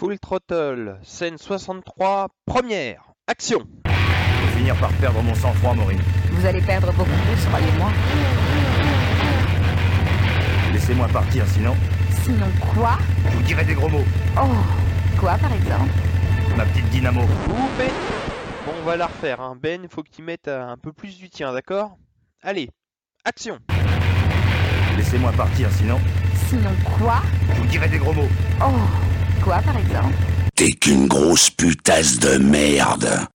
Full Throttle, scène 63, première, action Je vais finir par perdre mon sang-froid, Maureen. Vous allez perdre beaucoup plus, croyez-moi. Laissez-moi partir, sinon, Sinon quoi? Je vous dirai des gros mots. Oh Quoi par exemple? Ma petite dynamo. Ouh, Ben? Bon, on va la refaire, hein. Ben, faut que tu mettes euh, un peu plus du tien, d'accord? Allez, action Laissez-moi partir, sinon, Sinon quoi? Je vous dirai des gros mots. Oh Quoi par exemple? T'es qu'une grosse putasse de merde.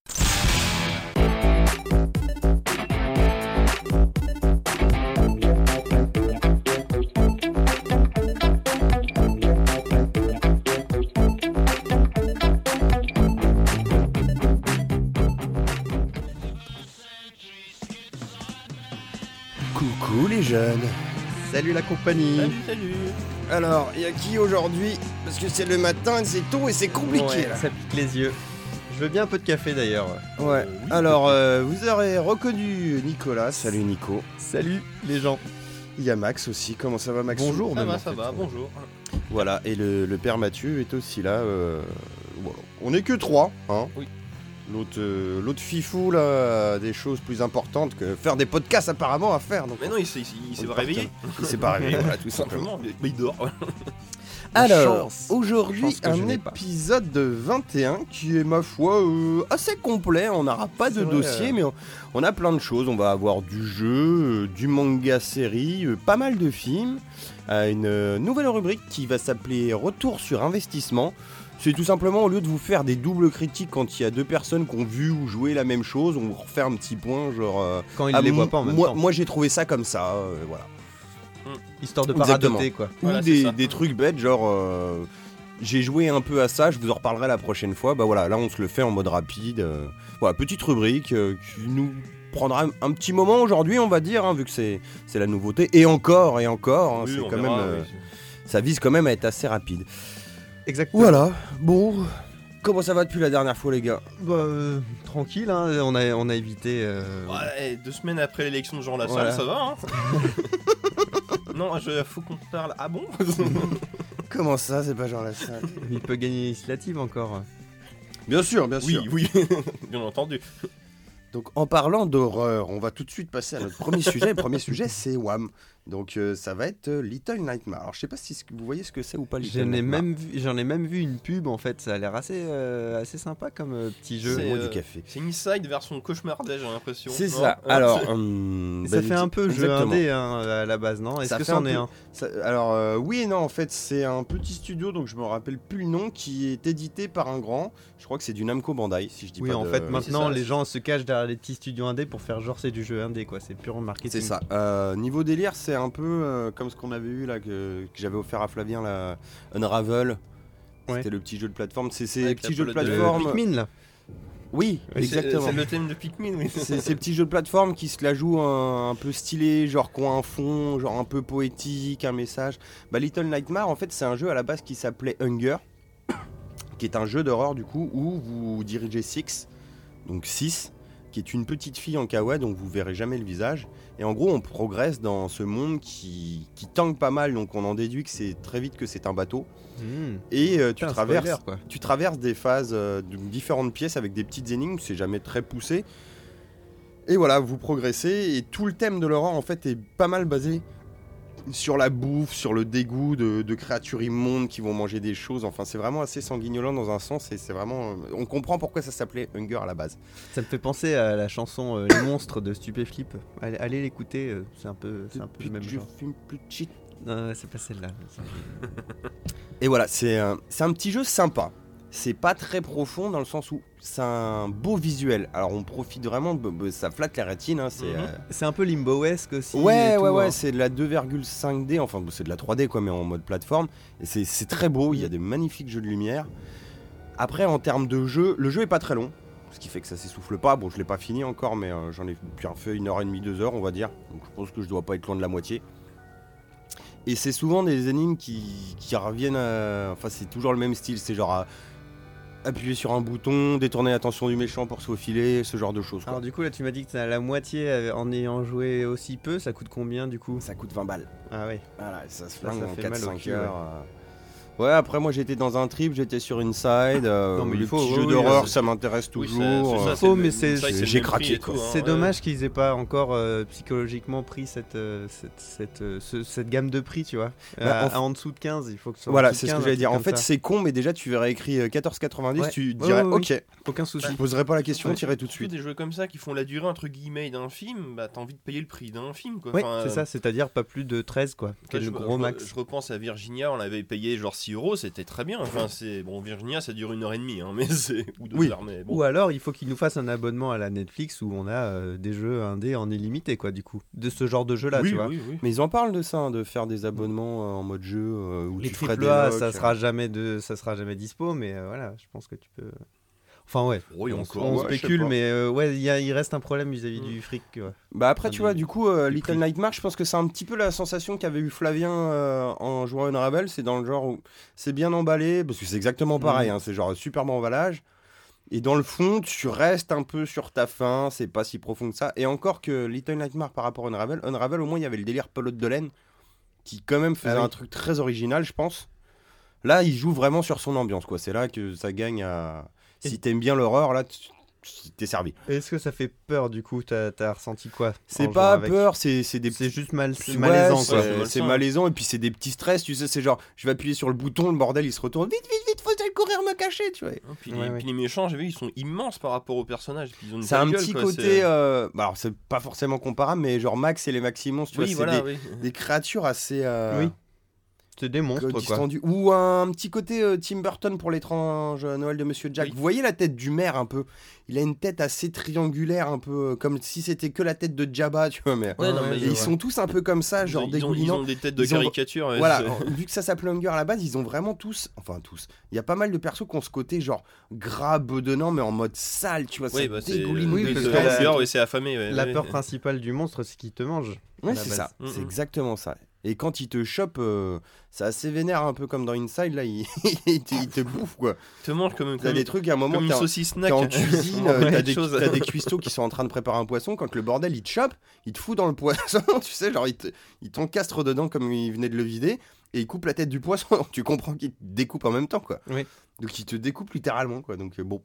Coucou les jeunes. Salut la compagnie. salut Alors, il y a qui aujourd'hui? Parce que c'est le matin, c'est tôt et c'est compliqué Ouais, là. ça pique les yeux. Je veux bien un peu de café d'ailleurs. Ouais. Alors, euh, vous aurez reconnu Nicolas. Salut Nico. Salut les gens. Il y a Max aussi. Comment ça va Max? Bonjour Ça même, va, ça fait. va, bonjour. Voilà. Et le, le père Mathieu est aussi là. euh, voilà. On est que trois, hein Oui. L'autre, euh, l'autre fifou là, a des choses plus importantes que faire des podcasts apparemment à faire. Donc Mais non, il s'est il s'est- il s'est on pas réveillé. Il s'est pas réveillé, voilà, tout simplement. Mais mais il dort. Alors, chance. aujourd'hui, un pas. épisode de 21 qui est, ma foi, euh, assez complet. On n'aura pas de vrai, dossier, euh. mais on, on a plein de choses. On va avoir du jeu, euh, du manga série, euh, pas mal de films. euh, une euh, nouvelle rubrique qui va s'appeler Retour sur investissement. C'est tout simplement, au lieu de vous faire des doubles critiques quand il y a deux personnes qui ont vu ou joué la même chose, on vous refait un petit point, genre... euh, Quand il ah, les pas en même moi, temps. moi, j'ai trouvé ça comme ça, euh, voilà. Histoire de pas Exactement. radoter quoi. Ou des, des trucs bêtes, genre euh, j'ai joué un peu à ça, je vous en reparlerai la prochaine fois. Bah voilà, là on se le fait en mode rapide. euh, voilà, petite rubrique euh, qui nous prendra un, petit moment aujourd'hui, on va dire, hein, vu que c'est c'est la nouveauté. Et encore, et encore, hein, Oui, c'est quand verra, même, euh, oui. ça vise quand même à être assez rapide. Exactement. Voilà, bon, comment ça va depuis la dernière fois, les gars? Bah, euh, tranquille, hein, on, a, on a évité. euh, Ouais, deux semaines après l'élection de Jean Lassalle, Voilà. ça va, hein Non, je, faut qu'on parle. Ah bon? Comment ça, c'est pas genre la salle Il peut gagner l'initiative encore. Bien sûr, bien sûr. Oui, oui, bien entendu. Donc en parlant d'horreur, on va tout de suite passer à notre premier sujet. Le premier sujet, c'est Wham. Donc euh, ça va être euh, Little Nightmare. Alors je sais pas si vous voyez ce que c'est ou pas Little J'en ai, même vu, j'en ai même vu une pub en fait, ça a l'air assez, euh, assez sympa comme euh, petit jeu. C'est, euh, du café. C'est Inside version cauchemardais, j'ai l'impression. C'est ça. Alors, hum, ça bah, fait un peu jeu indé hein, à la base, non? Est-ce Ça que fait c'en un est un? Ça- alors euh, oui et non en fait c'est un petit studio donc je me rappelle plus le nom qui est édité par un grand. Je crois que c'est du Namco Bandai si je dis Oui, pas en de- fait, maintenant ça, les gens se cachent derrière les petits studios indés pour faire genre c'est du jeu indé quoi, c'est purement marketing. C'est ça. Euh, niveau délire, c'est un peu euh, comme ce qu'on avait eu là, que, que j'avais offert à Flavien, la Unravel. Ouais. C'était le petit jeu de plateforme. C'est ces Avec petits la jeux de plateforme. Pikmin là. Oui, exactement. C'est le thème de Pikmin, oui. C'est ces petits jeux de plateforme qui se la jouent un, un peu stylé, genre qui ont un fond, genre un peu poétique, un message. Bah, Little Nightmare, en fait, c'est un jeu à la base qui s'appelait Hunger, qui est un jeu d'horreur du coup où vous dirigez Six, donc 6, qui est une petite fille en kawaii dont vous verrez jamais le visage. Et en gros, on progresse dans ce monde qui, qui tangue pas mal, donc on en déduit que c'est très vite que c'est un bateau. Hmm. Et euh, tu Putain, traverses spoiler, quoi. tu traverses des phases euh, de différentes pièces avec des petites énigmes, c'est jamais très poussé. Et voilà, vous progressez et tout le thème de l'horreur en fait est pas mal basé sur la bouffe, sur le dégoût de, de créatures immondes qui vont manger des choses. Enfin, c'est vraiment assez sanguignolant dans un sens et c'est vraiment. euh, On comprend pourquoi ça s'appelait Hunger à la base. Ça me fait penser à la chanson euh, Les monstres de Stupéflip. Allez, allez l'écouter, euh, c'est un peu, c'est un peu le même je genre. fume plus de shit. Non, c'est pas celle-là. Et voilà, c'est un, c'est un petit jeu sympa. C'est pas très profond dans le sens où c'est un beau visuel. Alors on profite vraiment, b- b- ça flatte la rétine. hein, c'est, Mhm. euh, C'est un peu limbo-esque aussi. Ouais, et ouais, tout, ouais, hein. c'est de la 2,5D, enfin c'est de la 3D quoi, mais en mode plateforme. Et c'est, c'est très beau, il y a des magnifiques jeux de lumière. Après, en termes de jeu, le jeu est pas très long, ce qui fait que ça s'essouffle pas. Bon, je l'ai pas fini encore, mais euh, j'en ai bien fait une heure et demie, deux heures, on va dire. Donc je pense que je dois pas être loin de la moitié. Et c'est souvent des énigmes qui, qui reviennent, à- enfin c'est toujours le même style, c'est genre à appuyer sur un bouton, détourner l'attention du méchant pour se faufiler, ce genre de choses. quoi. Alors du coup là tu m'as dit que t'as la moitié euh, en ayant joué aussi peu, ça coûte combien du coup? Ça coûte 20 balles. Ah ouais. Voilà, ça se Ça, flingue ça en fait mal au 4-5 cul, heures. euh. Ouais, après moi j'étais dans un trip, j'étais sur Inside. Euh, Non, mais faut, oui, jeux oui, d'horreur, ça m'intéresse Oui, toujours. c'est- c'est euh, ça, Faux, le- mais c'est- ça, j'ai le craqué, hein, C'est ouais. dommage qu'ils aient pas encore euh, psychologiquement pris cette, euh, cette, cette, euh, ce- cette gamme de prix, tu vois. Bah, À- en dessous de 15, il faut que ce soit. en Voilà, c'est ce 15, que j'allais dire. En fait, ça. c'est con, mais déjà tu verrais écrit euh, 14,90, Ouais. tu dirais ouais, oui. ok. aucun souci. Je poserais pas la question, tirer tout de suite. des jeux comme ça qui font la durée entre guillemets d'un film, bah t'as envie de payer le prix d'un film quoi. Oui, c'est ça, c'est-à-dire pas plus de 13, quoi. Quel le gros max. je repense à Virginia, on l'avait payé genre 6 euros, c'était très bien. Enfin, c'est bon, Virginia, ça dure une heure et demie, hein, mais c'est ou deux Oui. heures, mais bon. Ou alors, il faut qu'ils nous fassent un abonnement à la Netflix où on a euh, des jeux indés en illimité, quoi, du coup. De ce genre de jeu-là, oui, tu vois. oui, oui. Mais ils en parlent de ça, hein, de faire des abonnements euh, en mode jeu euh, où Les tu ferais des A, ça euh. sera jamais de, ça sera jamais dispo, mais euh, voilà, je pense que tu peux. Enfin ouais. Oh, on encore, on ouais, je sais spécule, mais euh, ouais, il reste un problème vis-à-vis Mm. du fric. quoi. Bah après, Ah, tu du- vois, du coup, euh, du Little prix. Nightmare, je pense que c'est un petit peu la sensation qu'avait eu Flavien euh, en jouant à Unravel. C'est dans le genre où c'est bien emballé, parce que c'est exactement pareil, Mhm. hein, c'est genre superbe emballage. Et dans le fond, tu restes un peu sur ta faim, c'est pas si profond que ça. Et encore que Little Nightmare par rapport à Unravel, Unravel au moins il y avait le délire pelote de laine, qui quand même faisait Ah oui. un truc très original, je pense. Là, il joue vraiment sur son ambiance, quoi. C'est là que ça gagne à. Si t'aimes bien l'horreur, là, t'es servi. Est-ce que ça fait peur du coup T'as as ressenti quoi C'est pas avec peur, c'est c'est des C'est juste mal, Ouais, malaisant c'est- malaisant et puis c'est des petits stress, tu sais, c'est genre je vais appuyer sur le bouton, le bordel il se retourne, vite vite vite, faut aller courir me cacher, tu vois. Hein, Puis, Ouais, les, ouais. puis les méchants, j'ai vu, ils sont immenses par rapport aux personnages. C'est un gueule, petit quoi, côté, euh, bah alors c'est pas forcément comparable, mais genre Max et les Maximons, tu Oui, vois, voilà, c'est oui. des créatures assez euh, Oui, C'est des monstres quoi. Ou un petit côté euh, Tim Burton pour l'étrange Noël de Monsieur Jack. Oui. Vous voyez la tête du maire un peu Il a une tête assez triangulaire, un peu euh, comme si c'était que la tête de Jabba, tu vois, mais. Ouais, non, Ouais, mais Et je ils vois. sont tous un peu comme ça, genre ils ont, ils ont des têtes de Ils caricature. Voilà, vu que ça s'appelle Hunger à la base, ils ont vraiment tous, enfin tous, il y a pas mal de persos qui ont ce côté genre gras, bedonnant, mais en mode sale, tu vois, Oui, bah, c'est. de parce c'est affamé. ouais, La ouais. peur principale du monstre, c'est qu'il te mange. Ouais, c'est ça, Mm, c'est mm. exactement ça. Et quand il te chope, euh, c'est assez vénère, un peu comme dans Inside, là, il, il te, il te bouffe, quoi. te mange comme, T'as comme, des trucs, à un moment, t'es en, saucisse t'es snack. en cuisine, euh, t'as des, des cuistots qui sont en train de préparer un poisson, quand le bordel, il te chope, il te fout dans le poisson, tu sais, genre, il te- il t'encastre dedans comme il venait de le vider, et il coupe la tête du poisson, tu comprends qu'il te découpe en même temps, quoi. Oui. Donc il te découpe littéralement, quoi. Donc euh, bon,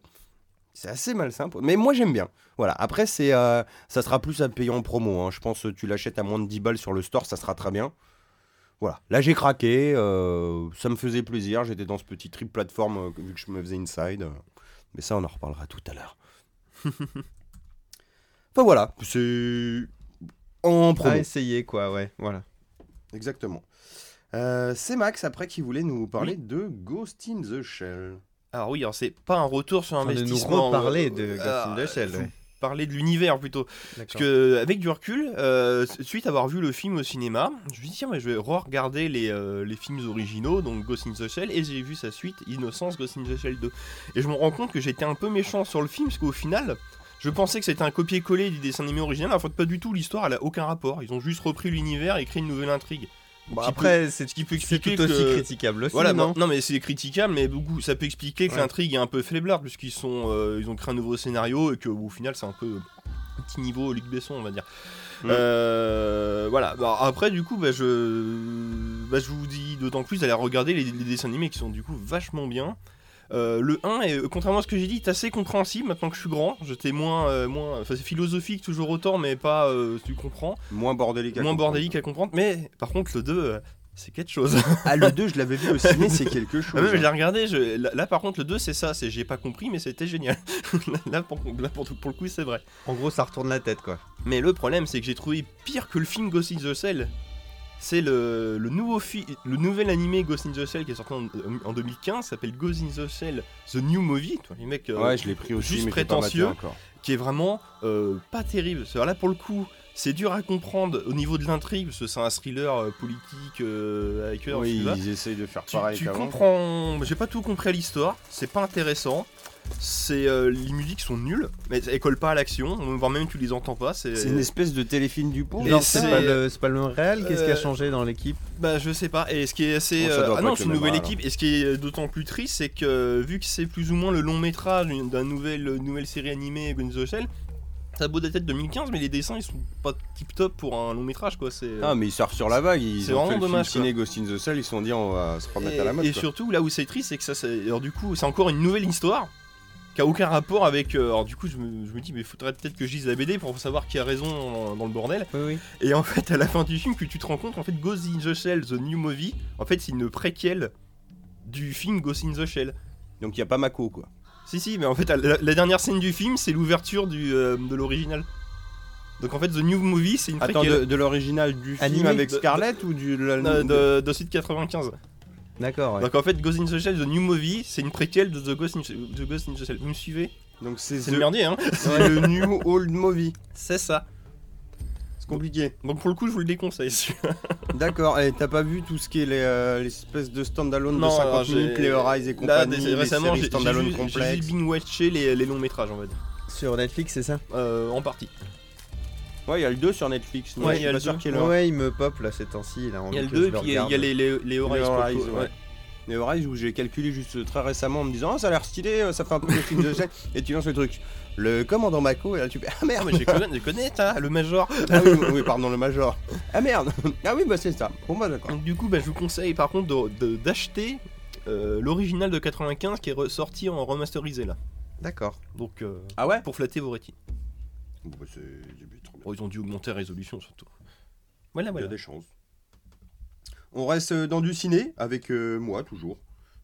c'est assez malsain. Mais moi j'aime bien. Voilà. Après c'est, euh, ça sera plus à payer en promo. hein. Je pense que tu l'achètes à moins de 10 balles sur le store, ça sera très bien. Voilà. Là j'ai craqué. euh, ça me faisait plaisir. J'étais dans ce petit trip plateforme euh, vu que je me faisais inside. euh, mais ça on en reparlera tout à l'heure. enfin voilà. C'est en promo. À essayer quoi, ouais, voilà. Exactement. Euh, c'est Max après qui voulait nous parler de Ghost in the Shell. Alors oui, alors c'est pas un retour sur Enfin, de nous investissement. reparler euh, de Ghost in the Shell, ouais. Parler de l'univers plutôt. Parce que avec du recul, euh, suite à avoir vu le film au cinéma, je me suis dit tiens mais je vais re-regarder les, euh, les films originaux, donc Ghost in the Shell, et j'ai vu sa suite, Innocence Ghost in the Shell 2. Et je me rends compte que j'étais un peu méchant sur le film, parce qu'au final, je pensais que c'était un copier-coller du dessin animé original, en fait pas du tout, l'histoire elle a aucun rapport. Ils ont juste repris l'univers et créé une nouvelle intrigue. Bon, qui après, c'est Ce qui peut expliquer tout aussi que- critiquable aussi, Voilà, non bon, non mais c'est critiquable, mais beaucoup, ça peut expliquer que Ouais. l'intrigue est un peu faiblarde, puisqu'ils sont, euh, ils ont créé un nouveau scénario et que au final c'est un peu un petit niveau Luc Besson, on va dire. Mm. Euh, voilà. Bah, après, du coup, bah, je, bah, je vous dis d'autant plus d'aller regarder les, les dessins animés qui sont du coup vachement bien. Euh, le 1, est, contrairement à ce que j'ai dit, est assez compréhensible maintenant que je suis grand. J'étais moins, euh, moins, enfin c'est philosophique toujours autant, mais pas, euh, tu comprends, Moins bordélique. à moins comprendre. bordélique à comprendre. Mais par contre, le 2, euh, c'est quelque chose. Ah, le 2, je l'avais vu au ciné, c'est quelque chose. Ah mais je l'ai regardé, je- là, là, par contre le 2 c'est ça, c'est j'ai pas compris mais c'était génial. là, pour, là, pour, pour le coup c'est vrai. En gros, ça retourne la tête, quoi. Mais le problème c'est que j'ai trouvé pire que le film Ghost in the Shell. C'est le, le nouveau le nouvel animé Ghost in the Shell qui est sorti en, en 2015, s'appelle Ghost in the Shell The New Movie, toi, les mecs, euh, Ouais, je l'ai pris aussi, juste mais pas prétentieux. encore. qui est vraiment euh, pas terrible. C'est- Là pour le coup, c'est dur à comprendre au niveau de l'intrigue parce que c'est un thriller euh, politique euh, avec eux. Oui, ils essayent de faire tu, pareil tu comprends. J'ai pas tout compris à l'histoire, c'est pas intéressant. C'est euh, les musiques sont nulles, mais elles collent pas à l'action, voire même tu les entends pas. C'est une espèce de téléfilm du. Et Genre, c'est- pas, pas le même réel? Qu'est-ce qui a Euh, changé dans l'équipe? bah je sais pas. Et ce qui est assez Bon, euh, ah non c'est une nouvelle alors. équipe. Et ce qui est d'autant plus triste, c'est que vu que c'est plus ou moins le long métrage d'une- d'un nouvelle nouvelle série animée Gonzo Shell, Ça a beau dater de 2015, mais les dessins ils sont pas tip top pour un long métrage quoi. C'est. Ah, mais ils surfent sur la vague. Ils C'est ont vraiment fait le film dommage, ciné Ghost in the Shell. Ils se sont dit, on va se remettre à la mode. et quoi. surtout, là où c'est triste, c'est que ça, c'est- alors du coup, c'est encore une nouvelle histoire qui a aucun rapport avec. euh, alors du coup, je me, je me dis, mais faudrait peut-être que je lise la BD pour savoir qui a raison dans, le bordel. Oui, oui. Et en fait, à la fin du film, que tu te rends compte, en fait, Ghost in the Shell, The New Movie, en fait, c'est une préquelle du film Ghost in the Shell. Donc il y a pas Mako, quoi. Si, si, mais en fait, la, la dernière scène du film, c'est l'ouverture du, euh, de l'original. Donc en fait, The New Movie, c'est une Attends, préquelle de, de l'original du film Animé avec de- Scarlett ou du. la- euh, de, de, suite 95. D'accord, ouais. Donc en fait, Ghost in the Shell, The New Movie, c'est une préquelle de The Ghost in, the Ghost in the Shell. Vous me suivez? Donc c'est the- le merdier, hein c'est le New Old Movie. C'est ça. C'est compliqué. Donc pour le coup, je vous le déconseille. celui-là. D'accord, et t'as pas vu tout ce qui est les, euh, l'espèce de standalone de Non, 50 alors, j'ai- minutes, les Horizon et Là, compagnie, des- les récemment, j'ai juste binge-watché les, les longs métrages, on va dire. Sur Netflix, c'est ça? Euh, en partie. Ouais, il y a le 2 sur Netflix. Ouais, je il y a le. Ouais, il me pop là ces temps-ci. Il y a le que 2 je et puis il y a- les, les, les Horizon. pour le Horizon, coup, ouais. ouais. Les Horizon où j'ai calculé juste très récemment en me disant, ah, ça a l'air stylé, euh, ça fait un peu le film de Shell. Et tu lances le truc. Le commandant Mako, et là tu fais, ah Ah, merde, mais je connais, je connais ça, le Major. ah oui, oui, pardon, le Major. Ah merde, ah oui, bah c'est ça. Bon, bah d'accord. Donc du coup, bah, je vous conseille par contre d'acheter euh, l'original de 95 qui est ressorti en remasterisé là. D'accord. Donc euh, Ah ouais? pour flatter vos rétines. Bon, bah, c'est. Bon, ils ont dû augmenter la résolution surtout. Voilà, Il y a des chances. On reste euh, dans du ciné avec euh, moi toujours.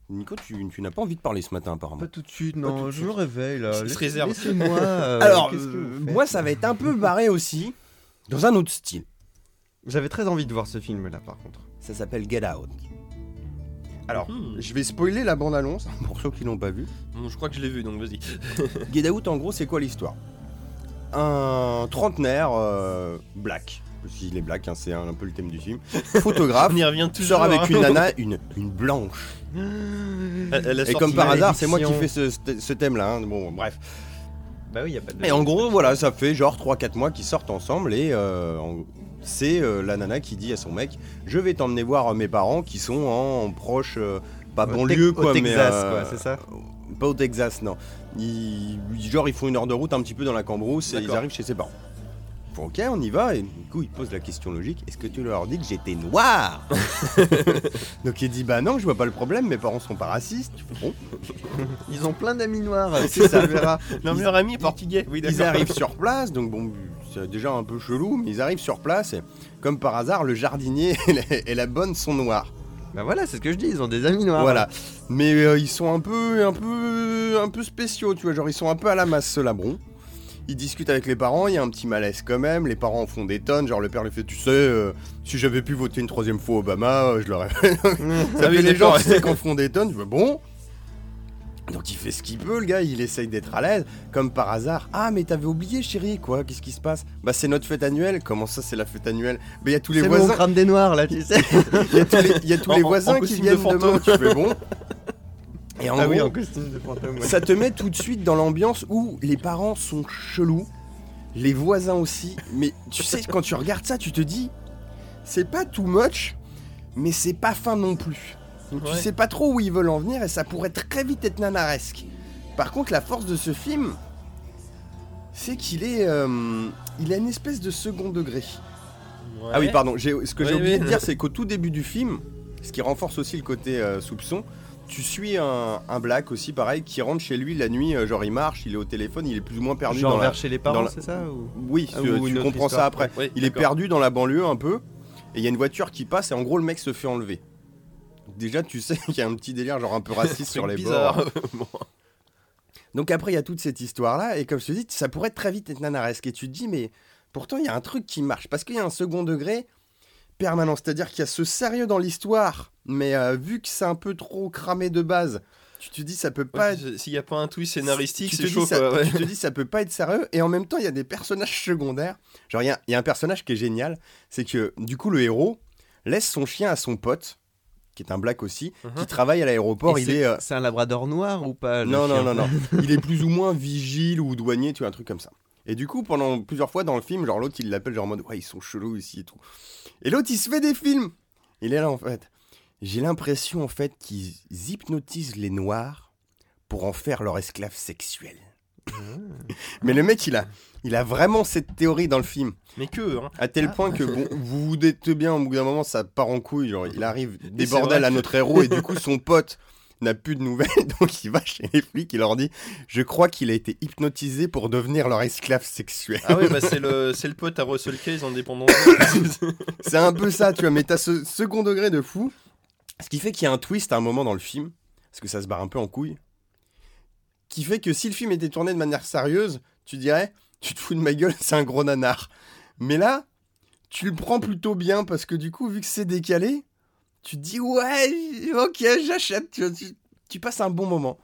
Nico, tu, tu n'as pas envie de parler ce matin apparemment. Pas tout de suite, non, de je suite. me réveille là. Laisse- réserve. Laissez-moi. euh, Alors, euh, moi ça va être un peu barré aussi, dans un autre style. J'avais très envie de voir ce film là par contre. Ça s'appelle Get Out. Alors, Mhm. je vais spoiler la bande-annonce pour ceux qui l'ont pas vu. Bon, je crois que je l'ai vu, donc vas-y. Get Out, en gros, c'est quoi l'histoire? Un trentenaire euh, black. S'il est black, hein, c'est un, un peu le thème du film. Photographe. On y revient toujours. sors avec hein. une nana, une, une blanche. Elle- Et comme par hasard, c'est moi qui fais ce, ce thème-là. hein. Bon, bref. Bah oui, y a pas de. Et en gros, voilà, ça fait genre 3-4 mois qu'ils sortent ensemble et euh, c'est euh, la nana qui dit à son mec Je vais t'emmener voir mes parents qui sont en, proche, euh, pas banlieue quoi, au mais. Texas, quoi, c'est ça? Pas au Texas, non. Ils, genre, ils font une heure de route un petit peu dans la cambrousse et ils arrivent chez ses parents. Font, ok, on y va. Et du coup, il pose la question logique Est-ce que tu leur dis que j'étais noir Donc il dit Bah non, je vois pas le problème, mes parents sont pas racistes. Bon, Ils ont plein d'amis noirs. C'est ça. tu verras. Leur meilleur ami est portugais. Oui, Ils arrivent sur place, donc bon, c'est déjà un peu chelou, mais ils arrivent sur place et comme par hasard, le jardinier et la bonne sont noirs. Bah voilà, c'est ce que je dis, ils ont des amis noirs. Voilà. Mais euh, ils sont un peu, un peu, un peu spéciaux, tu vois, genre ils sont un peu à la masse ce labron. Ils discutent avec les parents, il y a un petit malaise quand même. Les parents en font des tonnes, genre le père lui fait, tu sais, euh, si j'avais pu voter une troisième fois Obama, euh, je l'aurais fait. Ça fait les gens qui en font des tonnes. Je fais, bon. Donc il fait ce qu'il peut, le gars, il essaye d'être à l'aise, comme par hasard. Ah, mais t'avais oublié, chérie, quoi Qu'est-ce qui se passe? Bah, c'est notre fête annuelle. Comment ça, c'est la fête annuelle? Bah, il y a tous les C'est voisins. crâne des noirs là, tu sais. Il y a tous les, il y a tous En- les voisins en qui viennent de demain. Tu fais bon. Et en ah oui, gros, en costume de fantôme. ouais. ça te met tout de suite dans l'ambiance où les parents sont chelous, les voisins aussi. Mais tu sais, quand tu regardes ça, tu te dis, c'est pas too much, mais c'est pas fin non plus. Donc tu sais pas trop où ils veulent en venir et ça pourrait très vite être nanaresque. Par contre, la force de ce film, c'est qu'il est, euh, il a une espèce de second degré. Ah oui, pardon. Ce que j'ai oublié de dire, c'est qu'au tout début du film, ce qui renforce aussi le côté euh, soupçon, tu suis un, un black aussi, pareil, qui rentre chez lui la nuit. euh, genre, il marche, il est au téléphone, il est plus ou moins perdu Genre dans la. vers chez les parents, la- c'est ça ou... Oui, Ah, tu, comprends histoire. ça après. Il est perdu dans la banlieue un peu, et il y a une voiture qui passe, et en gros, le mec se fait enlever. Déjà, tu sais qu'il y a un petit délire, genre un peu raciste sur les bizarre. bords. Bon. Donc après, il y a toute cette histoire-là, et comme je te dis, ça pourrait très vite être nanaresque. Et tu te dis, mais pourtant, il y a un truc qui marche, parce qu'il y a un second degré permanent. C'est-à-dire qu'il y a ce sérieux dans l'histoire, mais euh, vu que c'est un peu trop cramé de base, tu te dis, ça peut pas Ouais, être... S'il n'y a pas un twist scénaristique, c'est chaud ça, quoi. ouais. tu te dis, ça peut pas être sérieux, et en même temps, il y a des personnages secondaires. Genre, il y a, il y a un personnage qui est génial, c'est que, du coup, le héros laisse son chien à son pote, qui est un black aussi, qui travaille à l'aéroport. Il c'est- est... euh, C'est un labrador noir ou pas non, non, non, non. Il est plus ou moins vigile ou douanier, tu vois, un truc comme ça. Et du coup, pendant plusieurs fois dans le film, genre l'autre, il l'appelle genre en mode, ouais, ils sont chelous ici et tout. Et l'autre, il se fait des films. Il est là, en fait. J'ai l'impression, en fait, qu'ils hypnotisent les noirs pour en faire leur esclave sexuel. Mais le mec, il a, il a vraiment cette théorie dans le film. Mais que, hein. À tel point que, bon, vous vous dites bien, au bout d'un moment, ça part en couille. Genre, il arrive des bordels à que- notre héros et du coup, son pote n'a plus de nouvelles. Donc, il va chez les flics, il leur dit Je crois qu'il a été hypnotisé pour devenir leur esclave sexuel. Ah ouais, bah c'est le, c'est le pote à Russell Case indépendant. C'est un peu ça, tu vois, mais t'as ce second degré de fou. Ce qui fait qu'il y a un twist à un moment dans le film, parce que ça se barre un peu en couille, qui fait que si le film était tourné de manière sérieuse, tu dirais, tu te fous de ma gueule, c'est un gros nanar. Mais là, tu le prends plutôt bien, parce que du coup, vu que c'est décalé, tu te dis, ouais, ok, j'achète, tu, tu- tu passes un bon moment.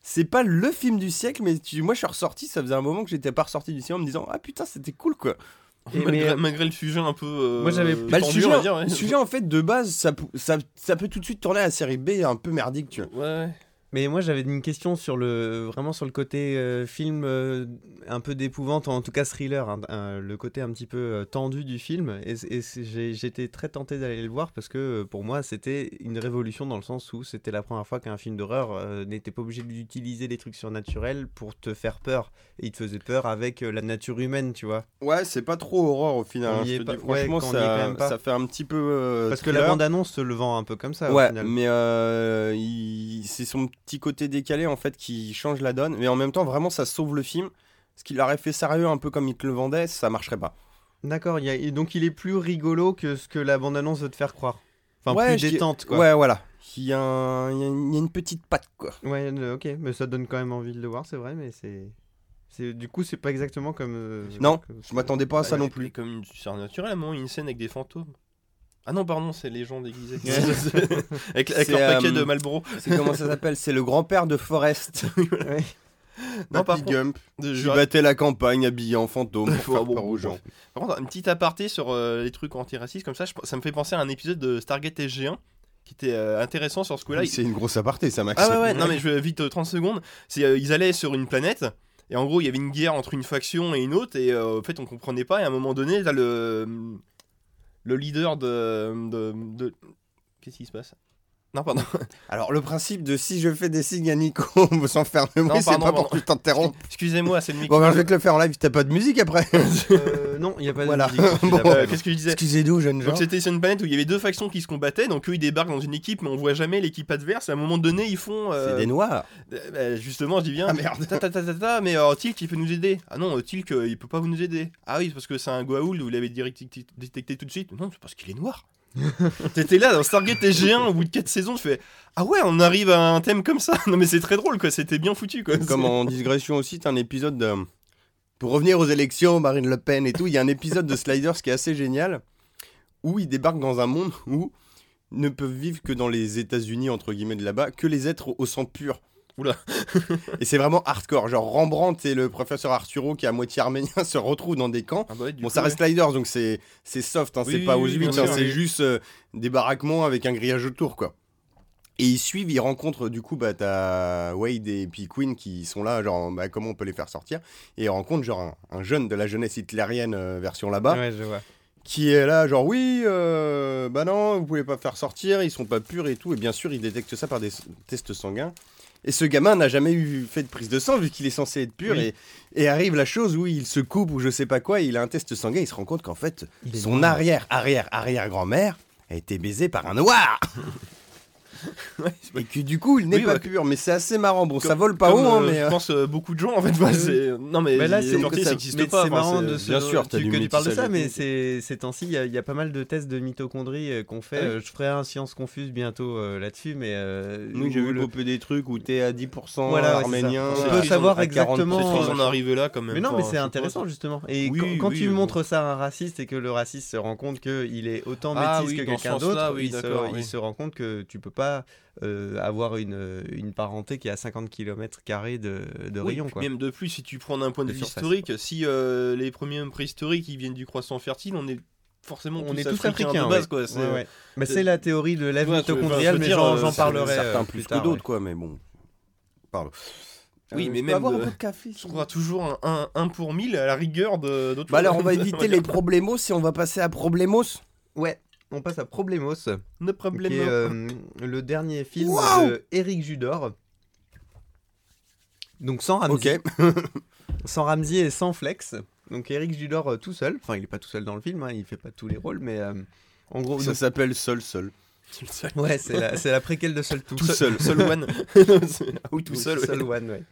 C'est pas le film du siècle, mais tu- moi je suis ressorti, ça faisait un moment que j'étais pas ressorti du cinéma en me disant, ah putain, c'était cool quoi. Et malgré, mais- malgré le sujet un peu. euh, Moi, j'avais- Bah, le, sujet, dire, ouais. le sujet, en fait, de base, ça, ça, ça peut tout de suite tourner à la série B un peu merdique, tu vois. Ouais, ouais. Mais moi j'avais une question sur le vraiment sur le côté euh, film euh, un peu d'épouvante, en tout cas thriller, hein, le côté un petit peu euh, tendu du film. Et, j'étais très tenté d'aller le voir parce que pour moi c'était une révolution dans le sens où c'était la première fois qu'un film d'horreur n'était pas obligé d'utiliser des trucs surnaturels pour te faire peur. Et il te faisait peur avec la nature humaine, tu vois. Ouais, c'est pas trop horreur au final. Hein, je est te pas- dis, ouais, franchement, ça, ça fait un petit peu. parce que la thriller. bande-annonce te le vend un peu comme ça Ouais, au final. mais c'est son petit côté décalé en fait qui change la donne. Mais en même temps, vraiment, ça sauve le film. Ce qu'il aurait fait sérieux un peu comme il te le vendait, ça marcherait pas. D'accord, a- donc il est plus rigolo que ce que la bande-annonce veut te faire croire. Enfin, Ouais, plus détente, quoi. Ouais, voilà. Il y, a un- il y a une il y a une petite patte quoi. Ouais, euh, ok, mais ça donne quand même envie de le voir, c'est vrai, mais c'est. c'est du coup, c'est pas exactement comme. euh, Non, comme- Je m'attendais pas à ça Ouais, non plus. Comme une surnaturelle, à un moment, il y a une scène avec des fantômes. Ah non, pardon, c'est les gens déguisés. Avec avec leur paquet euh, de Malboro. C'est comment ça s'appelle C'est le grand-père de Forrest. Ouais. Non, par contre, Gump. je- battait la campagne habillé en fantôme pour faire bon, peur aux gens. Par contre, un petit aparté sur euh, les trucs antiracistes comme ça, je- ça me fait penser à un épisode de Stargate SG1 qui était euh, intéressant sur ce coup-là. Oui, C'est une grosse aparté ça, Max. Ah ouais, ouais, non mais je vais vite euh, 30 secondes. C'est euh, ils allaient sur une planète et en gros il y avait une guerre entre une faction et une autre et euh, en fait on comprenait pas et à un moment donné t'as le le leader de, de, de- qu'est-ce qui se passe? Non pardon. Alors, le principe de si je fais des signes à Nico sans faire de bruit, c'est pas pour que je t'interrompe. Excusez-moi c'est le micro. Bon, ben, je vais te le faire en live, t'as pas de musique après. Euh, non, il n'y a pas Voilà. de musique. Bon, Euh, non. Qu'est-ce que je disais Excusez-nous, jeune gens. Donc c'était sur une planète où il y avait deux factions qui se combattaient, donc eux ils débarquent dans une équipe mais on voit jamais l'équipe adverse. Et à un moment donné ils font. euh, C'est des noirs. euh, bah, justement je dis bien. Ah, merde. Ta, ta, ta, ta, ta, mais alors Tilk il peut nous aider. Ah non, euh, Tilk euh, il peut pas vous nous aider. Ah oui, c'est parce que c'est un Goa'uld, vous l'avez direct détecté tout de suite. Non, c'est parce qu'il est noir. T'étais là dans Stargate SG1 au bout de 4 saisons, tu fais Ah ouais, on arrive à un thème comme ça. Non mais c'est très drôle quoi, c'était bien foutu quoi. Comme en digression aussi, t'as un épisode de... Pour revenir aux élections, Marine Le Pen et tout, il y a un épisode de Sliders qui est assez génial, où ils débarquent dans un monde où ne peuvent vivre que dans les États-Unis, entre guillemets, de là-bas, que les êtres au sang pur. Oula. et c'est vraiment hardcore. Genre Rembrandt et le professeur Arturo, qui est à moitié arménien, se retrouvent dans des camps. Ah bah ouais, Bon, coup, ça ouais. reste Sliders, donc c'est c'est soft, hein, Oui, c'est oui, pas 8, sûr, c'est oui. juste euh, des baraquements avec un grillage autour, quoi. Et ils suivent, ils rencontrent, du coup, bah, t'as Wade et puis Queen qui sont là, genre, bah, comment on peut les faire sortir? Et ils rencontrent, genre, un, un jeune de la jeunesse hitlérienne euh, version là-bas, Ouais, je vois. qui est là, genre, oui, euh, bah non, vous pouvez pas faire sortir, ils sont pas purs et tout. Et bien sûr, ils détectent ça par des tests sanguins. Et ce gamin n'a jamais eu fait de prise de sang vu qu'il est censé être pur. Oui. Et, et arrive la chose où il se coupe ou je sais pas quoi, il a un test sanguin, il se rend compte qu'en fait, son arrière, arrière, arrière grand-mère a été baisée par un noir. Ouais, Et que du coup, il n'est Oui, pas bah, pur. Mais c'est assez marrant. Bon, ça vole pas comme, haut, hein, euh, mais. Je euh, pense euh, beaucoup de gens en fait. bah, c'est- Non mais, Mais là, c'est n'existe pas. c'est marrant de se... bien sûr, tu, que tu parles de ça, mais ces temps-ci, il y, a- pas mal de tests de mitochondrie euh, qu'on fait. Ah Euh, je ferai un Science Confuse bientôt euh, là-dessus, mais. euh, Nous, j'ai vu le- popper des trucs où t'es à 10% Voilà, ouais, arménien. On On peut savoir à 40%. exactement, euh, d'en arriver là quand même. Mais non, mais c'est intéressant justement. Et quand, tu montres ça à un raciste et que le raciste se rend compte qu'il est autant Ah métis que ce quelqu'un d'autre, il, se rend compte que tu peux pas euh, avoir une, une parenté qui a 50 km de, de Oui, rayon. Quoi. Même de plus, si tu prends d'un point de, De vue historique, si euh, les premiers préhistoriques ils viennent du croissant fertile, on est forcément On tous est tous africains, africains. de base ouais. quoi. c'est- Ouais, ouais. La théorie de l'ève Ouais, mitochondriale, mais j'en euh, parlerai Certains euh, plus plus que d'autres, quoi, mais bon. Pardon. Oui, mais même, avoir un peu de café Je trouveras toujours un, un, un pour mille à la rigueur de- d'autres Bah alors on va éviter les problemos et on va passer à problemos. Ouais, on passe à Problemos, No qui est euh, le dernier film de Eric Judor. Donc sans Ramsey, Ok. sans Ramsey et sans Flex. Donc Eric Judor euh, tout seul. Enfin, il est pas tout seul dans le film, hein, il fait pas tous les rôles, mais euh, en gros, Ça donc- s'appelle Sol Sol. ouais, c'est la, c'est la préquelle de Seul Tout. Tout seul, seul one. Ah oui, tout seul. Seul ouais. One, ouais.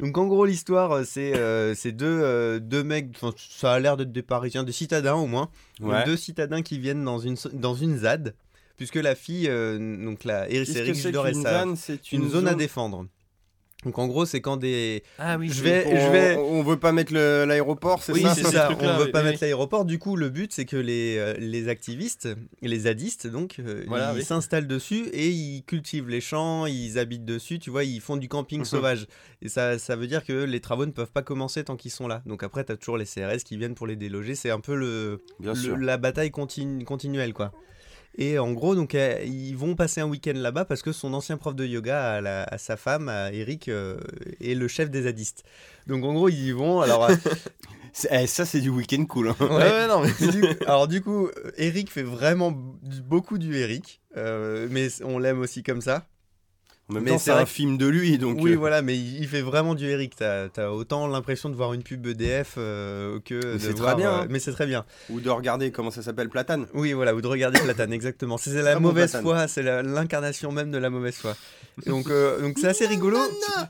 Donc en gros l'histoire euh, c'est euh, c'est deux, euh, deux mecs, ça a l'air d'être des Parisiens, des citadins au moins, Donc, deux citadins qui viennent dans une, dans une ZAD, puisque la fille, euh, donc la Eric Judor et zone C'est une zone à défendre. Donc en gros c'est quand des... Ah oui, Je vais- On, je vais- on veut pas mettre l'aéroport, c'est Oui ça ça, on veut oui, pas oui, mettre l'aéroport, du coup le but c'est que les, euh, les activistes, les zadistes donc, euh, Voilà, ils oui. s'installent dessus et ils cultivent les champs, ils habitent dessus, tu vois, ils font du camping Mhm. sauvage. Et ça, ça veut dire que les travaux ne peuvent pas commencer tant qu'ils sont là. Donc après tu as toujours les CRS qui viennent pour les déloger, c'est un peu le, Bien le- sûr. la bataille continue, continuelle quoi. Et en gros, donc, euh, ils vont passer un week-end là-bas parce que son ancien prof de yoga à, la- à sa femme, à Eric, euh, est le chef des zadistes. Donc en gros, ils y vont. Alors, euh, C'est- eh, ça, c'est du week-end cool. hein. Ouais, ouais, non, mais du- alors du coup, Eric fait vraiment beaucoup du Eric, euh, mais on l'aime aussi comme ça. En même Mais temps, c'est un que- film de lui, donc. oui, euh, voilà, mais il fait vraiment du Eric. T'as as autant l'impression de voir une pub EDF euh, que de c'est très voir. bien, euh, hein. mais c'est très bien. Ou de regarder comment ça s'appelle Platane. Oui, voilà, ou de regarder Platane, exactement. C'est la bon mauvaise foi, c'est l'incarnation même de la mauvaise foi. Donc, euh, donc c'est assez rigolo.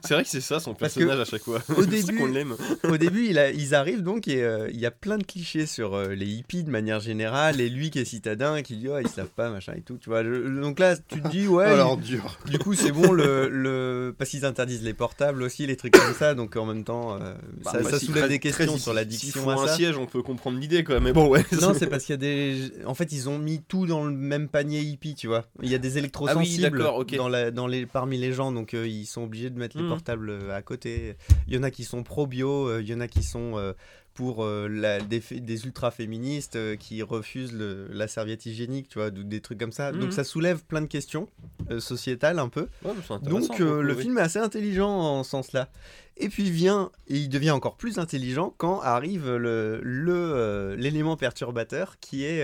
c'est vrai que c'est ça son personnage à chaque fois. au C'est début- qu'on l'aime. Au début, il a- ils arrivent donc et euh, il y a plein de clichés sur euh, les hippies de manière générale et lui qui est citadin qui dit oh ils savent pas machin et tout. Tu vois. Je- donc là, tu te dis ouais. Alors il- dur. Du coup, c'est bon le, le parce qu'ils interdisent les portables aussi, les trucs comme ça. Donc en même temps, euh, Bah, ça, bah, ça si, soulève des questions sur l'addiction à un ça. siège, on peut comprendre l'idée quoi. Mais bon, ouais. Non, c'est parce qu'il y a des. En fait, ils ont mis tout dans le même panier hippie, tu vois. Il y a des électrosensibles Ah ok. dans la, dans les, parmi les gens, donc euh, ils sont obligés de mettre les Mhm. portables euh, à côté. Il y en a qui sont pro-bio, il y en a qui sont pour euh, la, des, fé- des ultra-féministes euh, qui refusent le- la serviette hygiénique, tu vois, des trucs comme ça. Mhm. Donc ça soulève plein de questions euh, sociétales un peu. Ouais, Donc le oui. film est assez intelligent en ce sens-là. Et puis vient, et il devient encore plus intelligent quand arrive le le, l'élément perturbateur qui est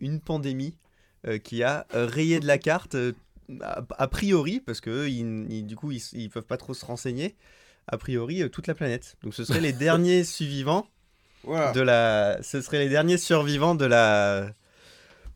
une pandémie qui a rayé de la carte a, a priori parce que ils- ils- du coup ils, ils peuvent pas trop se renseigner. A priori euh, toute la planète. Donc ce seraient les derniers survivants De la, ce seraient les derniers survivants de la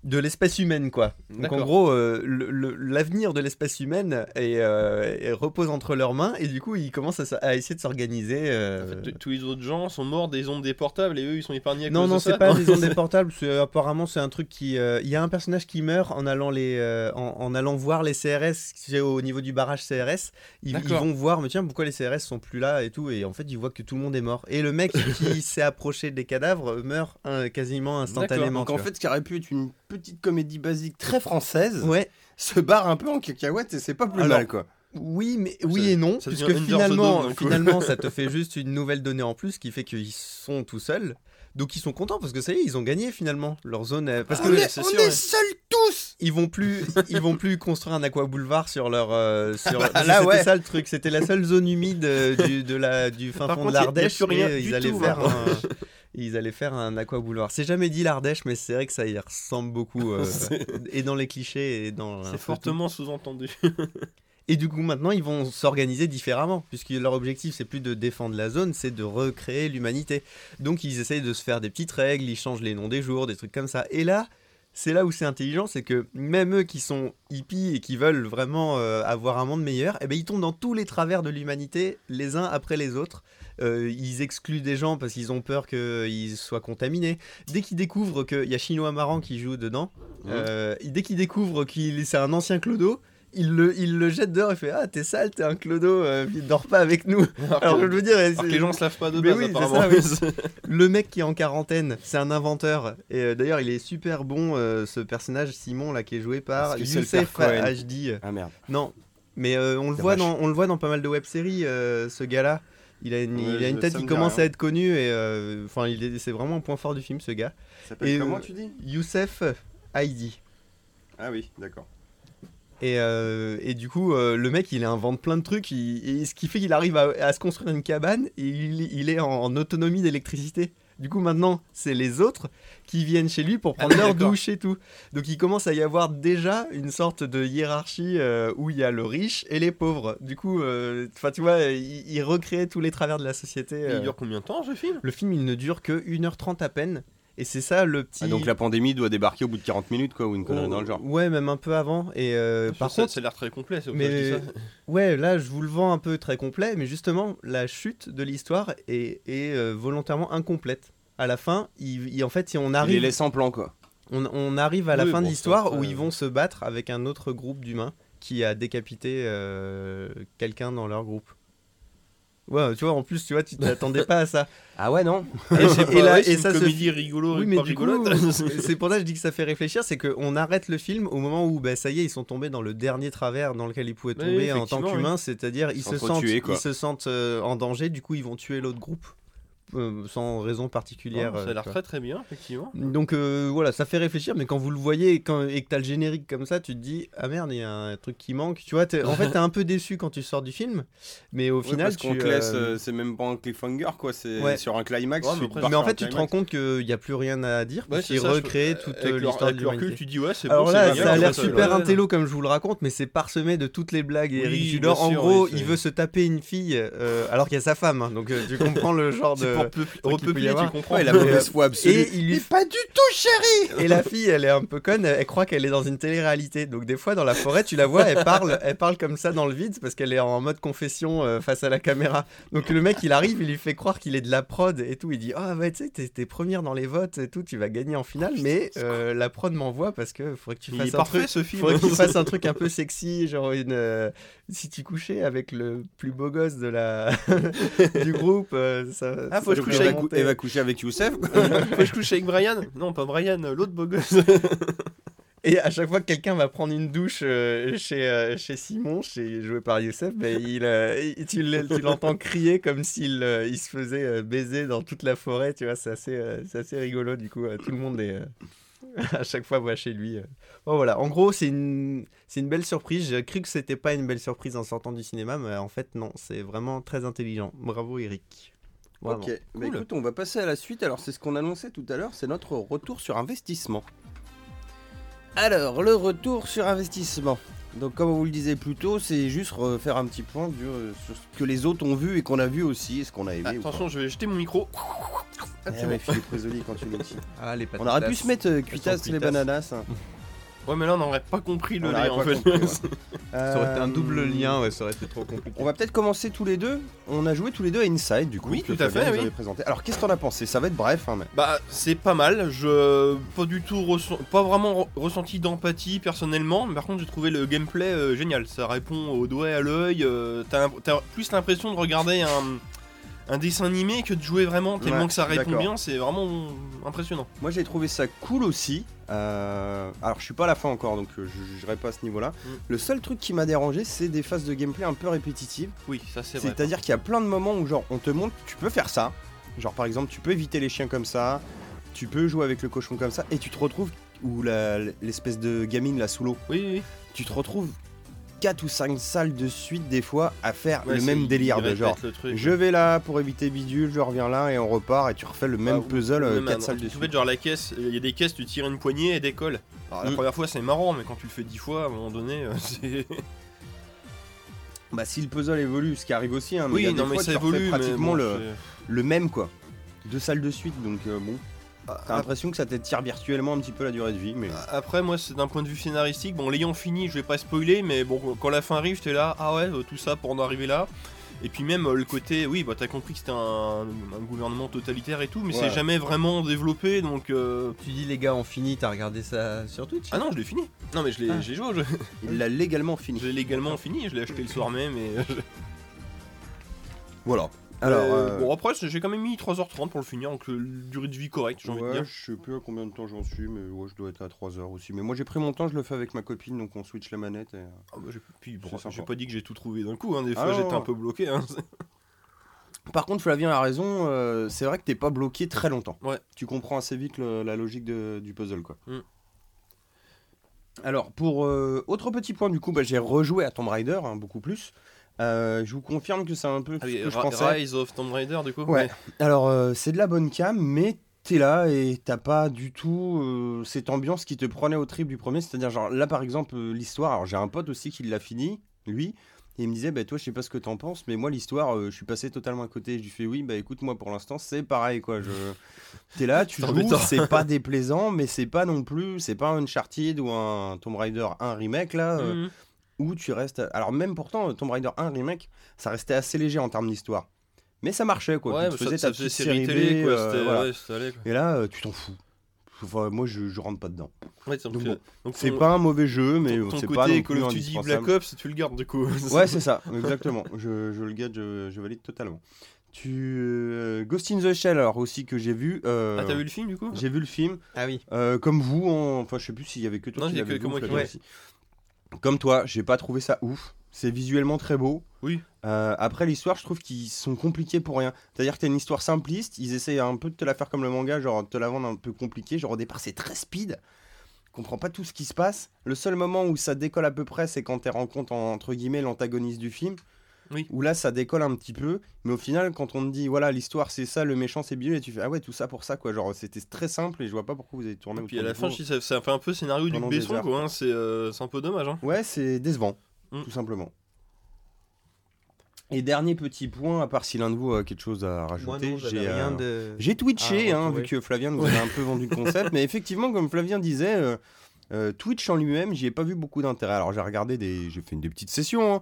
de l'espèce humaine quoi. Donc en gros euh, le- le- l'avenir de l'espèce humaine est, euh, est- repose entre leurs mains et du coup ils commencent à, essayer de s'organiser. euh, En fait, tous les autres gens sont morts des ondes des portables et eux ils sont épargnés à non cause non de c'est pas des ondes portables. C'est apparemment c'est un truc qui euh, il y a un personnage qui meurt en allant les euh, en, en allant voir les CRS c'est au niveau du barrage CRS. Ils, vont voir mais tiens pourquoi les CRS sont plus là et tout et en fait ils voient que tout le monde est mort et le mec qui s'est approché des cadavres meurt hein, quasiment instantanément. Donc en fait, ce qui aurait pu être une petite comédie basique très française ouais. se barre un peu en cacahuète et c'est pas plus Alors, mal quoi. Oui, mais oui et non, puisque finalement, finalement, ça te fait juste une nouvelle donnée en plus qui fait qu'ils sont tout seuls. Donc ils sont contents parce que ça y est, ils ont gagné finalement leur zone. euh, Parce on que est, on sûr, est ouais. seuls tous ils vont plus, ils vont plus construire un aqua boulevard sur leur. euh, sur... bah, là, c'était ouais. ça le truc, c'était la seule zone humide euh, du, de la, du fin Par fond contre, de l'Ardèche. ils allaient faire maintenant. un. Ils allaient faire un aqua boulevard. C'est jamais dit l'Ardèche, mais c'est vrai que ça y ressemble beaucoup. euh, et dans les clichés et dans. C'est fortement sous-entendu. Et du coup, maintenant, ils vont s'organiser différemment, puisque leur objectif, c'est plus de défendre la zone, c'est de recréer l'humanité. Donc, ils essayent de se faire des petites règles, ils changent les noms des jours, des trucs comme ça. Et là, c'est là où c'est intelligent, c'est que même eux qui sont hippies et qui veulent vraiment euh, avoir un monde meilleur, eh ben, ils tombent dans tous les travers de l'humanité, les uns après les autres. Euh, ils excluent des gens parce qu'ils ont peur qu'ils soient contaminés. Dès qu'ils découvrent qu'il y a Chinois Marrant qui joue dedans, euh, dès qu'ils découvrent qu'il c'est un ancien clodo, il le, il le jette dehors et fait Ah, t'es sale, t'es un clodo, euh, dors pas avec nous. Alors, je veux dire, Alors que les gens se lavent pas de base oui, apparemment. ça, le mec qui est en quarantaine, c'est un inventeur. Et euh, d'ailleurs, il est super bon, euh, ce personnage Simon, là, qui est joué par Youssef HD. Ah merde. Non, mais on, le voit dans, on le voit dans pas mal de web-séries, ce gars-là. Il a une, Ouais, il a une tête qui commence à être connu et euh, enfin c'est vraiment un point fort du film ce gars. Et, comment tu dis? Youssef Heidi. Ah oui, d'accord. Et, euh, et du coup, euh, le mec, il invente plein de trucs, il- et ce qui fait qu'il arrive à, à se construire une cabane, et il, il est en, en autonomie d'électricité. Du coup, maintenant, c'est les autres qui viennent chez lui pour prendre Ah, leur d'accord. douche et tout. Donc, il commence à y avoir déjà une sorte de hiérarchie euh, où il y a le riche et les pauvres. Du coup, euh, tu vois, il, il recrée tous les travers de la société. Et euh. Il dure combien de temps ce film? Le film, il ne dure que 1h30 à peine. Et c'est ça le petit. Ah, donc la pandémie doit débarquer au bout de 40 minutes, quoi, ou une connerie dans le genre. Ouais, même un peu avant. Et euh, par ça, contre, ça a l'air très complet. c'est mais- ça. Ouais, là, je vous le vends un peu très complet, mais justement, la chute de l'histoire est, est, euh, volontairement incomplète. À la fin, il, il- en fait, si on Il les arrive, laisse en plan, quoi. on, on arrive à la Oui, fin bon, de l'histoire où euh. ils vont se battre avec un autre groupe d'humains qui a décapité euh, quelqu'un dans leur groupe. Ouais, tu vois, en plus, tu vois, tu t'attendais pas à ça. Ah ouais, non Et, c'est et pas- là- ouais, et c'est une ça se comédie rigolo, Oui, mais pas du coup, rigolote. c'est pour ça que je dis que ça fait réfléchir, c'est qu'on arrête le film au moment où, bah, ça y est, ils sont tombés dans le dernier travers dans lequel ils pouvaient Oui, tomber en tant qu'humains, c'est-à-dire ils se sentent, tuer, ils se sentent euh, en danger, du coup ils vont tuer l'autre groupe euh, sans raison particulière. Oh, ça euh, a l'air tu vois. très très bien, effectivement. Donc euh, voilà, ça fait réfléchir, mais quand vous le voyez et, quand, et que t'as le générique comme ça, tu te dis ah merde, il y a un truc qui manque. Tu vois, en fait t'es un peu déçu quand tu sors du film, mais au Ouais, final parce tu qu'on te euh, laisse, euh, c'est même pas un cliffhanger, quoi, c'est Ouais. sur un climax. Ouais, mais après- en fait, tu te rends compte qu'il n'y a plus rien à dire, Ouais, parce c'est qu'il ça, je- recrée euh, toute euh, l'histoire le recul, tu dis ouais, c'est Alors là, ça a l'air super intello comme je vous le raconte, mais c'est parsemé de toutes les blagues et Eric. En gros, il veut se taper une fille euh, alors qu'il y a sa femme, hein, donc euh, tu comprends le genre de. Repeupler, tu comprends. Ouais, la Et, mauvaise foi absolue. Et il lui Mais pas du tout, chérie et la fille, elle est un peu conne, elle croit qu'elle est dans une télé-réalité. Donc des fois dans la forêt, tu la vois, elle parle, elle parle comme ça dans le vide parce qu'elle est en mode confession euh, face à la caméra. Donc le mec, il arrive, il lui fait croire qu'il est de la prod et tout. Il dit ah ouais, tu sais, t'es- t'es première dans les votes et tout, tu vas gagner en finale, mais euh, la prod m'envoie parce que faudrait que tu fasses un parfait truc. ce film. Faudrait qu'il fasse un truc un peu sexy, genre une. euh, si tu couchais avec le plus beau gosse de la du groupe, euh, ça. Ah, faut que je couche avec va elle coucher avec Youssef. Faut que je couche avec Brian Non, pas Brian, l'autre beau gosse. Et à chaque fois que quelqu'un va prendre une douche euh, chez, euh, chez Simon, chez, joué par Youssef, ben, il, euh, il- tu l'entends crier comme s'il euh, il se faisait euh, baiser dans toute la forêt, tu vois, c'est assez, euh, c'est assez rigolo, du coup, euh, tout le monde est... euh, à chaque fois va chez lui. euh. Bon, voilà, en gros, c'est une, c'est une belle surprise. J'ai cru que c'était pas une belle surprise en sortant du cinéma, mais en fait, non, c'est vraiment très intelligent. Bravo, Eric. Vraiment. Ok, Cool. écoute, on va passer à la suite. Alors, c'est ce qu'on annonçait tout à l'heure, c'est notre retour sur investissement. Alors, le retour sur investissement. Donc, comme on vous le disait plus tôt, c'est juste refaire un petit point euh, sur ce que les autres ont vu et qu'on a vu aussi, et ce qu'on a aimé. ou pas. Attention, je vais jeter mon micro. Eh ouais, Philippe Risoli, quand tu le dis. Ah, les On aurait pu se mettre euh, cuitas sont les bananas. hein. Ouais, mais là, on n'aurait pas compris le On aurait en pas fait. compris, ouais. Ça aurait été un double Euh, lien, ouais, ça aurait été trop compliqué. On va peut-être commencer tous les deux. On a joué tous les deux à Inside, du coup. Oui, que tout à Fabien fait, nous oui. avait présenté. Alors, qu'est-ce que t'en as pensé? Ça va être bref, hein, mais. Bah, c'est pas mal. Je pas du tout ressen- pas vraiment re- ressenti d'empathie personnellement. Mais par contre, j'ai trouvé le gameplay euh, génial. Ça répond au doigt et à l'œil. euh, T'as plus l'impression de regarder un, un dessin animé que de jouer vraiment. Tellement Ouais, que ça répond d'accord. bien. C'est vraiment impressionnant. Moi j'ai trouvé ça cool aussi. Euh, alors je suis pas à la fin encore donc euh, je jugerai pas à ce niveau là. Mm. Le seul truc qui m'a dérangé c'est des phases de gameplay un peu répétitives. Oui, ça c'est vrai. C'est-à-dire qu'il y a plein de moments où genre on te montre tu peux faire ça. Genre par exemple tu peux éviter les chiens comme ça. Tu peux jouer avec le cochon comme ça et tu te retrouves ou l'espèce de gamine là sous l'eau. Oui, oui. Tu te retrouves 4 ou 5 salles de suite des fois à faire Ouais, le même délire de genre truc. je vais là pour éviter bidule, je reviens là et on repart et tu refais le même Ah, puzzle Même 4 un- salles de suite. genre la caisse, il y a des caisses, tu tires une poignée et décolle. Alors la Mm. première fois c'est marrant, mais quand tu le fais dix fois, à un moment donné, euh, c'est. Bah si le puzzle évolue, ce qui arrive aussi, hein, mais il y a Oui, des non, mais fois, ça évolue. mais pratiquement bon, le, même quoi. Deux salles de suite, donc euh, bon. T'as l'impression que ça t'étire virtuellement un petit peu la durée de vie, mais... Après, moi, c'est d'un point de vue scénaristique. Bon, l'ayant fini, je vais pas spoiler, mais bon, quand la fin arrive, j'étais là, ah ouais, euh, tout ça pour en arriver là. Et puis même euh, le côté, oui, bah t'as compris que c'était un, un gouvernement totalitaire et tout, mais Ouais. c'est jamais vraiment développé, donc. euh, Tu dis les gars ont fini, t'as regardé ça sur Twitch? Ah non, je l'ai fini. Non, mais je l'ai, Ah. j'ai joué, au jeu. Il l'a légalement fini. je l'ai légalement fini, je l'ai acheté le soir même. Et... Voilà. Alors, Euh, euh, bon après, j'ai quand même mis 3h30 pour le finir, donc euh, durée de vie correcte, j'ai envie de ouais, dire. je sais plus à combien de temps j'en suis, mais ouais, je dois être à 3 heures aussi. Mais moi j'ai pris mon temps, je le fais avec ma copine, donc on switch la manette. Et... Ah bah, j'ai, puis, bon, C'est sympa. j'ai pas dit que j'ai tout trouvé d'un coup, hein, des Ah fois non, j'étais non. un peu bloqué. Hein. Par contre, Flavien a raison, euh, c'est vrai que t'es pas bloqué très longtemps. Ouais. Tu comprends assez vite le- la logique de- du puzzle, quoi. Mm. Alors, pour euh, autre petit point, du coup, bah, j'ai rejoué à Tomb Raider, hein, beaucoup plus. Euh, je vous confirme que c'est un peu Ah ce oui, que je pensais. Rise of Tomb Raider, du coup Ouais. Alors, euh, c'est de la bonne cam, mais t'es là et t'as pas du tout euh, cette ambiance qui te prenait au trip du premier. C'est-à-dire, genre, là, par exemple, l'histoire. Alors, j'ai un pote aussi qui l'a fini, lui. Et il me disait, bah, toi, je sais pas ce que t'en penses, mais moi, l'histoire, je suis passé totalement à côté. Je lui fais, oui, bah, écoute, moi, pour l'instant, c'est pareil, quoi. Je... T'es là, tu joues, c'est pas déplaisant, mais c'est pas non plus, c'est pas un Uncharted ou un Tomb Raider 1 remake, là. Mhm. Où tu restes. Alors, même pourtant, Tomb Raider 1 remake, ça restait assez léger en termes d'histoire. Mais ça marchait, quoi. Ouais, tu faisais ça, ta ça petite série télé, quoi. euh, c'était- voilà. ouais, quoi. Et là, euh, tu t'en fous. Enfin, moi, je, je rentre pas dedans. Ouais, donc, euh, bon, donc C'est ton- pas un mauvais jeu, mais ton, ton c'est côté pas non Call plus of Duty. Black Ops, tu le gardes, du coup. Ouais, c'est ça, exactement. je, je le garde, je, je valide totalement. Tu euh, Ghost in the Shell, alors aussi que j'ai vu. euh, Ah, t'as vu le film, du coup? J'ai vu le film. Ah oui. Euh, comme vous, en- enfin, je sais plus s'il y avait que toi Non, qui il y a l'avais que- vu, que moi qui- aussi. Comme toi, j'ai pas trouvé ça ouf. C'est visuellement très beau. Oui. Euh, après l'histoire, je trouve qu'ils sont compliqués pour rien. C'est-à-dire que t'as une histoire simpliste, ils essayent un peu de te la faire comme le manga, genre de te la vendre un peu compliquée. Genre au départ, c'est très speed. Comprends pas tout ce qui se passe. Le seul moment où ça décolle à peu près, c'est quand tu rencontres entre guillemets l'antagoniste du film. Oui. Où là, ça décolle un petit peu. Mais au final, quand on te dit, voilà, l'histoire c'est ça, le méchant c'est Bill, et tu fais, ah ouais, tout ça pour ça, quoi. Genre, c'était très simple et je vois pas pourquoi vous avez tourné Et puis à la fin, ça, ça fait un peu scénario du Besson, heures. quoi. hein, C'est euh, c'est un peu dommage. Hein. Ouais, c'est décevant, Mm. tout simplement. Et dernier petit point, à part si l'un de vous a quelque chose à rajouter, j'ai euh, de. j'ai twitché, hein, vu que Flavien nous avait un peu vendu le concept. mais effectivement, comme Flavien disait, euh, euh, Twitch en lui-même, j'y ai pas vu beaucoup d'intérêt. Alors j'ai regardé des, j'ai fait des petites sessions. hein.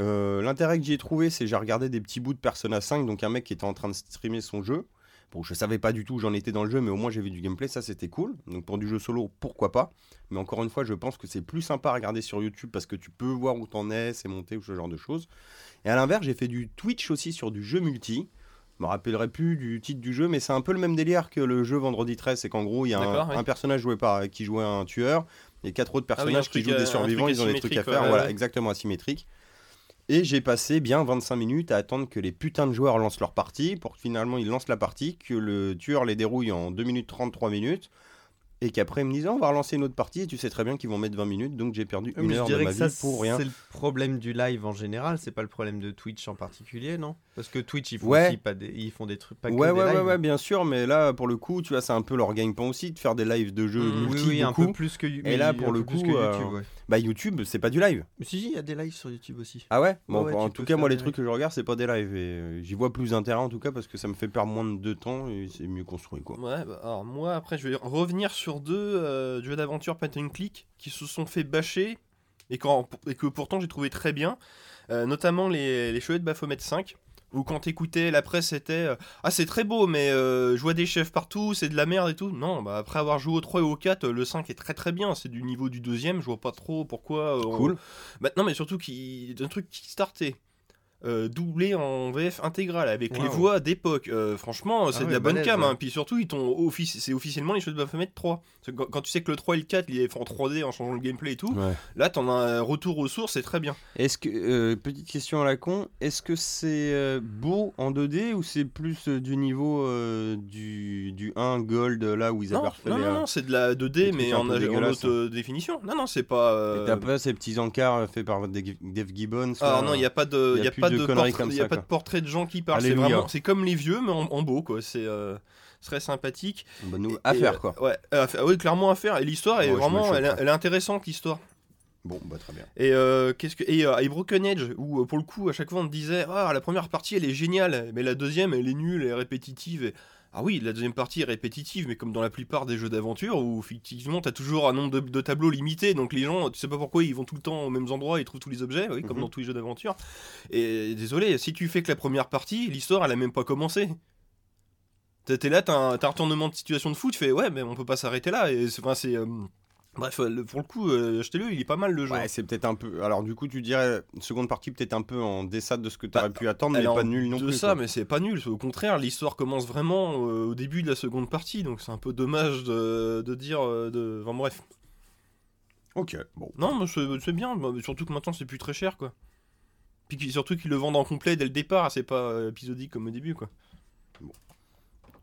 Euh, L'intérêt que j'y ai trouvé, c'est j'ai regardé des petits bouts de Persona 5, donc un mec qui était en train de streamer son jeu. Bon, je savais pas du tout où j'en étais dans le jeu, mais au moins j'ai vu du gameplay, ça c'était cool. Donc pour du jeu solo, pourquoi pas. Mais encore une fois, je pense que c'est plus sympa à regarder sur YouTube parce que tu peux voir où t'en es, c'est monté ou ce genre de choses. Et à l'inverse, j'ai fait du Twitch aussi sur du jeu multi. Je me rappellerai plus du titre du jeu, mais c'est un peu le même délire que le jeu Vendredi 13. C'est qu'en gros, il y a un, personnage joué par, qui jouait un tueur et quatre autres Ah oui, personnages qui jouent euh, des un survivants. Ils ont des trucs à faire, ouais, voilà, ouais. exactement asymétrique. Et j'ai passé bien 25 minutes à attendre que les putains de joueurs lancent leur partie pour que finalement ils lancent la partie, que le tueur les dérouille en 2 minutes 33 minutes. Et qu'après ils me disent on va relancer une autre partie et tu sais très bien qu'ils vont mettre 20 minutes donc j'ai perdu Oui, une mais je heure de dirais ma que ça, vie pour rien. C'est le problème du live en général, c'est pas le problème de Twitch en particulier, non? Parce que Twitch, ils font Ouais. aussi pas des, ils font des trucs pas que Ouais, des ouais, ouais, lives. ouais, bien sûr, mais là, pour le coup, tu vois, c'est un peu leur gagne-pain aussi de faire des lives de jeux Mmh, Oui, multi oui, un beaucoup. peu plus que Et là, pour le coup, que euh, YouTube, ouais. Bah, YouTube, c'est pas du live. Mais si, si, il y a des lives sur YouTube aussi. Ah ouais? Bon, ouais, en tout cas, moi, les des trucs que je regarde, c'est pas des lives. Et euh, j'y vois plus d'intérêt, en tout cas, parce que ça me fait perdre moins de temps et c'est mieux construit, quoi. Ouais, bah, alors moi, après, je vais revenir sur deux euh, jeux d'aventure point and click qui se sont fait bâcher et, quand, et que pourtant j'ai trouvé très bien, Euh, notamment les, les Cheveux de Baphomet 5. Où quand t'écoutais la presse c'était euh, Ah c'est très beau mais euh, je vois des chefs partout, c'est de la merde et tout. Non, bah après avoir joué au 3 et au 4, euh, le 5 est très très bien, c'est du niveau du deuxième, je vois pas trop pourquoi... euh, on- Cool. Bah, non mais surtout qu'il un truc qui startait. Euh, doublé en VF intégrale avec les Wow. voix d'époque. Euh, franchement, c'est Ah de ouais, la bonne balèze, cam. ouais. hein. Puis surtout, ils t'ont offici- c'est officiellement les choses de Baphomet 3. Parce que Quand, quand tu sais que le 3 et le 4, ils les font en 3D en changeant le gameplay et tout, Ouais. là, t'en as un retour aux sources, c'est très bien. Est-ce que, euh, petite question à la con, est-ce que c'est euh, beau en 2D ou c'est plus euh, du niveau euh, du, du 1 Gold là où ils avaient refait non, les. non, non, c'est de la 2D, les mais en, en dégueulasses, haute euh, définition. Non, non, c'est pas. Et euh, t'as pas ces petits encarts faits par Dave Dave Gibbons là non, il n'y a pas de, y a y a plus pas de de, conneries portrait, comme y a ça, pas quoi. de portrait de gens qui parlent. C'est vraiment, c'est comme les vieux, mais en, en beau, quoi. C'est euh, très sympathique. Bah, nous, à faire quoi. Ouais, à oui, clairement à faire. Et l'histoire est Ouais, vraiment, le elle, est- choperai. elle est intéressante l'histoire. Bon, bah très bien. Et euh, qu'est-ce que et, euh, et Broken Edge où euh, pour le coup à chaque fois on te disait ah la première partie elle est géniale mais la deuxième elle est nulle elle est répétitive et... ah oui la deuxième partie est répétitive mais comme dans la plupart des jeux d'aventure où effectivement t'as toujours un nombre de, de tableaux limité donc les gens tu sais pas pourquoi ils vont tout le temps aux mêmes endroits ils trouvent tous les objets oui, comme Mhm. dans tous les jeux d'aventure et désolé si tu fais que la première partie l'histoire elle a même pas commencé T'es là, t'as un, t'as un retournement de situation de fou, tu fais ouais, mais on peut pas s'arrêter là. Et c'est, enfin, c'est, euh, bref, le- pour le coup, euh, achetez-le, il est pas mal le jeu. Ouais, c'est peut-être un peu. Alors, du coup, tu dirais, seconde partie, peut-être un peu en dessade de ce que tu aurais Bah, pu attendre, mais pas nul non de plus. ça, quoi. mais c'est pas nul. Au contraire, l'histoire commence vraiment euh, au début de la seconde partie, donc c'est un peu dommage de, de dire. euh, de... Enfin bref. Ok, bon. Non, mais c'est bien, bah, surtout que maintenant c'est plus très cher quoi. Puis surtout qu'ils le vendent en complet dès le départ, c'est pas euh, épisodique comme au début quoi.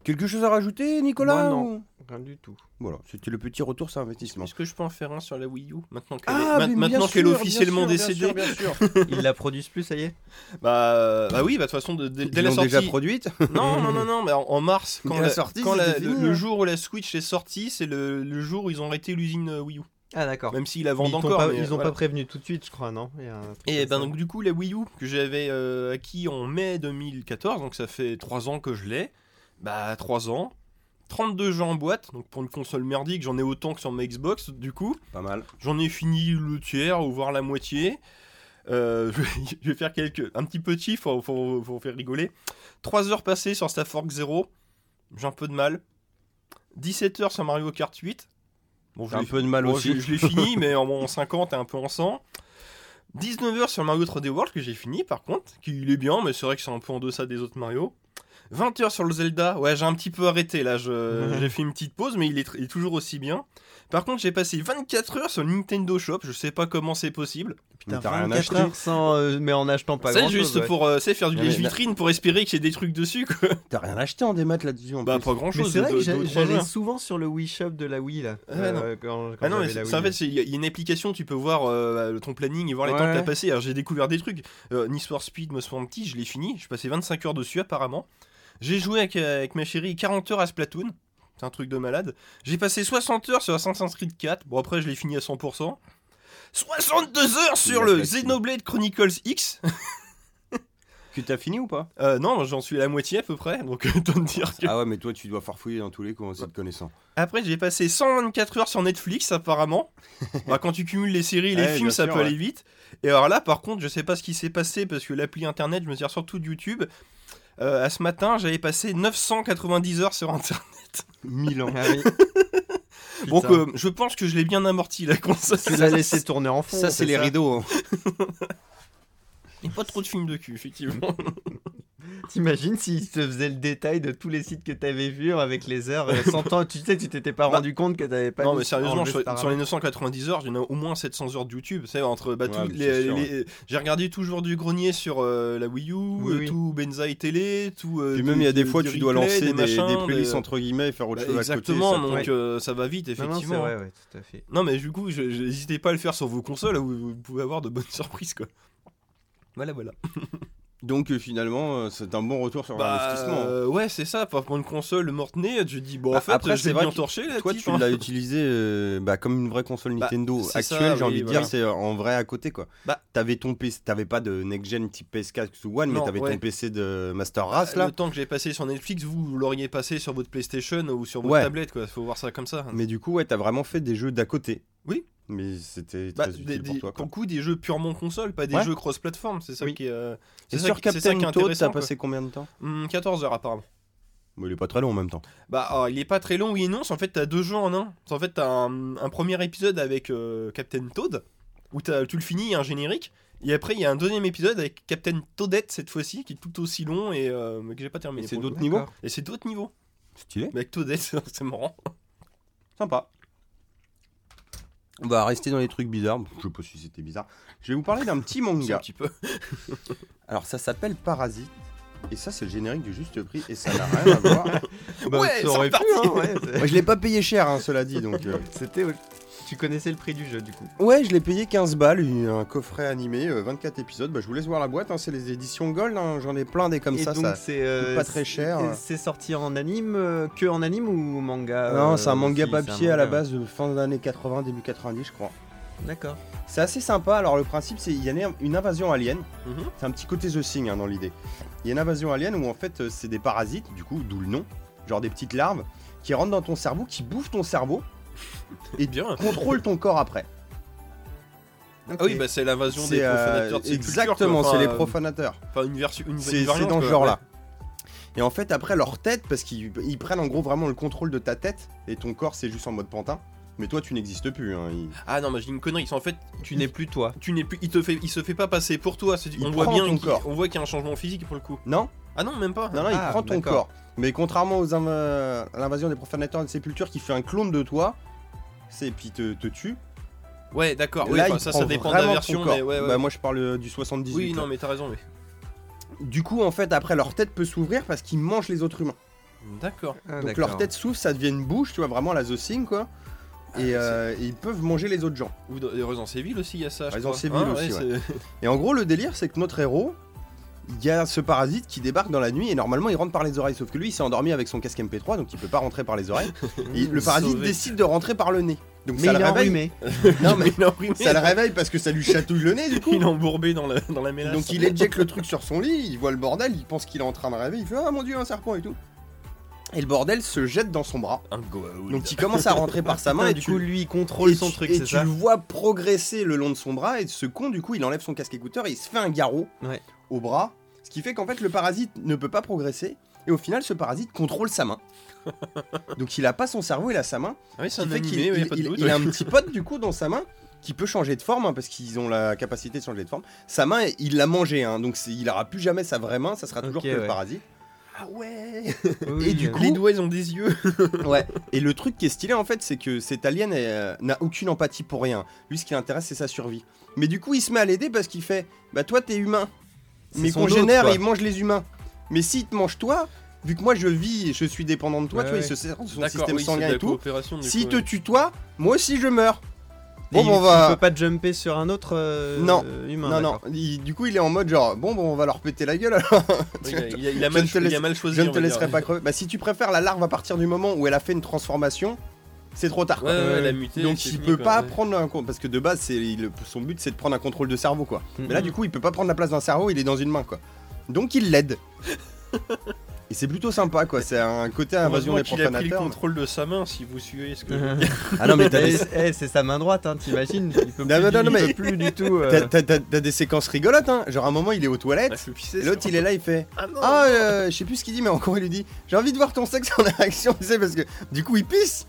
Quelque chose à rajouter, Nicolas Moi, non. ou- Rien du tout. Voilà, c'était le petit retour sur investissement. Est-ce que je peux en faire un sur la Wii U maintenant qu'elle Ah, est, ma- bien maintenant sûr, qu'elle est bien officiellement sûr, bien décédée sûr, bien sûr. Ils la produisent plus, ça y est Bah, bah oui, bah de toute façon, de- de- dès Ils la l'ont sortie. déjà produite Non, non, non, non, mais en, en mars, quand, la, la sortie, quand la- le, hein. jour où la Switch est sortie, c'est le, le jour où ils ont arrêté l'usine euh, Wii U. Ah, d'accord. Même s'ils la vendent Ils encore. pas, mais, ils ont voilà. pas prévenu tout de suite, je crois, non? Et ben ça. donc du coup la Wii U que j'avais euh, acquis en mai 2014, donc ça fait 3 ans que je l'ai. Bah 3 ans. 32 jeux en boîte, donc pour une console merdique j'en ai autant que sur ma Xbox du coup. Pas mal. J'en ai fini le tiers ou voire la moitié. Euh, je, vais, faire quelques, un petit peu de chiffres pour, pour faire rigoler. 3 heures passées sur Star Fox 0, j'ai un peu de mal. 17 heures sur Mario Kart 8. Bon, J'ai un peu de mal bon, aussi. Je, je l'ai fini, mais en, en 50 et un peu en 100. 19 heures sur Mario 3D World que j'ai fini par contre, qui il est bien, mais c'est vrai que c'est un peu en deçà des autres Mario. 20 heures sur le Zelda, ouais j'ai un petit peu arrêté là, j'ai fait une petite pause, mais il est, tr- il est toujours aussi bien. Par contre j'ai passé 24 heures sur le Nintendo Shop, je sais pas comment c'est possible. Putain, Mais t'as rien 24 acheté. heures sans, euh, mais en achetant pas C'est grand juste chose. pour euh, c'est faire du Non, mais lèche-vitrine pour espérer qu'il y ait des trucs dessus quoi. T'as rien acheté en démat là-dessus en Bah plus. pas grand Mais chose. c'est vrai que j'a- j'allais souvent sur le Wii Shop de la Wii là. Ouais, non. euh, quand, quand Ah non, mais j'avais la c'est Wii. en fait, c'est- il y, a- il y a une application, tu peux voir euh, ton planning et voir les temps que Ouais. t'as passé. Alors j'ai découvert des trucs. Euh, Need for Speed Most Wanted, je l'ai fini. Je passé 25 heures dessus apparemment. J'ai joué avec, euh, avec ma chérie 40 heures à Splatoon. C'est un truc de malade. J'ai passé 60 heures sur Assassin's Creed 4. Bon après je l'ai fini à 100%. 62 heures sur le. Xenoblade Chronicles X. Que t'as fini ou pas? Euh, non, j'en suis à la moitié à peu près. Donc autant te dire que... Ah ouais, mais toi tu dois farfouiller dans tous les coins aussi te connaissant. Après, j'ai passé 124 heures sur Netflix, apparemment. Bah, quand tu cumules les séries et les Ouais, films, ça sûr, peut ouais. aller vite. Et alors là, par contre, je sais pas ce qui s'est passé parce que l'appli internet, je me sers surtout de YouTube. Euh, à ce matin, j'avais passé 990 heures sur internet. 1000 ans. Ah oui. Donc, euh, je pense que je l'ai bien amorti la console. tu l'as laissé tourner en fond. Ça c'est les rideaux. hein. Et pas trop de films de cul, effectivement. T'imagines s'il te faisait le détail de tous les sites que t'avais vus avec les heures euh, 100 ans, tu sais, tu t'étais pas Bah, rendu compte que t'avais pas non, mais sérieusement, sur, les 990 heures, il y en a au moins 700 heures de YouTube. C'est entre bah, Ouais, les- les- J'ai regardé toujours du grenier sur euh, la Wii U, Oui, euh, oui. tout Benzaï Télé, tout. euh, Puis même il y a des du- fois du tu dois lancer des, machins, des playlists des- entre guillemets et faire autre Bah, chose exactement, à côté. donc Ouais. euh, ça va vite, Non, non, c'est effectivement. vrai, ouais, tout à fait. Non, mais du coup, n'hésitez pas à le faire sur vos consoles, où vous pouvez avoir de bonnes surprises, quoi. Voilà, voilà. Donc euh, finalement euh, c'est un bon retour sur Bah, l'investissement. hein. euh, ouais, c'est ça. Pour une console mortenée, je dis, bon, Bah, en fait, après, je c'est bien là, Toi type, tu hein. l'as utilisé euh, bah, comme une vraie console Bah, Nintendo actuelle, j'ai oui, envie de voilà. dire, c'est en vrai à côté quoi. Bah. T'avais ton PC, t'avais pas de next gen type PS4 ou One, mais t'avais ouais. ton PC de Master Race là. Le temps que j'ai passé sur Netflix, vous, vous l'auriez passé sur votre PlayStation ou sur votre Ouais. tablette, quoi. Faut voir ça comme ça. Mais du coup ouais t'as vraiment fait des jeux d'à côté. Oui. Mais c'était Bah, très des- utile des- pour toi. pour quoi. le coup, des jeux purement console, pas des Ouais. jeux cross-platform. C'est ça Oui. qui est. euh, ça sur qui- c'est ça Captain qui est Toad t'as passé combien de temps Hum, 14 heures apparemment. Bon, il est pas très long en même temps. Bah, alors, il est pas très long, oui et non. c'est En fait, t'as deux jeux en un. C'est En fait, t'as un, un premier épisode avec euh, Captain Toad, où t'as- tu le finis, il y a un générique. Et après, il y a un deuxième épisode avec Captain Toadette cette fois-ci, qui est tout aussi long et euh, mais que j'ai pas terminé. Et c'est d'autres niveaux. Et c'est d'autres niveaux. Stylé. Mais avec Toadette, c'est marrant. Sympa. On va rester dans les trucs bizarres. Je sais pas si c'était bizarre. Je vais vous parler d'un petit C'est un manga. petit peu. Alors ça s'appelle Parasite. Et ça c'est le générique du juste prix et ça n'a rien à voir. Bah, Ouais, ça c'est aurait pu, hein, ouais, Moi je l'ai pas payé cher hein, cela dit donc. euh. C'était. Tu connaissais le prix du jeu du coup. Ouais je l'ai payé 15 balles, un coffret animé, euh, 24 épisodes. Bah, je vous laisse voir la boîte, hein, c'est les éditions Gold, hein, j'en ai plein des comme Et ça. donc ça... c'est euh, pas très cher. c'est- sorti en anime, euh, que en anime ou manga Non euh, c'est un manga un papier à la base de fin des années 80, début 90 je crois. D'accord. C'est assez sympa, alors le principe c'est il y a une invasion alien. Mhm. C'est un petit côté The Thing hein, dans l'idée. Il y a une invasion alien où en fait euh, c'est des parasites, du coup, d'où le nom, genre des petites larves, qui rentrent dans ton cerveau, qui bouffent ton cerveau et Bien. contrôlent ton corps après. Ah oui, bah c'est l'invasion des euh, profanateurs de exactement, c'est les profanateurs. Enfin, une version. Une, C'est dans ce genre-là. ouais. Et en fait, après leur tête, parce qu'ils ils prennent en gros vraiment le contrôle de ta tête, et ton corps c'est juste en mode pantin. Mais toi, tu n'existes plus. hein, il- Ah non, mais j'ai une connerie. En fait, Tu n'es plus toi. tu n'es plus. Il te fait. Il se fait pas passer pour toi. on voit bien. ton qu'il- corps. On voit qu'il y a un changement physique pour le coup. Non Ah non, même pas. Non, non, il Ah, prend ton corps. Mais contrairement aux inv- à l'invasion des profanateurs de sépulture qui fait un clone de toi, c'est puis te, te tue. Ouais, d'accord. Oui, enfin, ça, ça dépend de la version, corps. mais ouais, ouais. Bah, moi, je parle euh, du 78. oui, là. non, mais t'as raison. Mais... Du coup, en fait, après, leur tête peut s'ouvrir parce qu'ils mangent les autres humains. D'accord. Ah, Donc leur tête souffle, ça devient une bouche, tu vois, vraiment la The Thing, quoi. Ah, Et, euh, et ils peuvent manger les autres gens. Ou dans les Resident Evil aussi, il y a ça. je Resident. Evil Ah, aussi, Et en gros, le délire, c'est que notre héros, il y a ce parasite qui débarque dans la nuit et normalement il rentre par les oreilles. Sauf que lui, il s'est endormi avec son casque MP3, donc il peut pas rentrer par les oreilles. Et le parasite Sauvé. décide de rentrer par le nez. Donc Mais ça il le réveille. Non, mais il ça le réveille parce que ça lui chatouille le nez du coup. Il est embourbé dans la, dans la mélasse. Donc il éjecte le truc sur son lit, il voit le bordel, il pense qu'il est en train de rêver, il fait Ah mon dieu, un serpent et tout. Et le bordel se jette dans son bras. Donc il commence à rentrer par sa main Putain, et du tu, coup, lui, il contrôle et son tu- truc, et tu ça le vois progresser le long de son bras et ce con du coup il enlève son casque écouteur et il se fait un garrot Ouais. Au bras. Ce qui fait qu'en fait le parasite ne peut pas progresser et au final ce parasite contrôle sa main. Donc il a pas son cerveau, il a sa main. Ah oui, Ce c'est qui fait qu'il il- a un petit pote du coup dans sa main qui peut changer de forme hein, parce qu'ils ont la capacité de changer de forme. Sa main, il l'a mangé, hein, donc il aura plus jamais sa vraie main, ça sera toujours que le parasite. Ah ouais Oui, Et du coup- Les doigts, ils ont des yeux. Ouais. Et le truc qui est stylé en fait, c'est que cet alien euh, n'a aucune empathie pour rien. Lui, ce qui l'intéresse, c'est sa survie. Mais du coup, il se met à l'aider parce qu'il fait Bah, toi, t'es humain. C'est Mes congénères, ils mangent les humains. Mais s'il te mange toi, vu que moi je vis et je suis dépendant de toi, Ouais, tu vois, ouais. il se sert de son système oui, sanguin et tout. S'il te tue toi, moi aussi je meurs. Bon, il, bon, on il va. peut pas jumper sur un autre euh, Non. humain. Non, non, il- du coup il est en mode genre, bon, bon, on va leur péter la gueule alors. Oui, il a- il il mal il a mal choisi. je ne te laisserai pas crever. Bah, si tu préfères la larve à partir du moment où elle a fait une transformation, c'est trop tard. Ouais, quoi. ouais, Ouais. muté. Donc il fini, peut quoi, pas ouais. prendre un compte parce que de base c'est il- son but c'est de prendre un contrôle de cerveau quoi. Mhm. Mais là du coup il peut pas prendre la place d'un cerveau, il est dans une main quoi. Donc il l'aide. Et c'est plutôt sympa quoi, c'est un côté invasion des qu'il a pris le profanateurs. contrôle de sa main, si vous suivez ce que je veux dire. Ah non mais t'as Eh, eh, c'est sa main droite, hein, t'imagines Il peut, Non, plus, non, il non, mais- peut plus du tout. euh, t'as- des séquences rigolotes hein. Genre à un moment il est aux Ah, toilettes, sur- l'autre il est là il fait Ah non Ah euh, je sais plus ce qu'il dit mais encore il lui dit j'ai envie de voir ton sexe en action tu sais parce que du coup il pisse.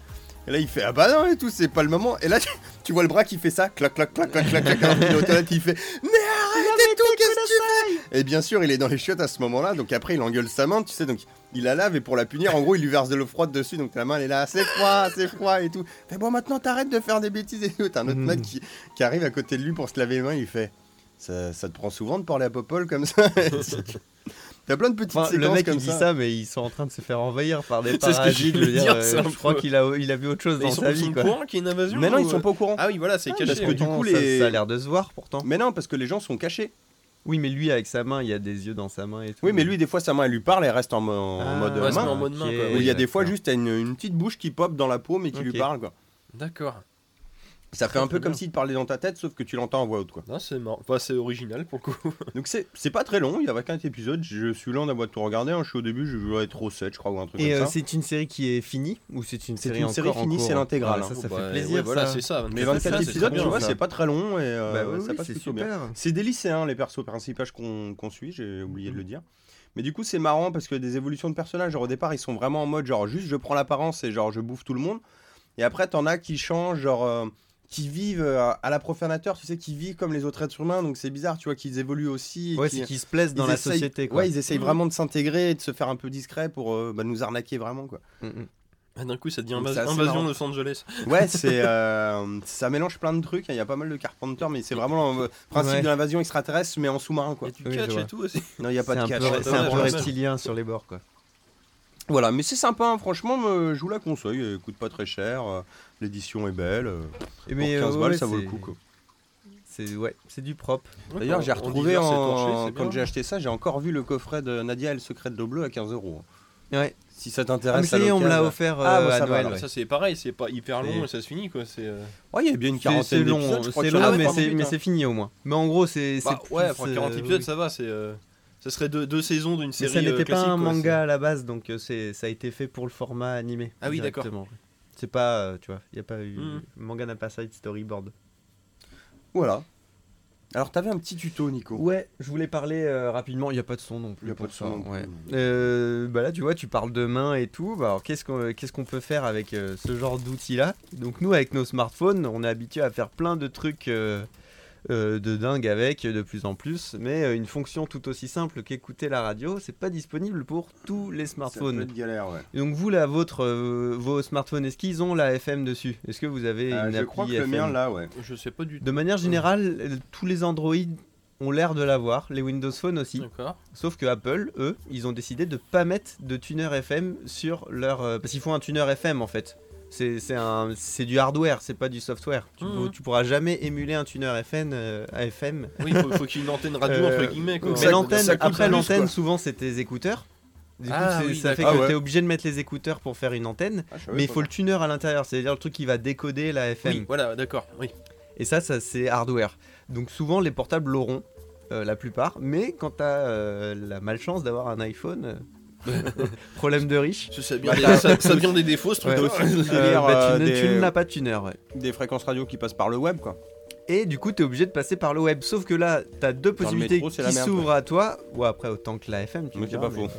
Et là il fait ah bah non et tout c'est pas le moment et là tu, vois le bras qui fait ça clac clac clac clac clac clac toilettes il fait mais arrête et tout qu'est-ce que tu fais Et bien sûr il est dans les chiottes à ce moment-là donc après il engueule sa main tu sais donc il la lave et pour la punir en gros il lui verse de l'eau froide dessus donc la main elle est là c'est froid c'est froid et tout. Fait bon maintenant t'arrêtes de faire des bêtises et tout. T'as un autre Mhm. mec qui, qui arrive à côté de lui pour se laver les mains il fait ça, ça te prend souvent de parler à Popol comme ça? T'as plein de petites Enfin, séquences le mec comme il dit ça. ça, mais ils sont en train de se faire envahir par des C'est ce que parasites. je dire, dire, euh, je crois qu'il a, il a vu autre chose Mais dans sa ils sont vie. au Quoi. courant qu'il y a une invasion Mais non, ou, ils sont euh, pas au courant. Ah oui, voilà, c'est caché. parce que du coup, ça- a l'air de se voir pourtant. Mais non, parce que les gens sont cachés. Oui, mais lui avec sa main, il y a des yeux dans sa main et tout. Oui, mais lui, des fois, sa main, elle lui parle, elle reste en, mo- en Ah, mode Ouais, main. en mode main, ok. quoi. Ou il y a des fois, juste, une, une petite bouche qui pop dans la paume et qui lui parle, quoi. D'accord. Ça fait un peu comme s'il te parlait dans ta tête, sauf que tu l'entends en voix haute, quoi. Non, c'est marrant. Enfin, c'est original pour le coup. Donc, c'est c'est pas très long, il y avait qu'un épisode. Je suis a beau tout regarder. hein. Je suis au début, je être au 7, je crois, ou un truc Et comme euh, ça. c'est une série qui est finie ou c'est une C'est série une série finie, cours c'est l'intégrale, Ouais, hein. Ça, ça fait plaisir. ouais, voilà, ça. c'est ça. Mais C'est 24 ça, c'est épisodes, tu vois, ça. c'est pas très long et euh, Bah oui, ça oui, passe c'est plutôt bien. super. C'est des lycéens, les persos principaux qu'on qu'on suit, j'ai oublié de le dire. Mais du coup, c'est marrant parce que des évolutions de personnages, genre au départ, ils sont vraiment en mode genre juste je prends l'apparence et genre je bouffe tout le monde. Et après, t'en as qui changent, genre euh, qui vivent euh, à la profanateur, tu sais, qui vivent comme les autres êtres humains, donc c'est bizarre, tu vois, qu'ils évoluent aussi. Ouais, qu'ils se plaisent dans la essayent- société. Quoi. Ouais, ils essayent Mhm. vraiment de s'intégrer et de se faire un peu discret pour euh, bah, nous arnaquer vraiment, quoi. Mm, mm. Ah, D'un coup, ça invas- assez invasion marrant. Los Angeles. Ouais, c'est euh, ça mélange plein de trucs. hein. Il y a pas mal de Carpenter, mais c'est vraiment le principe Ouais. de l'invasion extraterrestre, mais en sous-marin, quoi. Et tu Oui, je catch et tout aussi. Non, il y a pas de catch. c'est un peu reptilien sur les bords. quoi. Voilà, mais c'est sympa, hein, franchement, me- je vous la conseille. Elle coûte pas très cher, euh, l'édition est belle. euh, Et pour 15 euh, balles, ouais, ça vaut le c'est- coup. quoi. C'est ouais, c'est du propre. D'ailleurs, j'ai retrouvé en... torché, quand j'ai acheté ça, j'ai encore vu le coffret de Nadia et le secret de l'eau bleu à 15 euros. Ouais. Si ça Ah, t'intéresse, mais à on me l'a offert euh, Ah, bah, ça à Noël. ouais. Ça, c'est pareil, c'est pas hyper long et ça se finit quoi. C'est. euh, Ouais, il y a bien une quarantaine long, d'épisodes. c'est en long, a mais c'est mais fini au moins. Mais en gros, c'est Bah, ouais, plus, après euh, 40 épisodes, ça va. C'est. euh, Ça serait deux, deux saisons d'une Mais série. ça n'était euh, pas un manga à la base, donc euh, c'est ça a été fait pour le format animé. Ah oui, d'accord. C'est pas, euh, tu vois, il y a pas eu Mhm. manga n'a pas ça de storyboard. Voilà. Alors, t'avais un petit tuto, Nico. Ouais, je voulais parler euh, rapidement. Il y a pas de son non plus. Il y a pas de son ça, plus. ouais. Euh, bah là, tu vois, tu parles de main et tout. Bah, alors, qu'est-ce qu'on qu'est-ce qu'on peut faire avec euh, ce genre d'outils-là? Donc nous, avec nos smartphones, on est habitué à faire plein de trucs euh, de dingue avec, de plus en plus. Mais euh, une fonction tout aussi simple qu'écouter la radio, c'est pas disponible pour tous les smartphones. être galère, ouais. Donc vous, là, votre, euh, vos smartphones, est-ce qu'ils ont la FM dessus? Est-ce que vous avez Euh, une je appli crois que le FM mien, là, ouais. Je sais pas du tout. De manière générale, tous les Android ont l'air de l'avoir, les Windows Phone aussi. D'accord. Sauf que Apple, eux, ils ont décidé de pas mettre de tuner FM sur leur. euh, parce qu'ils font un tuner FM en fait. C'est du hardware, c'est pas du software. Tu, tu pourras jamais émuler un tuner FM. euh, à FM. Oui, faut, faut qu'il y ait une antenne radio Euh, entre guillemets. Quoi. Mais l'antenne, après l'antenne, souvent c'est tes écouteurs. Du coup, Ah oui, ça fait que Ah ouais. obligé de mettre les écouteurs pour faire une antenne. Ah, Mais il faut le tuner à l'intérieur, c'est-à-dire le truc qui va décoder la FM. Oui, voilà, d'accord. Oui. Et ça, ça c'est hardware. Donc souvent les portables l'auront, euh, la plupart. Mais quand tu as la malchance d'avoir un iPhone, euh, problème de riche. Ça, ça, vient des, ça, ça vient des défauts, ce truc. Ouais. aussi euh, bah, tu, ne- des- tu n'as pas de tuner, ouais. Des fréquences radio qui passent par le web, quoi. Et du coup, tu es obligé de passer par le web. Sauf que là, tu as deux Dans possibilités métro, qui s'ouvrent à toi. Ou après, autant que la FM, tu Mais diras, pas mais- faux.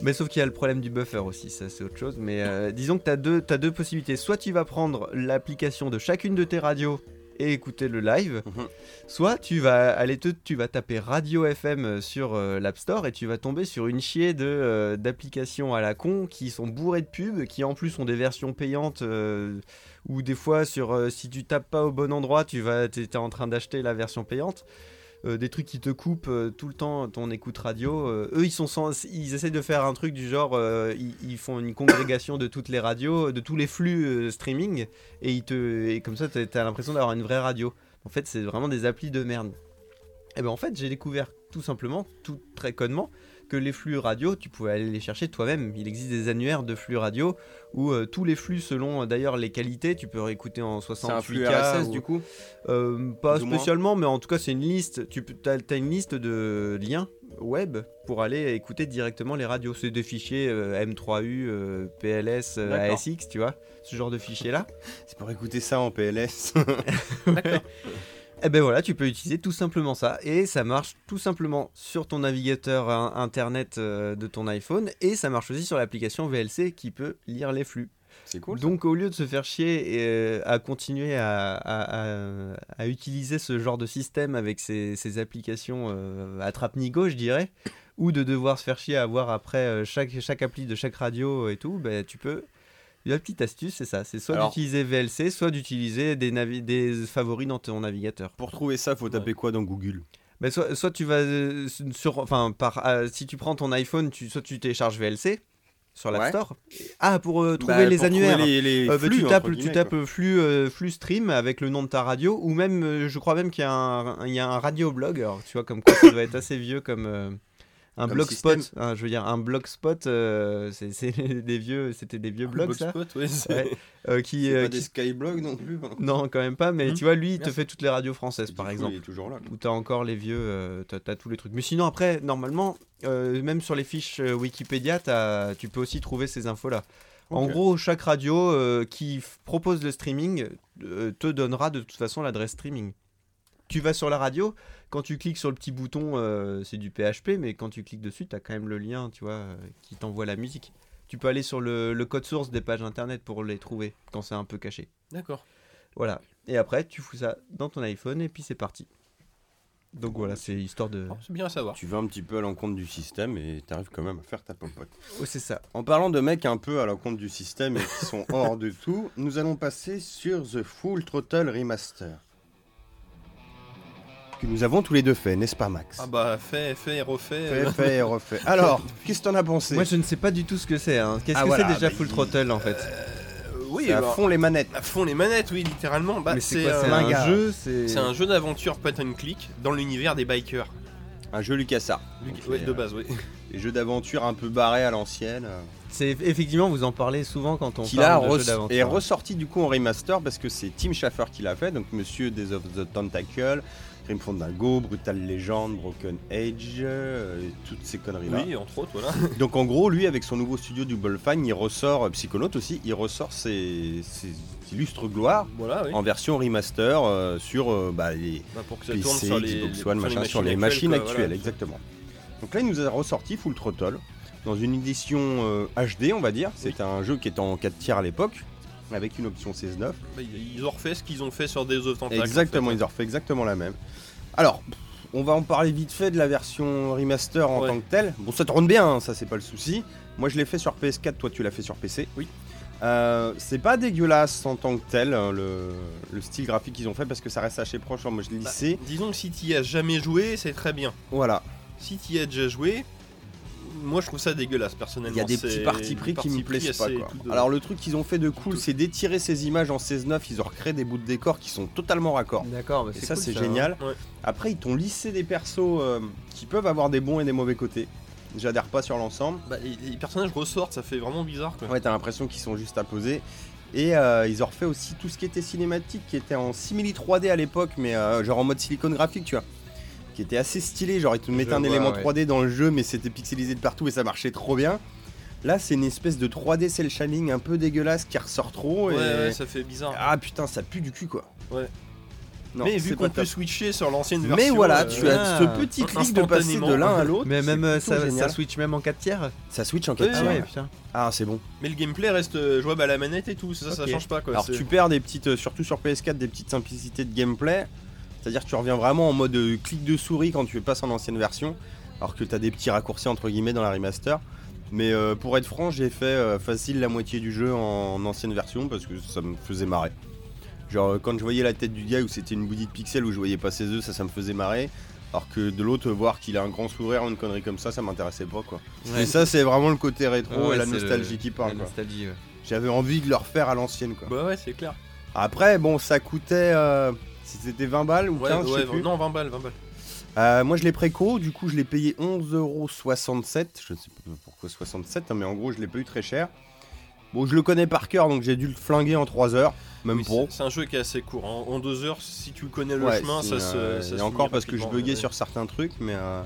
Mais sauf qu'il y a le problème du buffer aussi, ça c'est autre chose. Mais euh, disons que tu as deux possibilités. Soit tu vas prendre l'application de chacune de tes radios et écouter le live. Mhm. Soit tu vas aller te, tu vas taper Radio FM sur euh, l'App Store et tu vas tomber sur une chier de euh, d'applications à la con qui sont bourrées de pubs, qui en plus ont des versions payantes euh, ou des fois sur si tu tapes pas au bon endroit, tu vas t'es en train d'acheter la version payante. Euh, des trucs qui te coupent euh, tout le temps ton écoute radio. Euh, eux, ils sont ils essaient de faire un truc du genre, ils, font une congrégation de toutes les radios, de tous les flux streaming, et ils te, et comme ça, t'as as, l'impression d'avoir une vraie radio. En fait, c'est vraiment des applis de merde. Et ben en fait, j'ai découvert tout simplement, tout très connement, que les flux radio, tu pouvais aller les chercher toi-même. Il existe des annuaires de flux radio où euh, tous les flux, selon euh, d'ailleurs les qualités, tu peux réécouter en 68K. C'est un flux ou- du coup? euh, pas spécialement, mais en tout cas, c'est une liste. Tu as, une liste de liens web pour aller écouter directement les radios. C'est des fichiers euh, M3U, euh, PLS, euh. ASX, tu vois, ce genre de fichiers-là. C'est pour écouter ça en PLS. Et ben voilà, tu peux utiliser tout simplement ça et ça marche tout simplement sur ton navigateur euh, internet euh, de ton iPhone et ça marche aussi sur l'application VLC qui peut lire les flux. C'est cool. ça. Donc au lieu de se faire chier et, euh, à continuer à, à- à- à utiliser ce genre de système avec ces, ces applications euh, attrape-nigo, je dirais, ou de devoir se faire chier à voir après euh, chaque, chaque appli de chaque radio et tout, ben, tu peux... La petite astuce, c'est ça, c'est soit Alors- d'utiliser VLC, soit d'utiliser des, navi- des favoris dans ton navigateur. Pour trouver ça, faut taper quoi dans Google? Ben, soit, soit tu vas euh, sur, enfin, par, euh, si tu prends ton iPhone, tu, soit tu télécharges VLC sur l'App Ouais. Store. Ah, pour euh, trouver Bah, les pour trouver annuaires. les- les Euh, bah, flux, tu tapes, tu tapes flux, euh, flux stream avec le nom de ta radio, ou même, je crois même qu'il y a un, il y a un radio blog. Alors, tu vois, comme quoi ça doit être assez vieux comme euh, un blogspot. hein, je veux dire, un blogspot, euh, c'est des vieux, c'était des vieux blogs ça, ouais, Ouais. euh, qui, euh, pas qui- des Skyblogs non plus. hein. non quand même pas, mais Hmm. tu vois, lui, il te fait toutes les radios françaises, par coup, exemple Il est toujours là. où t'as encore les vieux, euh, t'as t'as tous les trucs. Mais sinon après, normalement, euh, même sur les fiches Wikipédia, t'as- tu peux aussi trouver ces infos-là. En Ok. gros, chaque radio euh, qui propose le streaming euh, te donnera de toute façon l'adresse streaming. Tu vas sur la radio, quand tu cliques sur le petit bouton, euh, c'est du PHP, mais quand tu cliques dessus, t'as quand même le lien, tu vois, euh, qui t'envoie la musique. Tu peux aller sur le, le code source des pages internet pour les trouver quand c'est un peu caché. D'accord. Voilà. Et après, tu fous ça dans ton iPhone et puis c'est parti. Donc voilà, c'est histoire de. Oh, c'est bien à savoir. Tu vas un petit peu à l'encontre du système et t'arrives quand même à faire ta popote. Oh, c'est ça. En parlant de mecs un peu à l'encontre du système et qui sont hors de tout, nous allons passer sur The Full Throttle Remaster. Que nous avons tous les deux fait, n'est-ce pas Max Ah bah, fait, fait, refait. Fait, euh, fait et refait. Alors, qu'est-ce que t'en as pensé Moi, je ne sais pas du tout ce que c'est. hein. Qu'est-ce Ah, que voilà, c'est déjà bah, Full il- Throttle en fait euh, oui, à alors, fond les manettes. à fond les manettes, oui, littéralement. Bah, Mais c'est quoi euh, C'est un un jeu C'est c'est un jeu d'aventure point and click dans l'univers des bikers. Un jeu LucasArts. Ouais, c'est, de euh, base, oui. Des jeux d'aventure un peu barrés à l'ancienne. C'est effectivement, vous en parlez souvent quand on qui parle de res- jeux d'aventure. est ressorti du coup en remaster parce que c'est Tim Schafer qui l'a fait, donc Monsieur Days of the Tentacle, Grim Fandango, Brutal Legend, Broken Age, euh, toutes ces conneries là. Oui, entre autres, voilà. Donc en gros, lui avec son nouveau studio Double Fine, il ressort euh, Psychonaut aussi, il ressort ses, ses illustres gloires Voilà, oui. en version remaster euh, sur euh, bah, les Bah, pour que ça tourne PC, sur les, Xbox One, machin, sur les machines actuelles, voilà. exactement. Donc là, il nous a ressorti Full Throttle dans une édition euh, HD, on va dire. C'est un jeu qui était en 4 tiers à l'époque, avec une option 16.9. Bah, Ils ont refait ce qu'ils ont fait sur des of Tentacle. Exactement, en fait. ils ont refait exactement la même. Alors, on va en parler vite fait de la version remaster en Ouais. tant que telle. Bon, ça tourne bien, hein, ça c'est pas le souci. Moi, je l'ai fait sur PS4, toi tu l'as fait sur PC. Oui. Euh, c'est pas dégueulasse en tant que tel, hein, le, le style graphique qu'ils ont fait, parce que ça reste assez proche en mode Bah, lycée. disons que si tu y as jamais joué, c'est très bien. Voilà. Si tu y as déjà joué, moi je trouve ça dégueulasse personnellement. Il y a des petits partis pris qui me plaisent pas. Quoi. de- Alors le truc qu'ils ont fait de cool, c'est d'étirer ces images en 16-9. Ils ont recréé des bouts de décor qui sont totalement raccords. D'accord, bah, Et c'est ça cool, c'est hein. génial. Ouais. Après ils t'ont lissé des persos euh, qui peuvent avoir des bons et des mauvais côtés. J'adhère pas sur l'ensemble. Bah, les, les personnages ressortent, ça fait vraiment bizarre quoi. Ouais, t'as l'impression qu'ils sont juste à poser. Et euh, ils ont refait aussi tout ce qui était cinématique, qui était en simili 3D à l'époque, mais euh, genre en mode silicone graphique, tu vois. Qui était assez stylé, genre ils te mettaient un vois, élément ouais. 3D dans le jeu, mais c'était pixelisé de partout et ça marchait trop bien. Là, c'est une espèce de 3D cel shading un peu dégueulasse qui ressort trop. Et... ouais, ça fait bizarre. Ah putain, ça pue du cul quoi. Ouais. Non, mais vu qu'on peut top. switcher sur l'ancienne version. Mais voilà, euh, tu as ah, ce petit clic de passer de l'un à l'autre. Mais même euh, ça, ça switch même en 4 tiers Ça switch en Oui, 4 oui, Ah tiers. ouais, ouais. putain. Ah, c'est bon. Mais le gameplay reste euh, jouable à la manette et tout, ça, ça change pas quoi. Alors tu perds des petites, surtout sur PS4, des petites simplicités de gameplay. C'est-à-dire que tu reviens vraiment en mode euh, clic de souris quand tu passes en ancienne version, alors que tu as des petits raccourcis entre guillemets dans la remaster. Mais euh, pour être franc, j'ai fait euh, facile la moitié du jeu en ancienne version parce que ça me faisait marrer. Genre quand je voyais la tête du gars où c'était une bouillie de pixels où je voyais pas ses œufs, ça ça me faisait marrer. Alors que de l'autre, voir qu'il a un grand sourire ou une connerie comme ça, ça m'intéressait pas quoi. Ouais. Et ça, c'est vraiment le côté rétro Ouais, et la le- nostalgie qui parle. La quoi. nostalgie, ouais. J'avais envie de le refaire à l'ancienne quoi. Bah ouais, c'est clair. Après, bon, ça coûtait. euh, c'était 20 balles ou Ouais, 15, je ouais, sais plus. non, 20 balles, 20 balles. Euh, moi, je l'ai préco, du coup, je l'ai payé 11,67€. Je ne sais pas pourquoi 67, hein, mais en gros, je l'ai pas eu très cher. Bon, je le connais par cœur, donc j'ai dû le flinguer en 3 heures, même Oui, c'est- un jeu qui est assez court. En, en deux heures, si tu connais le Ouais, chemin, ça se. euh, ça et se encore parce que je buguais ouais. sur certains trucs, mais. euh,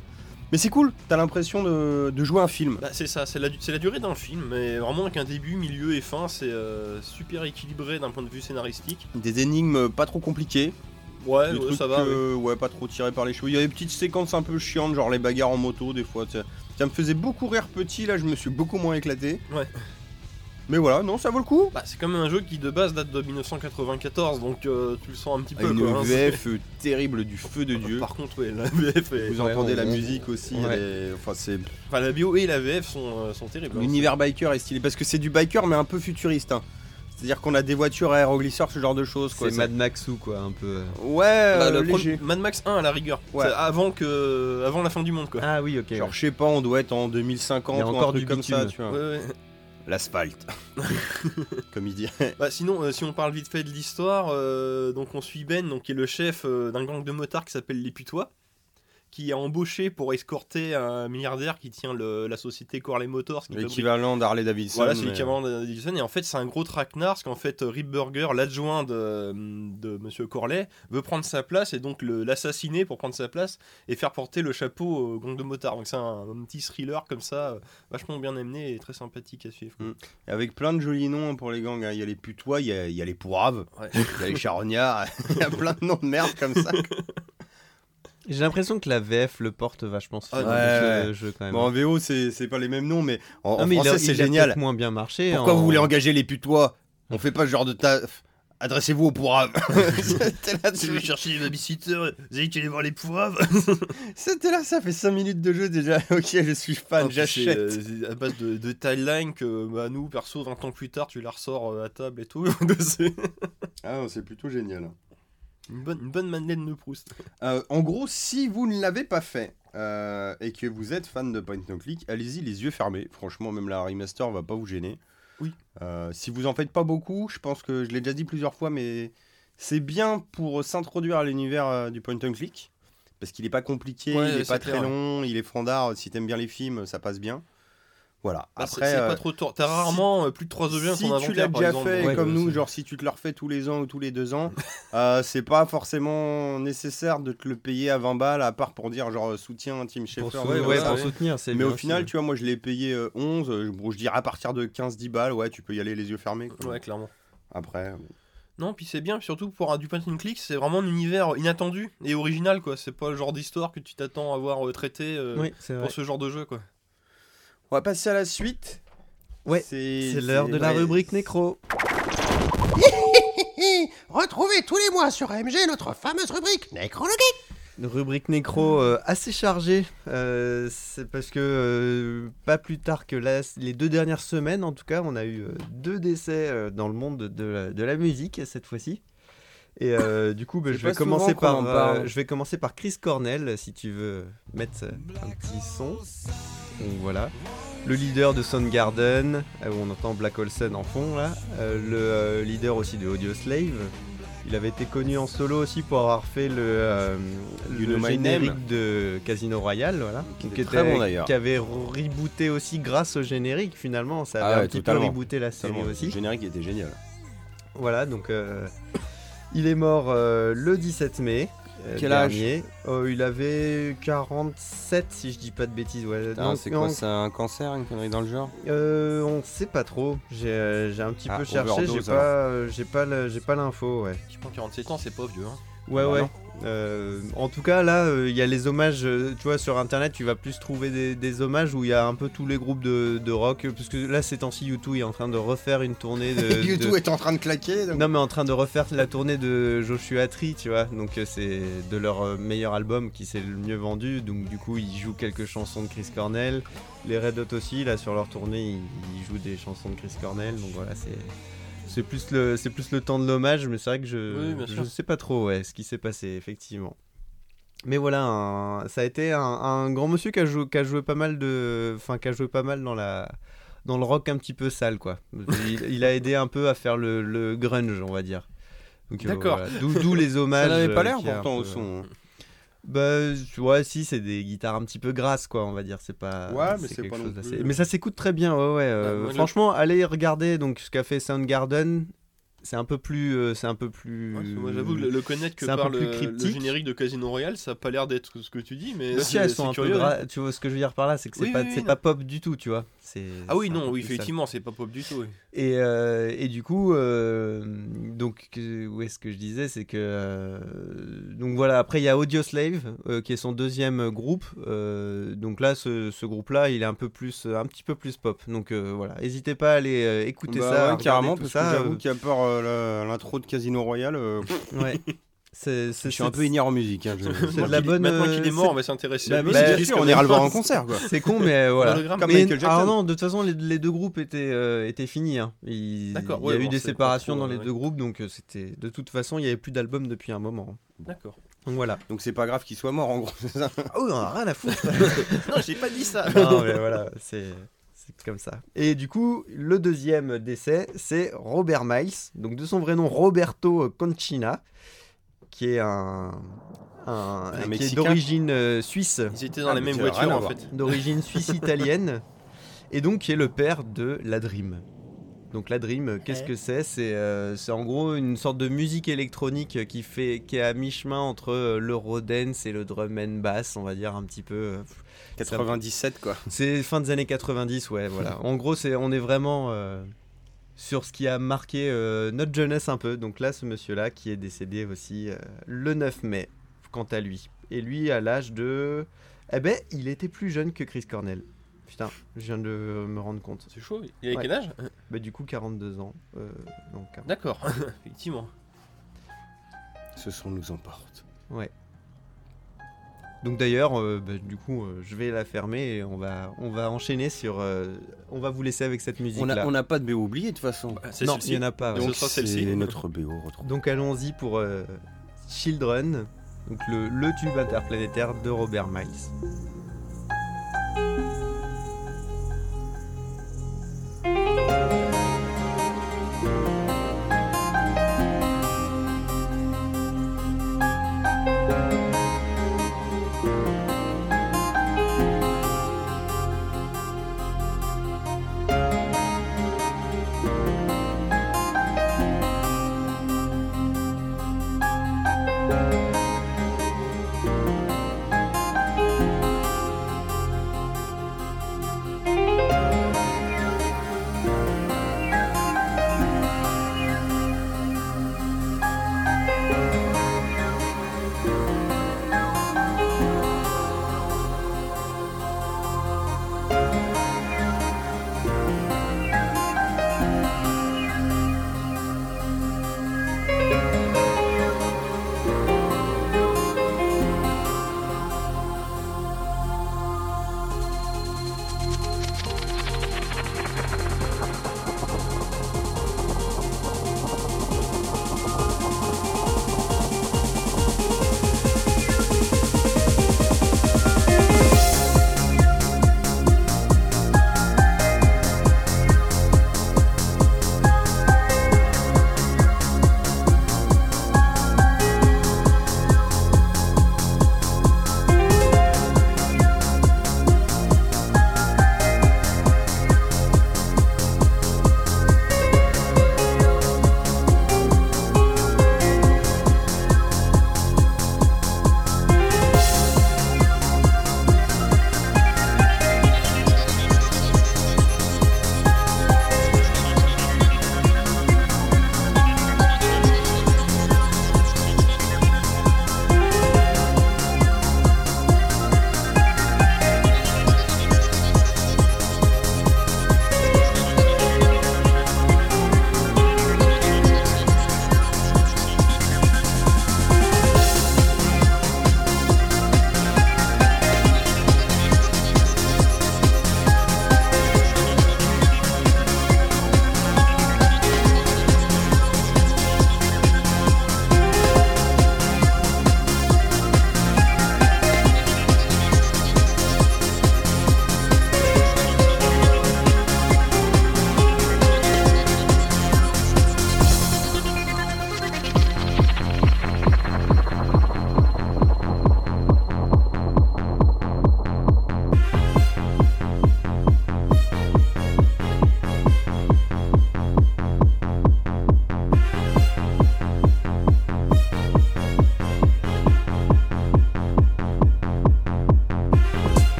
Mais c'est cool, t'as l'impression de, de jouer un film. Bah, c'est ça, c'est la, durée d'un film, mais vraiment avec un début, milieu et fin, c'est euh, super équilibré d'un point de vue scénaristique. Des énigmes pas trop compliquées. Ouais, ouais, ça va. ouais. ouais, pas trop tirés par les cheveux. Il y a des petites séquences un peu chiantes, genre les bagarres en moto, des fois. Ça me faisait beaucoup rire petit, là, je me suis beaucoup moins éclaté. Ouais. Mais voilà, non, ça vaut le coup. Bah, c'est quand même un jeu qui de base date de 1994, donc euh, tu le sens un petit peu. Une quoi, hein, VF terrible du feu de c'est- Dieu. Par contre, ouais, la VF est- Vous Ouais, entendez on- la musique aussi, ouais. elle est- enfin c'est Enfin, la bio et la VF sont, euh, sont terribles. hein. l'univers biker est stylé parce que c'est du biker mais un peu futuriste. hein. C'est-à-dire qu'on a des voitures aéroglisseurs, ce genre de choses quoi. C'est Mad Max ou quoi, un peu. euh. Ouais, Bah, euh, le pro- léger. Mad Max 1 à la rigueur. Ouais. C'est avant que avant la fin du monde quoi. Ah oui, ok. Genre ouais. je sais pas, on doit être en 2050 Il y a ou un encore truc du comme ça, bitume. tu vois. Ouais, ouais. L'asphalte. Comme il dit. Bah, sinon, euh, si on parle vite fait de l'histoire, euh, donc on suit Ben, donc qui est le chef euh, d'un gang de motards qui s'appelle les Putois, qui est embauché pour escorter un milliardaire qui tient le- la société Corley Motors. L'équivalent d'Harley Davidson. Voilà, c'est l'équivalent de Davidson. Et en fait, c'est un gros traquenard, parce qu'en fait, Rip Burger, l'adjoint de, de Monsieur Corley, veut prendre sa place et donc l'assassiner pour prendre sa place et faire porter le chapeau au gang de motards. Donc c'est un, un petit thriller comme ça, euh, vachement bien amené et très sympathique à suivre. Avec plein de jolis noms pour les gangs. hein. Il y a les putois, il y a, il y a les Ouais. il y a les charognards, il y a plein de noms de merde comme ça. J'ai l'impression que la VF le porte vachement ce Ah, ouais, jeu quand même. Bon, en VO, c'est pas les mêmes noms, mais en, en Non, mais il a- français, c'est génial. moins bien marché. Pourquoi en- vous voulez engager les putois? On fait pas ce genre de taf. Adressez-vous aux poiraves. C'était là, Si vous cherchez des babysitters, vous allez aller voir les poivres. C'était là, ça fait 5 minutes de jeu déjà. Ok, je suis fan, Ah, j'achète. euh, c'est à base de, de timeline que bah, nous, perso, 20 ans plus tard, tu la ressors euh, à table et tout. c'est Ah, non, c'est plutôt génial. Une bonne, une bonne Madeleine de Proust. Euh, en gros, si vous ne l'avez pas fait euh, et que vous êtes fan de Point No Click, allez-y les yeux fermés. Franchement, même la remaster va pas vous gêner. Oui. Euh, si vous en faites pas beaucoup, je pense que je l'ai déjà dit plusieurs fois, mais c'est bien pour s'introduire à l'univers du Point and Click. Parce qu'il est pas compliqué, Ouais, il est c'est pas très long, il est fandard. Si t'aimes bien les films, ça passe bien. Voilà. Bah, Après, c'est euh, pas trop tort. T'as rarement euh, plus de 3 objets dans si tu l'as déjà exemple. fait Ouais, comme nous, genre si tu te le refais tous les ans ou tous les deux ans, euh, c'est pas forcément nécessaire de te le payer à 20 balles, à part pour dire genre soutien Team Pour, Schaeffer. sou- ouais, pour soutenir, c'est Mais bien au aussi, final, ouais. tu vois, moi je l'ai payé euh, 11, euh, bon, je dirais à partir de 15-10 balles, ouais, tu peux y aller les yeux fermés. quoi. Ouais, clairement. Après, Non, puis c'est bien, surtout pour un du point and click, c'est vraiment un univers inattendu et original, quoi. C'est pas le genre d'histoire que tu t'attends à voir euh, traité euh, Oui, c'est vrai. pour ce genre de jeu, quoi. On va passer à la suite. Ouais, c'est l'heure de la ouais, rubrique nécro. Retrouvez tous les mois sur AMG notre fameuse rubrique Nécrologie. Une rubrique nécro euh, assez chargée. euh, c'est parce que euh, pas plus tard que la- les deux dernières semaines, en tout cas, on a eu euh, deux décès euh, dans le monde de la, de la musique cette fois-ci. Et euh, du coup, bah, je, vais commencer par, euh, je vais commencer par Chris Cornell, si tu veux mettre un petit son. Donc voilà. Le leader de Soundgarden, euh, où on entend Black Olsen en fond là. Euh, le euh, leader aussi de Audioslave. Il avait été connu en solo aussi pour avoir fait le, euh, You le Know My générique Name. de Casino Royale, voilà. Qui était très bon, d'ailleurs. Qui avait rebooté aussi grâce au générique finalement. Ça Ah avait ouais, un petit peu rebooté la série Totalement. aussi. Le générique était génial. Voilà, donc euh, il est mort euh, le 17 mai. euh, Quel âge? dernier. Euh, Il avait 47 si je dis pas de bêtises. Ouais. Putain, Non, c'est quoi C'est un cancer, une connerie dans le genre? Euh, on sait pas trop. J'ai euh, j'ai un petit Ah, peu cherché, j'ai pas, euh, j'ai pas, le- j'ai pas l'info. Ouais. Je pense 47 ans, c'est pas vieux. Hein. Ouais, ouais. Euh, en tout cas, là, euh, il y a les hommages. euh, tu vois, sur internet, tu vas plus trouver des, des hommages où il y a un peu tous les groupes de, de rock. Parce que là, ces temps-ci, U2 est en train de refaire une tournée de. YouTube de- est en train de claquer. donc- Non, mais en train de refaire la tournée de Joshua Tree, tu vois. Donc, c'est de leur meilleur album qui s'est le mieux vendu. Donc, du coup, ils jouent quelques chansons de Chris Cornell. Les Red Hot aussi, là, sur leur tournée, ils, ils jouent des chansons de Chris Cornell. Donc, voilà, c'est. C'est plus, le, c'est plus le temps de l'hommage, mais c'est vrai que je Oui, bien je sûr. sais pas trop ouais, ce qui s'est passé, effectivement. Mais voilà, un- ça a été un, un grand monsieur qui a, joué, qui a joué pas mal de, enfin qui a joué pas mal dans la, dans le rock un petit peu sale quoi. Il, il a aidé un peu à faire le, le grunge, on va dire. Euh, D'accord. voilà. D'où les hommages. Ça n'avait pas euh, l'air un pourtant au son. Bah ouais, si c'est des guitares un petit peu grasses quoi, on va dire. C'est pas. Ouais, mais c'est pas non plus- Mais ça s'écoute très bien, ouais ouais. euh, le- franchement, allez regarder donc ce qu'a fait Soundgarden. C'est un peu plus, euh, c'est un peu plus. Ouais, parce que moi j'avoue, le, le connaître que c'est un par peu plus le, le générique de Casino Royale, ça a pas l'air d'être ce que tu dis, mais Aussi, c'est elles sont un peu hein. Tu vois ce que je veux dire par là, c'est que c'est Oui, pas, oui, c'est pas pop du tout, tu vois. C'est. Ah oui, non, oui, effectivement, c'est pas pop du tout. oui. Et, euh, et du coup, euh, donc, que- où est-ce que je disais, c'est que. euh, donc voilà, après il y a Audioslave, euh, qui est son deuxième groupe. euh, donc là, ce, ce groupe-là, il est un peu plus, un petit peu plus pop. Donc euh, voilà, n'hésitez pas à aller euh, écouter Bah ça. ouais, carrément, tout parce ça. que j'avoue euh, qu'il y a peur euh, l'intro de Casino Royale. euh, ouais. C'est, je suis un peu ignare en musique. hein, je- C'est de la qu'il- bonne, Maintenant euh, qu'il est mort, c'est- on va s'intéresser Bah, bah, c'est bien juste sûr, on ira le voir en concert. C'est con, mais voilà. Comme Mais- Michael Jackson. alors non, de toute façon, les, les deux groupes étaient, euh, étaient finis. hein. Il, D'accord, il y ouais, a eu bon, des séparations trop, dans les ouais. deux groupes, donc euh, c'était. De toute façon, il n'y avait plus d'album depuis un moment. D'accord. Donc voilà. Donc c'est pas grave qu'il soit mort en gros. Ah oui, on a rien à foutre. Non, j'ai pas dit ça. non, mais voilà, c'est. Comme ça. Et du coup, le deuxième décès, c'est Robert Miles, donc de son vrai nom Roberto Concina, qui est un, un, qui est Mexicain d'origine euh, suisse. Ils étaient dans Ah, la mais même tu as rien voiture à en fait. d'origine suisse-italienne, et donc qui est le père de la Dream. Donc la Dream, euh, qu'est-ce Ouais. que c'est? C'est euh, c'est en gros une sorte de musique électronique qui, fait, qui est à mi-chemin entre euh, l'eurodance et le drum and bass, on va dire un petit peu. Euh, 97 quoi. C'est fin des années 90, ouais, voilà. En gros, c'est, on est vraiment euh, sur ce qui a marqué euh, notre jeunesse un peu. Donc là, ce monsieur-là qui est décédé aussi euh, le 9 mai, quant à lui. Et lui, à l'âge de... Eh ben, il était plus jeune que Chris Cornell. Putain, je viens de me rendre compte. C'est chaud. Il avait Ouais. quel âge? Bah du coup, 42 ans. euh, donc, euh, D'accord, effectivement. Ce son nous emporte. ouais. Donc d'ailleurs, euh, bah, du coup, euh, je vais la fermer et on va, on va enchaîner sur... euh, on va vous laisser avec cette On musique-là. n'a on n'a pas de BO oublié de toute façon. Bah, c'est Non, il n'y en a pas. ouais. Donc, Donc ce sera celle-ci. c'est notre BO. Donc allons-y pour euh, Children, donc le, le tube interplanétaire de Robert Miles.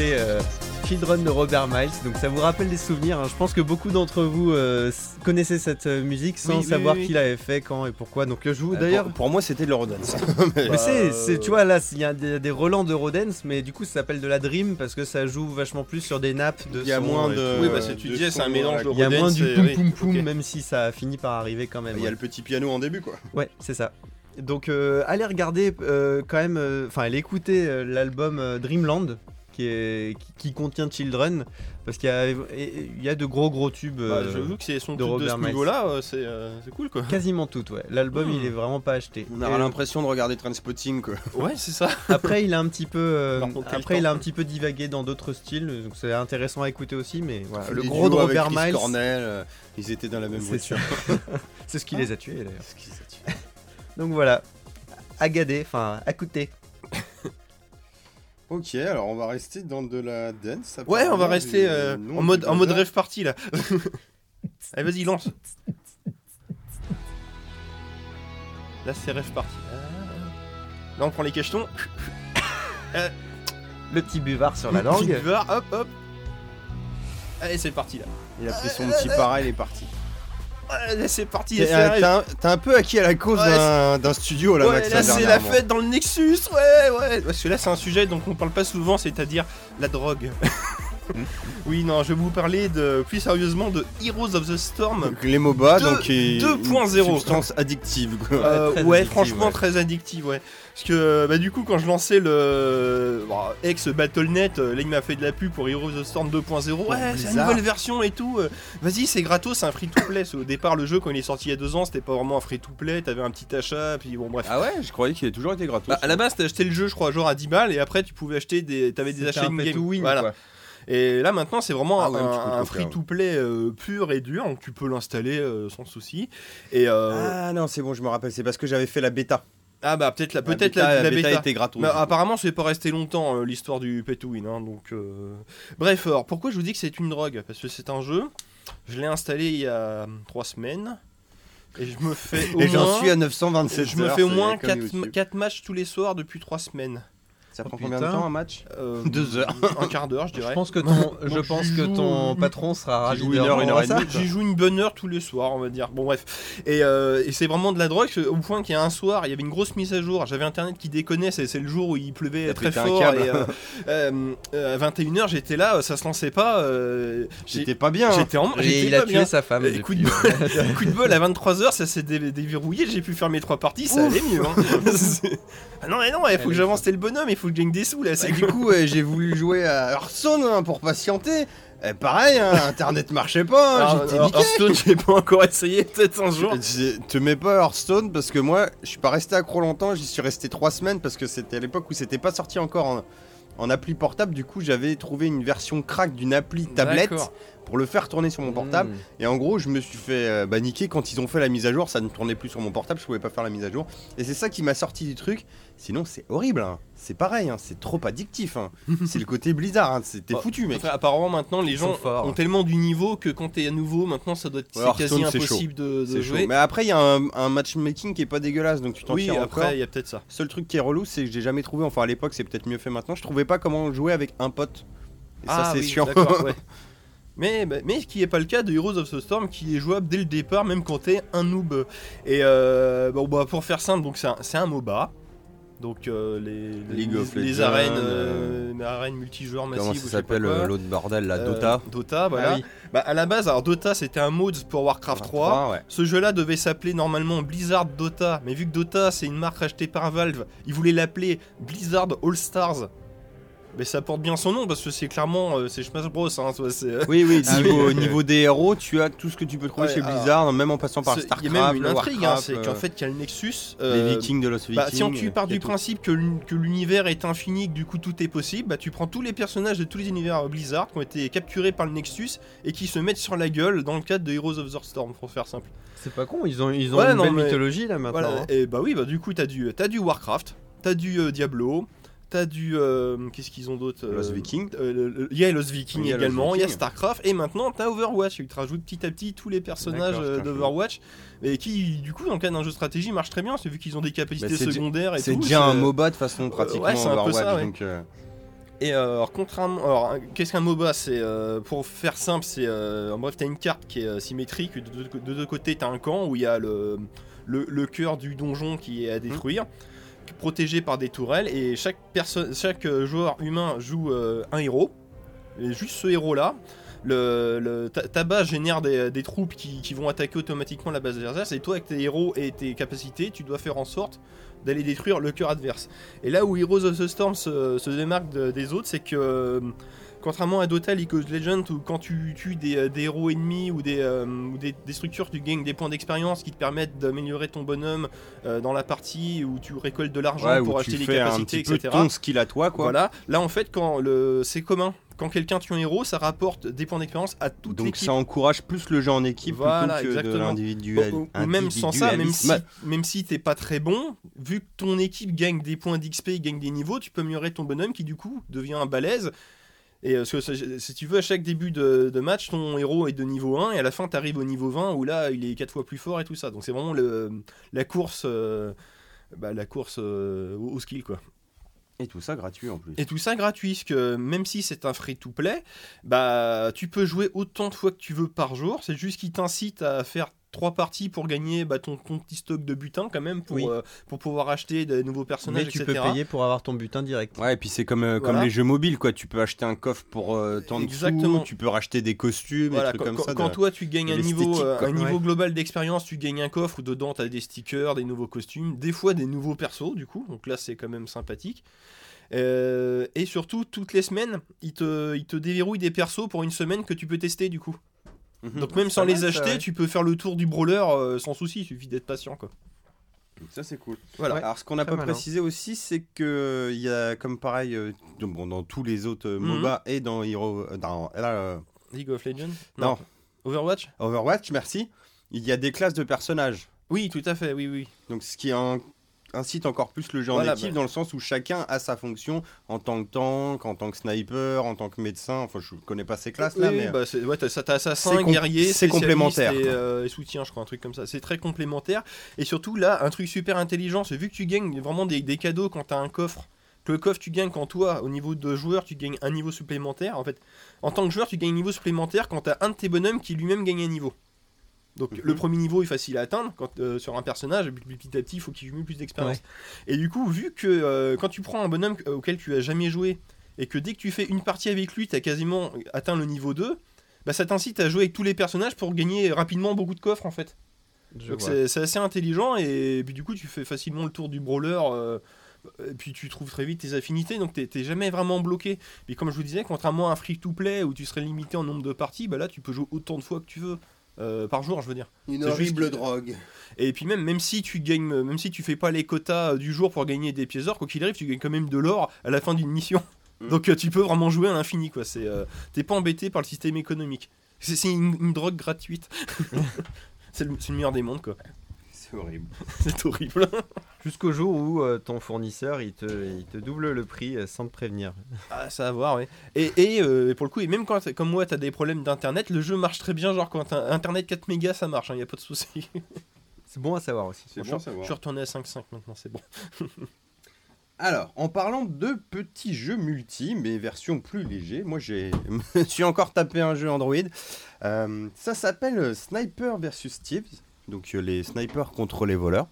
C'était euh, Children de Robert Miles. Donc ça vous rappelle des souvenirs. hein. Je pense que beaucoup d'entre vous euh, connaissaient cette euh, musique sans Oui, oui, savoir oui, oui. qui l'avait fait, quand et pourquoi. Donc je vous Euh, d'ailleurs. pour, pour moi, c'était de l'Eurodance. Mais c'est, Bah, c'est- tu vois là, il y a des, des relents de Rodens, mais du coup ça s'appelle de la Dream parce que ça joue vachement plus sur des nappes de Il y a son moins de-. Oui, parce que tu de disais, c'est un mélange de. Il y a moins du poum poum poum, ok. même si ça a fini par arriver quand même. Il y a ouais. le petit piano en début, quoi. Ouais, c'est ça. Donc euh, allez regarder euh, quand même, euh, enfin allez écouter euh, l'album euh, Dreamland qui, est, qui, qui contient Children parce qu'il y a, et- et- il y a de gros gros tubes. Bah, euh, J'avoue que c'est son de de Robert ce Miles. niveau-là, euh, c'est euh, c'est cool quoi. Quasiment toutes, ouais. L'album Hmm. il est vraiment pas acheté. On a l'impression de regarder Trainspotting, quoi. Ouais, c'est ça. après il a un petit peu, euh, contre, après il a un petit peu divagué dans d'autres styles, donc c'est intéressant à écouter aussi. Mais voilà, le gros de avec Robert Chris Miles, Cornell, euh, ils étaient dans la même c'est voiture. sûr. c'est ce qui les a tués d'ailleurs. Ce qui. Donc voilà, à gader, enfin à écouter. Ok, alors on va rester dans de la dance. Ouais, on va rester euh, en mode en rêve party là. Allez, vas-y, lance. Là, c'est rêve party. Ah. Là, on prend les cachetons. Le petit buvard sur la Petit langue. buvard, hop, hop. Allez, c'est parti là. Il a pris son petit pareil, il est parti. Allez, c'est parti. T'es c'est un, peu acquis à la cause Ouais, d'un- d'un studio, là, Ouais, là c'est la fête dans le Nexus, ouais, ouais. Parce que là c'est un sujet dont on parle pas souvent, c'est-à-dire la drogue. oui, non, je vais vous parler de plus sérieusement de Heroes of the Storm. Donc, les MOBA, Deux- donc qui est 2.0. une substance addictive. quoi. Euh, ouais, addictive, franchement ouais. très addictive, ouais. Parce que bah, du coup, quand je lançais le bon, ex Battle.net, euh, là il m'a fait de la pub pour Heroes of the Storm 2.0. Ouais, c'est la nouvelle version et tout. euh, Vas-y, c'est gratos, c'est un free to play. Au départ, le jeu quand il est sorti il y a deux ans, c'était pas vraiment un free to play. T'avais un petit achat, puis bon, bref. Ah ouais, je croyais qu'il avait toujours été gratos. Bah, à la base, t'as acheté le jeu, je crois, genre à 10 balles, et après, tu pouvais acheter des. T'avais des achats in-game. Voilà. quoi. Et là, maintenant, c'est vraiment Ah ouais, un, de free-to-play euh, pur et dur, donc tu peux l'installer euh, sans souci. Et euh, Ah non, c'est bon, je me rappelle, c'est parce que j'avais fait la bêta. Ah bah peut-être la, peut-être bêta- la, la bêta était gratos. Mais apparemment, c'est pas resté longtemps euh, l'histoire du pay to win. hein, donc, euh, bref, alors pourquoi je vous dis que c'est une drogue? Parce que c'est un jeu. Je l'ai installé il y a 3 semaines. Et je me fais au Et j'en moins- suis à 927 Je me fais au moins comme 4, YouTube. matchs tous les soirs depuis 3 semaines. Ça prend Oh, combien de temps un match Euh, Deux heures. Un quart d'heure, je Je dirais. pense que ton, je pense que ton patron sera ravi une heure, une heure et ça. demie. J'y joue une bonne heure tous les soirs, on va dire. Bon, bref. Et, euh, et c'est vraiment de la drogue, au point qu'il y a un soir, il y avait une grosse mise à jour. J'avais internet qui déconnait, c'est le jour où il pleuvait très fort. Et, euh, euh, euh, à 21h, j'étais là, ça se lançait pas. euh, J'étais pas bien. hein. J'étais en. Et il a tué bien. sa femme. Euh, coup de ouais. Coup de bol à 23h, ça s'est dé- déverrouillé, j'ai pu faire mes trois parties, ça allait mieux. hein. Ah non, mais non, il faut que j'avance, t'es le bonhomme, faut que je gagne des sous là. Bah, C'est du coup, ouais, j'ai voulu jouer à Hearthstone hein, pour patienter. Et pareil, hein, Internet marchait pas, hein, j'étais niqué. Hearthstone, j'ai pas encore essayé, peut-être un jour. Te mets pas Hearthstone parce que moi, je suis pas resté accro longtemps, j'y suis resté 3 semaines parce que c'était à l'époque où c'était pas sorti encore en, en appli portable. Du coup, j'avais trouvé une version crack d'une appli tablette. Pour le faire tourner sur mon portable. Mmh. Et en gros, je me suis fait euh, bah, niquer quand ils ont fait la mise à jour. Ça ne tournait plus sur mon portable, je pouvais pas faire la mise à jour. Et c'est ça qui m'a sorti du truc. Sinon, c'est horrible. hein. C'est pareil, hein. c'est trop addictif. hein. c'est le côté Blizzard. hein. C'était Bah, foutu, mec. Apparemment maintenant les Ils gens ont tellement du niveau que quand t'es à nouveau maintenant ça doit être Ouais, c'est quasi c'est impossible de, de C'est chaud. jouer. Mais après, il y a un, un matchmaking qui est pas dégueulasse, donc tu t'en oui, après il y a peut-être ça. Seul truc qui est relou, c'est que j'ai jamais trouvé, enfin à l'époque c'est peut-être mieux fait maintenant, je trouvais pas comment jouer avec un pote. Et ça c'est Ah oui, chiant. d'accord, ouais. Mais, mais, ce qui n'est pas le cas de Heroes of the Storm qui est jouable dès le départ même quand t'es un noob. Et euh, bon bah pour faire simple donc c'est un, MOBA. Donc euh, les, les, les arènes, euh, euh, arènes multijoueurs massives. Comment ça s'appelle l'autre bordel, la Dota Dota, voilà. Ah oui. Bah à la base alors Dota c'était un mode pour Warcraft 3. ouais. Ce jeu-là devait s'appeler normalement Blizzard Dota, mais vu que Dota c'est une marque rachetée par Valve, ils voulaient l'appeler Blizzard All Stars. Mais ça porte bien son nom parce que c'est clairement euh, c'est Smash Bros. Hein, soit c'est, euh, Oui, oui, Ah niveau, oui. niveau des héros, tu as tout ce que tu peux trouver Ouais, chez alors, Blizzard, même en passant par c'est- Il StarCraft. y a même une intrigue, hein, c'est qu'en euh, fait qu'il y a le Nexus. les Vikings de Lost Vikings. bah, si on, tu pars il du principe que l'un- que l'univers est infini, que du coup tout est possible, bah tu prends tous les personnages de tous les univers Blizzard qui ont été capturés par le Nexus et qui se mettent sur la gueule dans le cadre de Heroes of the Storm, pour faire simple. C'est pas con, ils ont, ils ont Ouais, une non, belle mais- mythologie là maintenant. Voilà, hein. et bah oui, bah du coup t'as du, t'as du Warcraft, t'as du euh, Diablo, t'as du. euh, Qu'est-ce qu'ils ont d'autre euh, Vikings. euh, le- Il y a y a Lost également, il y a. Starcraft, et maintenant t'as Overwatch. Ils te rajoutent petit à petit tous les personnages d'Overwatch, et qui du coup dans le cadre d'un jeu de stratégie marche très bien, c'est vu qu'ils ont des capacités Bah, secondaires et C'est déjà un MOBA de façon pratiquement ouais, c'est un peu ça, ouais. donc, Et alors, contrairement. Alors, qu'est-ce qu'un MOBA C'est pour faire simple, c'est en bref, t'as une carte qui est symétrique. De deux, de côtés, t'as un camp où il y a le, le, le cœur du donjon qui est à détruire, protégé par des tourelles. Et chaque personne, chaque euh, joueur humain joue euh, un héros. Et juste ce héros-là. Le, le- ta, ta base génère des, troupes qui, vont attaquer automatiquement la base adverse. Et toi, avec tes héros et tes capacités, tu dois faire en sorte d'aller détruire le cœur adverse. Et là où Heroes of the Storm se, démarque de- des autres, c'est que euh, contrairement à Dota, League of Legends, où quand tu tues des, euh, des héros ennemis ou, des, euh, ou des, des structures, tu gagnes des points d'expérience qui te permettent d'améliorer ton bonhomme euh, dans la partie, où tu récoltes de l'argent Ouais, pour acheter des un capacités, petit peu etc. ton skill à toi, quoi. Voilà. Là, en fait, quand le, c'est commun. Quand quelqu'un tue un héros, ça rapporte des points d'expérience à toute Donc l'équipe. ça encourage plus le jeu en équipe Voilà, plutôt que de exactement. l'individuel. Ou- ou même sans ça, même si, même si t'es pas très bon, vu que ton équipe gagne des points d'XP, gagne des niveaux, tu peux améliorer ton bonhomme qui du coup devient un balèze. Et euh, parce que ça- si tu veux, à chaque début de, de match, ton héros est de niveau 1 et à la fin t'arrives au niveau 20 où là il est 4 fois plus fort et tout ça. Donc c'est vraiment le, la course, euh, bah, la course euh, au, au skill quoi. Et tout ça gratuit en plus. Et tout ça gratuit, parce que même si c'est un free-to-play, bah tu peux jouer autant de fois que tu veux par jour. C'est juste qu'il t'incite à faire trois parties pour gagner bah, ton, ton petit stock de butin quand même pour, Oui. euh, pour pouvoir acheter des nouveaux personnages, Mais tu etc. peux payer pour avoir ton butin direct. Ouais, et puis c'est comme, euh, comme les jeux mobiles, quoi. Tu peux acheter un coffre pour euh, tant Exactement. dessous, tu peux racheter des costumes, Voilà, des trucs quand, comme ça. quand de- toi tu gagnes un niveau, euh, quoi. un niveau Ouais. global d'expérience, tu gagnes un coffre où dedans tu as des stickers, des nouveaux costumes, des fois des nouveaux persos du coup, donc là c'est quand même sympathique. Euh, et surtout, toutes les semaines, ils te, ils te déverrouillent des persos pour une semaine que tu peux tester du coup. Mhm. Donc même sans les ça, acheter, ouais. tu peux faire le tour du brawler euh, sans souci, il suffit d'être patient quoi. Ça c'est cool. Voilà. Alors ce qu'on n'a pas malin. précisé aussi, c'est que il y a comme pareil euh, dans- bon, dans tous les autres euh, Mhm. MOBA et dans Hero, euh, dans là, euh, League of Legends? Non. Overwatch? Overwatch, merci. Il y a des classes de personnages. Oui, tout à fait, oui, oui. Donc ce qui en- incite encore plus le jeu Voilà, en équipe bah. dans le sens où chacun a sa fonction en tant que tank, en tant que sniper, en tant que médecin. Enfin, je connais pas ces classes là, Oui, mais bah, c'est- ouais, t'as assassin, guerrier, c'est complémentaire, Et, euh, et soutien, je crois, un truc comme ça. C'est très complémentaire. Et surtout, là, un truc super intelligent, c'est vu que tu gagnes vraiment des, des cadeaux quand t'as un coffre. Que le coffre, tu gagnes quand toi, au niveau de joueur, tu gagnes un niveau supplémentaire. En fait, en tant que joueur, tu gagnes un niveau supplémentaire quand t'as un de tes bonhommes qui lui-même gagne un niveau. Donc Mhm. le premier niveau est facile à atteindre quand, euh, sur un personnage, et puis petit à petit il faut qu'il cumule plus d'expérience. Et du coup, vu que euh, quand tu prends un bonhomme euh, auquel tu as jamais joué, et que dès que tu fais une partie avec lui, tu as quasiment atteint le niveau 2, bah ça t'incite à jouer avec tous les personnages pour gagner rapidement beaucoup de coffres en fait. Je Donc c'est assez intelligent et puis du coup tu fais facilement le tour du brawler euh, et puis tu trouves très vite tes affinités donc t'es jamais vraiment bloqué. Mais comme je vous disais, contrairement à un free-to-play où tu serais limité en nombre de parties, bah là tu peux jouer autant de fois que tu veux. Euh, par jour, je veux dire. une juste que- drogue. Et puis même, même si tu gagnes, même si tu fais pas les quotas euh, du jour pour gagner des pièces d'or, quoi qu'il arrive, tu gagnes quand même de l'or à la fin d'une mission. Mm. Donc euh, tu peux vraiment jouer à l'infini, quoi. C'est, euh, t'es pas embêté par le système économique. C'est, c'est une, une drogue gratuite. c'est, le, c'est le meilleur des mondes, quoi. C'est horrible. C'est horrible. Jusqu'au jour où euh, ton fournisseur il te, il te double le prix euh, sans te prévenir. Ah, ça va voir, ouais. Et, et euh, pour le coup, et même quand, comme moi, t'as des problèmes d'internet, le jeu marche très bien. Genre quand t'as internet 4 mégas, ça marche, il y a pas de souci. C'est bon à savoir aussi. C'est je, bon à je savoir. suis retourné à 5.5 maintenant, c'est bon. Alors, en parlant de petits jeux multi, mais version plus léger, moi j'ai me suis encore tapé un jeu Android. Euh, ça s'appelle Sniper vs Thieves, donc euh, les snipers contre les voleurs.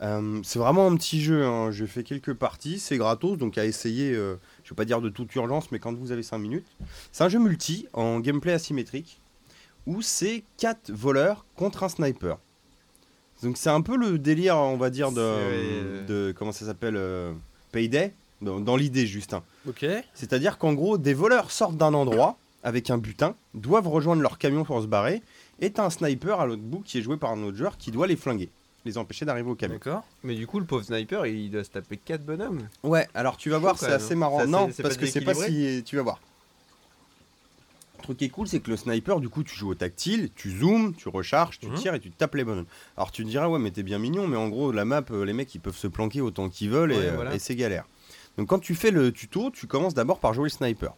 Euh, c'est vraiment un petit jeu, hein. j'ai fait quelques parties, c'est gratos, donc à essayer, euh, je vais pas dire de toute urgence, mais quand vous avez 5 minutes. C'est un jeu multi en gameplay asymétrique, où c'est 4 voleurs contre un sniper. Donc c'est un peu le délire, on va dire, de, comment ça s'appelle, euh, Payday, dans, dans l'idée juste. hein. C'est-à-dire qu'en gros, des voleurs sortent d'un endroit avec un butin, doivent rejoindre leur camion pour se barrer, et t'as un sniper à l'autre bout qui est joué par un autre joueur qui doit les flinguer, les empêcher d'arriver au camion. D'accord. Mais du coup, le pauvre sniper, il doit se taper 4 bonhommes. Ouais, alors tu vas voir, c'est assez hein. marrant. Non, parce que c'est pas si. Tu vas voir. Le truc qui est cool, c'est que le sniper, du coup, tu joues au tactile, tu zoomes, tu recharges, tu Mhm. tires et tu tapes les bonhommes. Alors tu te dirais, ouais, mais t'es bien mignon, mais en gros, la map, euh, les mecs, ils peuvent se planquer autant qu'ils veulent et, Ouais, euh, voilà. et c'est galère. Donc quand tu fais le tuto, tu commences d'abord par jouer le sniper.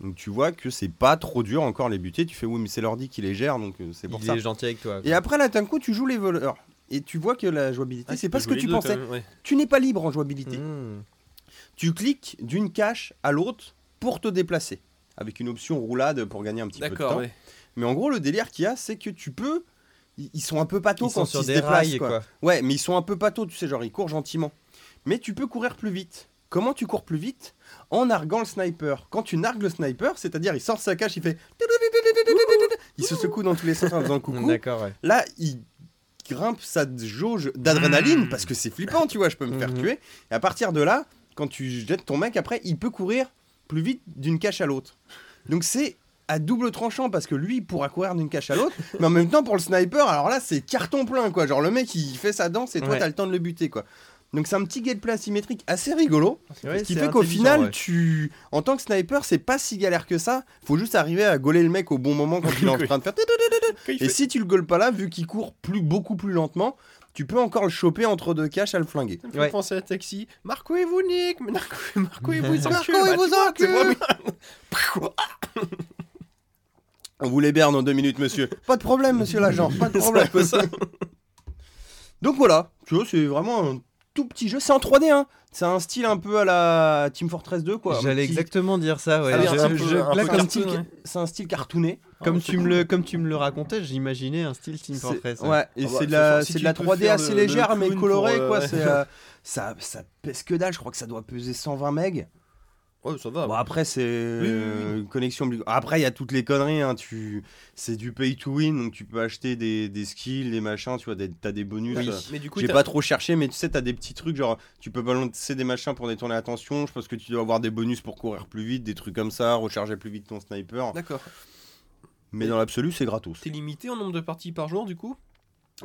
Donc tu vois que c'est pas trop dur encore les buter. Tu fais, oui, mais c'est l'ordi qui les gère, donc euh, c'est pour Il ça. est gentil avec toi. Et après, là, d'un coup, tu joues les voleurs. Et tu vois que la jouabilité, Ah, c'est pas ce que tu pensais. quand même, ouais. Tu n'es pas libre en jouabilité. Mmh. Tu cliques d'une cache à l'autre pour te déplacer, avec une option roulade pour gagner un petit peu de D'accord, temps. ouais. Mais en gros, le délire qu'il y a, c'est que tu peux. Ils sont un peu patos Ils sont quand sur ils se des déplacent. rails, quoi. quoi. Ouais, mais ils sont un peu patos, tu sais, genre ils courent gentiment. Mais tu peux courir plus vite. Comment tu cours plus vite En narguant le sniper. Quand tu nargues le sniper, c'est-à-dire il sort sa cache, il fait. Il se secoue dans tous les sens en faisant coucou. D'accord, ouais. Là, il grimpe sa jauge d'adrénaline parce que c'est flippant, tu vois, je peux me faire Mhm. tuer. Et à partir de là, quand tu jettes ton mec, après, il peut courir plus vite d'une cache à l'autre. Donc c'est à double tranchant parce que lui il pourra courir d'une cache à l'autre, mais en même temps pour le sniper, alors là c'est carton plein quoi. Genre le mec il fait sa danse et toi Ouais. t'as le temps de le buter quoi. Donc c'est un petit gameplay asymétrique assez rigolo. Ouais, Ce qui fait qu'au final, ouais. tu, en tant que sniper, c'est pas si galère que ça. Faut juste arriver à gauler le mec au bon moment quand il est en train de faire. Et fait- si tu le gaules pas là, vu qu'il court plus, beaucoup plus lentement, tu peux encore le choper entre deux caches à le flinguer. Ça me fait Ouais. penser à Taxi. Marco et vous mais Marco, Marco et vous Marco et Bah, vous encule. moi bien. On vous les berne en deux minutes, monsieur. Pas de problème, monsieur l'agent. Pas de problème. Ça. Donc voilà, tu vois, c'est vraiment un tout petit jeu. C'est en 3D, hein. C'est un style un peu à la Team Fortress 2, quoi. J'allais petit- exactement dire ça, ouais. Un un un style-. C'est un style cartooné. comme Ah, tu me le, comme tu me le racontais, j'imaginais un style Team Fortress. Ouais, et Ah bah, c'est de de la, si de la peux 3D faire assez le- le légère mais colorée euh, quoi. ouais. C'est, euh, ça, ça pèse que dalle. Je crois que ça doit peser 120 megs. Ouais, ça va. Bon après c'est euh, une connexion. Après il y a toutes les conneries. Hein. Tu, c'est du pay to win donc tu peux acheter des, des skills, des machins. Tu vois, des- t'as des bonus. Oui. euh, Mais du coup, J'ai pas trop cherché, mais tu sais, t'as des petits trucs genre tu peux balancer des machins pour détourner l'attention. Je pense que tu dois avoir des bonus pour courir plus vite, des trucs comme ça, recharger plus vite ton sniper. D'accord. Mais dans l'absolu, c'est gratos. T'es limité en nombre de parties par jour, du coup?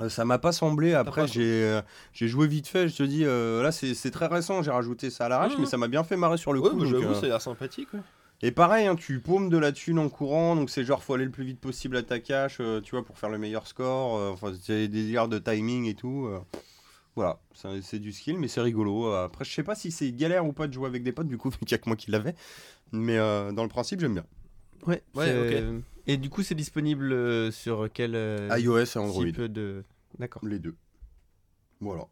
Ça m'a pas semblé. Après, j'ai euh, j'ai joué vite fait. Je te dis, euh, là, c'est très récent. J'ai rajouté ça à l'arrache, Mhm. mais ça m'a bien fait marrer sur le Ouais, coup. bah, j'avoue, euh, ça a l'air sympathique. ouais. Et pareil, hein, tu paumes de la thune en courant. Donc, c'est genre, faut aller le plus vite possible à ta cache, euh, tu vois, pour faire le meilleur score. euh, Enfin, c'est des délires de timing et tout. euh. Voilà, c'est c'est du skill, mais c'est rigolo. Euh, Après, je sais pas si c'est galère ou pas de jouer avec des potes, du coup, vu qu'il y a que moi qui l'avais. Mais euh, dans le principe, j'aime bien. Ouais, Ouais, c'est- Et du coup, c'est disponible euh, sur quel euh, iOS et Android, type de. D'accord. les deux. Voilà.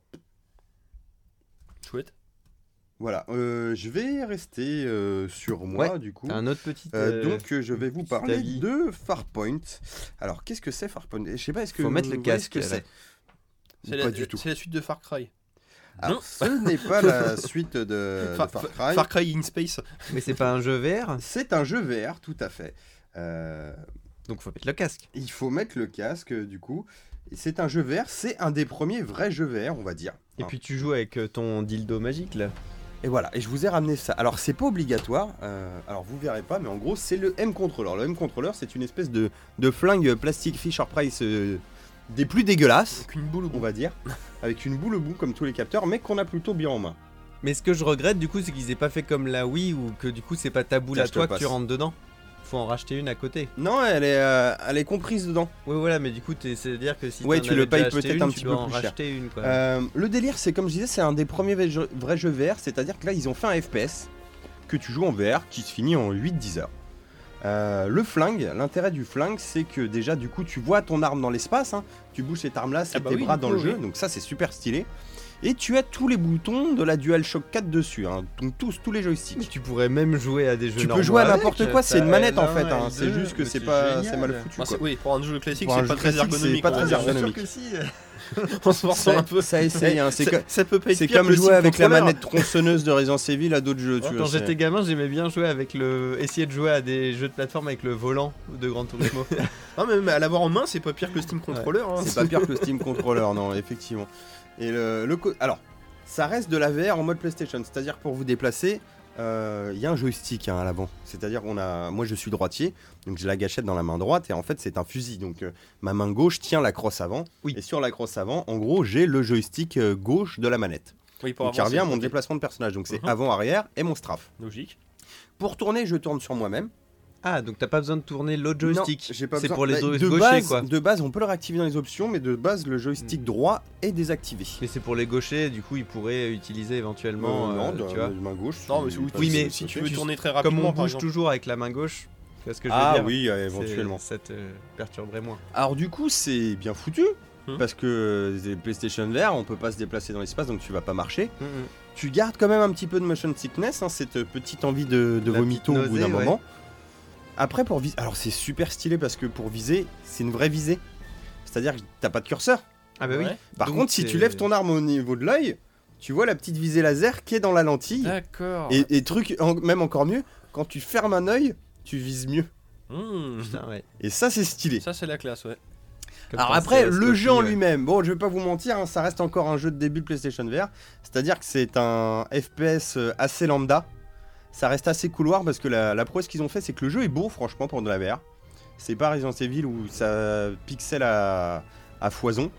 Chouette. Voilà, euh, je vais rester euh, sur moi Ouais, du coup. Un autre petit. Euh, euh, donc euh, je vais vous parler avis. de Farpoint. Alors qu'est-ce que c'est Farpoint? Je sais pas, est-ce que Faut vous mettre le casque, ce c'est? C'est Pas la, du tout. c'est la suite de Far Cry. Alors Non. ce n'est pas la suite de, Far, Cry. Far Cry in Space. Mais c'est pas un jeu VR, C'est un jeu VR, tout à fait. Euh, donc faut mettre le casque. il faut mettre le casque du coup. Et C'est un jeu VR, c'est un des premiers vrais jeux VR, on va dire. Et Hein. puis tu joues avec euh, ton dildo magique là. Et voilà, et je vous ai ramené ça. Alors c'est pas obligatoire, euh, alors vous verrez pas, mais en gros c'est le M-Controller. Le M-Controller c'est une espèce de, de flingue plastique Fisher Price euh, des plus dégueulasses, Avec une boule au on bout. va dire, avec une boule au bout comme tous les capteurs, mais qu'on a plutôt bien en main. Mais ce que je regrette du coup, c'est qu'ils aient pas fait comme la Wii ou que du coup c'est pas ta boule à toi que tu rentres dedans. Faut en racheter une à côté. Non, elle est, euh, elle est comprise dedans. Ouais voilà, mais du coup t'es- c'est-à-dire que si Ouais, tu le payes peut-être un tu petit peu en plus cher. racheter une quoi. Euh, le délire, c'est comme je disais, c'est un des premiers vrais jeux, VR, c'est-à-dire que là, ils ont fait un FPS que tu joues en VR qui se finit en 8-10 heures. Euh, le flingue, l'intérêt du flingue, c'est que déjà, du coup, tu vois ton arme dans l'espace, hein. tu bouges cette arme-là, c'est Ah bah tes oui, bras dans coup, le jeu, oui. donc ça, c'est super stylé. Et tu as tous les boutons de la DualShock 4 dessus, hein. donc tous, tous les Mais joysticks. tu pourrais même jouer à des jeux Tu peux jouer à n'importe quoi, c'est une manette en L1, fait, hein. c'est L2, juste que c'est pas, c'est mal foutu. Ah, quoi. c'est- oui, pour un jeu classique, c'est pas très classique, c'est ergonomique. pas très ergonomique. Bien sûr que si. On se forçant Ça, un peu. ça essaye, hein. c'est Ça- que- ça peut pas être c'est pire comme le jouer avec la manette tronçonneuse de Resident Evil à d'autres jeux. tu Quand j'étais gamin, j'aimais bien jouer avec le. essayer de jouer à des jeux de plateforme avec le volant de Gran Turismo. Non, mais à l'avoir en main, c'est pas pire que le Steam Controller. hein. C'est pas pire que le Steam Controller, non, effectivement. Et le, le alors, ça reste de la VR en mode PlayStation, c'est-à-dire pour vous déplacer, euh, il y a un joystick hein, à l'avant. C'est-à-dire qu'on a, moi je suis droitier, donc j'ai la gâchette dans la main droite et en fait c'est un fusil. Donc euh, ma main gauche tient la crosse avant. Oui. Et sur la crosse avant, en gros, j'ai le joystick euh, gauche de la manette. Oui, pour Donc, qui revient à mon déplacement de personnage. Donc c'est Mhm. avant-arrière et mon strafe. Logique. Pour tourner, je tourne sur moi-même. Ah, donc t'as pas besoin de tourner l'autre joystick. Non, j'ai pas C'est besoin- pour les bah, de gauchers base, quoi. De base, on peut le réactiver dans les options, mais de base, le joystick Mm. droit est désactivé. Mais c'est pour les gauchers, du coup ils pourraient utiliser éventuellement. Euh, non, euh, de- tu vois. de main gauche. Non, mais si- oui, Oui, mais si tu veux tu- tourner très Comme rapidement, on par bouge exemple. toujours avec la main gauche, tu vois ce que je veux Ah dire oui, euh, C'est- éventuellement. Ça te perturberait moins. Alors du coup, c'est bien foutu. Hmm. Parce que les PlayStation VR, on peut pas se déplacer dans l'espace, donc tu vas pas marcher. Tu gardes quand même un petit peu de motion sickness, hein, cette petite envie de, de La vomito au bout d'un ouais. moment. Après, pour viser. Alors, c'est super stylé parce que pour viser, c'est une vraie visée. C'est-à-dire que t'as pas de curseur. Ah bah oui. Ouais. Par Donc, contre, si tu lèves ton arme au niveau de l'œil, tu vois la petite visée laser qui est dans la lentille. D'accord. Et, et truc, en- même encore mieux, quand tu fermes un œil, tu vises mieux. Mmh. Putain, ouais. Et ça, c'est stylé. Ça, c'est la classe, ouais. Comme Alors après, le jeu en ouais. lui-même, bon, je vais pas vous mentir, hein, ça reste encore un jeu de début de PlayStation VR. C'est-à-dire que c'est un FPS euh, assez lambda. Ça reste assez couloir parce que la, la prouesse qu'ils ont fait, c'est que le jeu est beau, franchement, pour de la VR. C'est pas Resident Evil où ça pixel à, foison.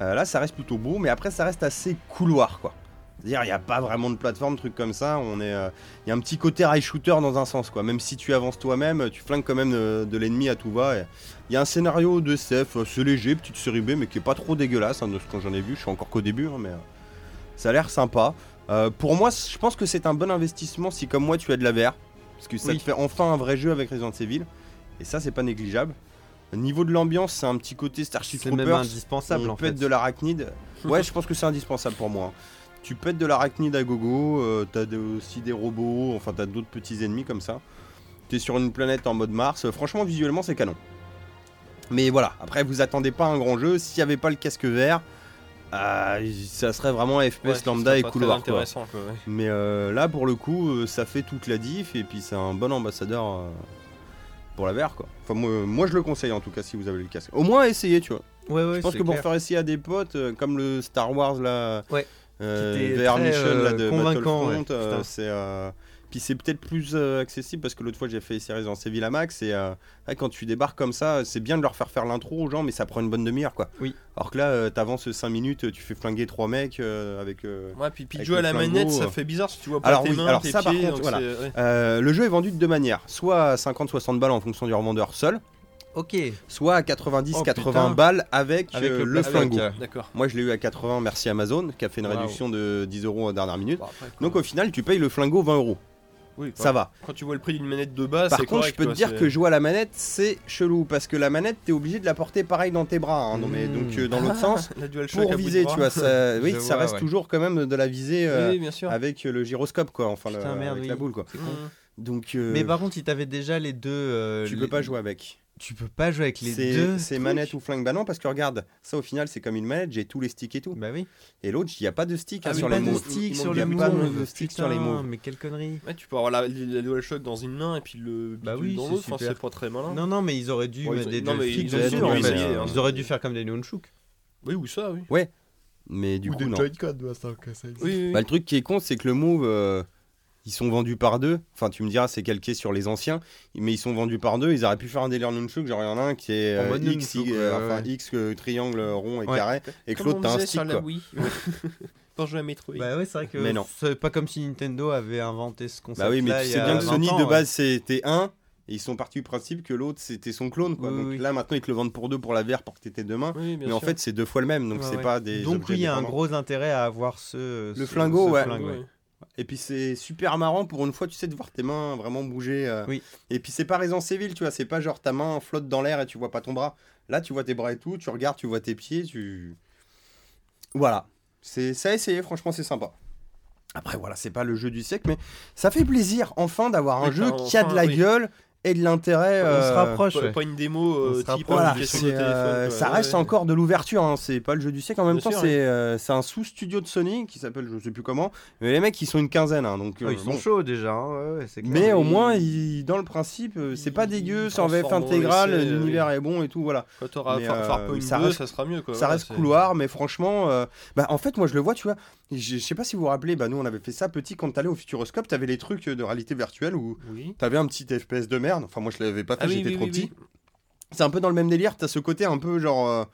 Euh, là, ça reste plutôt beau, mais après, ça reste assez couloir, quoi. C'est-à-dire, il n'y a pas vraiment de plateforme, truc comme ça. Euh, il y a un petit côté rail shooter dans un sens, quoi. Même si tu avances toi-même, tu flingues quand même de, de l'ennemi à tout va. il y a un scénario de SF assez léger, petite série B, mais qui est pas trop dégueulasse hein, de ce que j'en ai vu. Je suis encore qu'au début, hein, mais euh, ça a l'air sympa. Euh, pour moi, je pense que c'est un bon investissement si, comme moi, tu as de la VR. Parce que ça Oui. te fait enfin un vrai jeu avec Resident Evil. Et ça, c'est pas négligeable. Au niveau de l'ambiance, c'est un petit côté Starship C'est même Troopers. indispensable On en fait. de l'arachnide. Ouais, je pense que c'est indispensable pour moi. hein. Tu pètes de l'arachnide à gogo, euh, t'as de- aussi des robots, enfin t'as d'autres petits ennemis comme ça. T'es sur une planète en mode Mars, Euh, franchement visuellement c'est canon. Mais voilà, après vous attendez pas un grand jeu, s'il n'y avait pas le casque vert, euh, ça serait vraiment FPS Ouais, lambda et couloir. quoi. intéressant, quoi, ouais. Mais euh, là pour le coup, euh, ça fait toute la diff et puis c'est un bon ambassadeur euh, pour la VR quoi. Enfin moi, moi, je le conseille en tout cas si vous avez le casque. Au moins essayez tu vois. Ouais, ouais, Je pense que pour faire essayer à des potes, euh, comme le Star Wars là, Ouais. euh, Qui était VR très, Mission là, de Battlefront, euh, c'est euh, puis c'est peut-être plus euh, accessible parce que l'autre fois j'ai fait essayer Resident Evil à Max et euh, ouais, quand tu débarques comme ça, c'est bien de leur faire faire l'intro aux gens, mais ça prend une bonne demi-heure quoi. Oui. Alors que là, euh, t'avances 5 minutes, tu fais flinguer trois mecs avec. Ouais, puis, puis jouer à la manette, ça fait bizarre si tu vois pas Alors tes oui, mains, alors tes ça, par contre, voilà. ouais. le jeu est vendu de deux manières, soit à 50-60 balles en fonction du revendeur seul, Ok. soit à 90-80 Oh, putain. balles avec, Avec le le. D'accord. Moi je l'ai eu à 80, merci Amazon, qui a fait une réduction de 10 euros à dernière minute. Bon, après, Donc au final, tu payes le flingot 20 euros. Oui, Ça va. Quand tu vois le prix d'une manette de base, Par c'est contre, je peux te dire que jouer à la manette, c'est chelou parce que la manette, t'es obligé de la porter pareil dans tes bras. hein. Non, mais Mmh. donc euh, dans l'autre sens, la pour viser, tu vois, ça, oui, Je ça vois, reste ouais. toujours quand même de la visée euh, Oui, bien sûr. avec le gyroscope, quoi. Enfin, le- merde, avec oui. la boule, quoi. Mmh. Donc, euh, Mais par contre, si t'avais déjà les deux. euh, tu les- peux pas jouer avec. Tu peux pas jouer avec les C'est deux. c'est trucs. manette ou flingue. Bah non, parce que regarde, ça au final, c'est comme une manette, j'ai tous les sticks et tout. Bah oui. Et l'autre, il n'y a pas de stick hein, Ah, mais sur pas les de mots. stick il sur manque le y a move. pas de stick sur les mots. Mais quelle connerie. Ouais, tu peux avoir la, la DualShock dans une main et puis le Bah oui, dans c'est l'autre, enfin, c'est pas très malin. Non, non, mais ils auraient dû ils mettre ont- des non, mais ils dessus, en les fait. hein. Ils auraient dû faire comme des nunchuk. Oui, ou ça, oui. Mais du coup, non. Oui, oui, oui. Bah, le truc qui est con, c'est que le move, euh, ils sont vendus par deux. Enfin, tu me diras, c'est calqué sur les anciens, mais ils sont vendus par deux. Ils auraient pu faire un délire nunchuk, genre il y en a un qui est euh, X, nunchuk, y- euh, ouais, enfin. X euh, triangle rond et Ouais. carré, et que l'autre t'as un stick sur la quoi. Wii. Quand je jouais à Metroid. Bah ouais, c'est vrai que Mais non. c'est pas comme si Nintendo avait inventé ce concept. Bah oui, mais tu sais bien que Sony de base c'était un. Et ils sont partis du principe que l'autre c'était son clone quoi. Oui, donc oui. là maintenant ils te le vendent pour deux pour la VR pour que t'étais. Oui, bien Mais en fait c'est deux fois le même donc Ouais, c'est ouais. pas des. Donc il y a un gros intérêt à avoir ce. Le ce- flingot, ce ouais. flingue, Ouais. Et puis c'est super marrant pour une fois, tu sais, de voir tes mains vraiment bouger. euh. Oui. Et puis c'est pas Resident Evil, tu vois, c'est pas genre ta main flotte dans l'air et tu vois pas ton bras. Là, tu vois tes bras et tout, tu regardes, tu vois tes pieds, tu. Voilà. C'est ça à essayer, franchement, c'est sympa. Après, voilà, c'est pas le jeu du siècle, mais ça fait plaisir enfin d'avoir un jeu qui a de la oui. gueule et de l'intérêt. On euh, se rapproche. Pas, ouais. pas une démo euh, type. Voilà, téléphone. euh, quoi. ça Ouais, reste ouais. encore de l'ouverture, hein, c'est pas le jeu du siècle. En même Bien temps, c'est euh, c'est un sous-studio de Sony qui s'appelle je sais plus comment. Mais les mecs, ils sont une quinzaine, hein, donc Oh, euh, ils sont chauds déjà. hein. Mais au moins, dans le principe, euh, c'est pas dégueu, c'est en VF intégrale, euh, l'univers est bon et tout, voilà. Quand t'auras euh, Farpoint ça 2, reste- ça sera mieux. Ça reste couloir, mais franchement, euh, bah, en fait, moi je le vois, tu vois. Je sais pas si vous vous rappelez, bah, nous on avait fait ça petit quand t'allais au Futuroscope, t'avais les trucs de réalité virtuelle où t'avais un petit FPS de merde. Enfin, moi je l'avais pas fait, Ah oui, j'étais oui, trop oui, petit. oui. C'est un peu dans le même délire, t'as ce côté un peu genre. euh,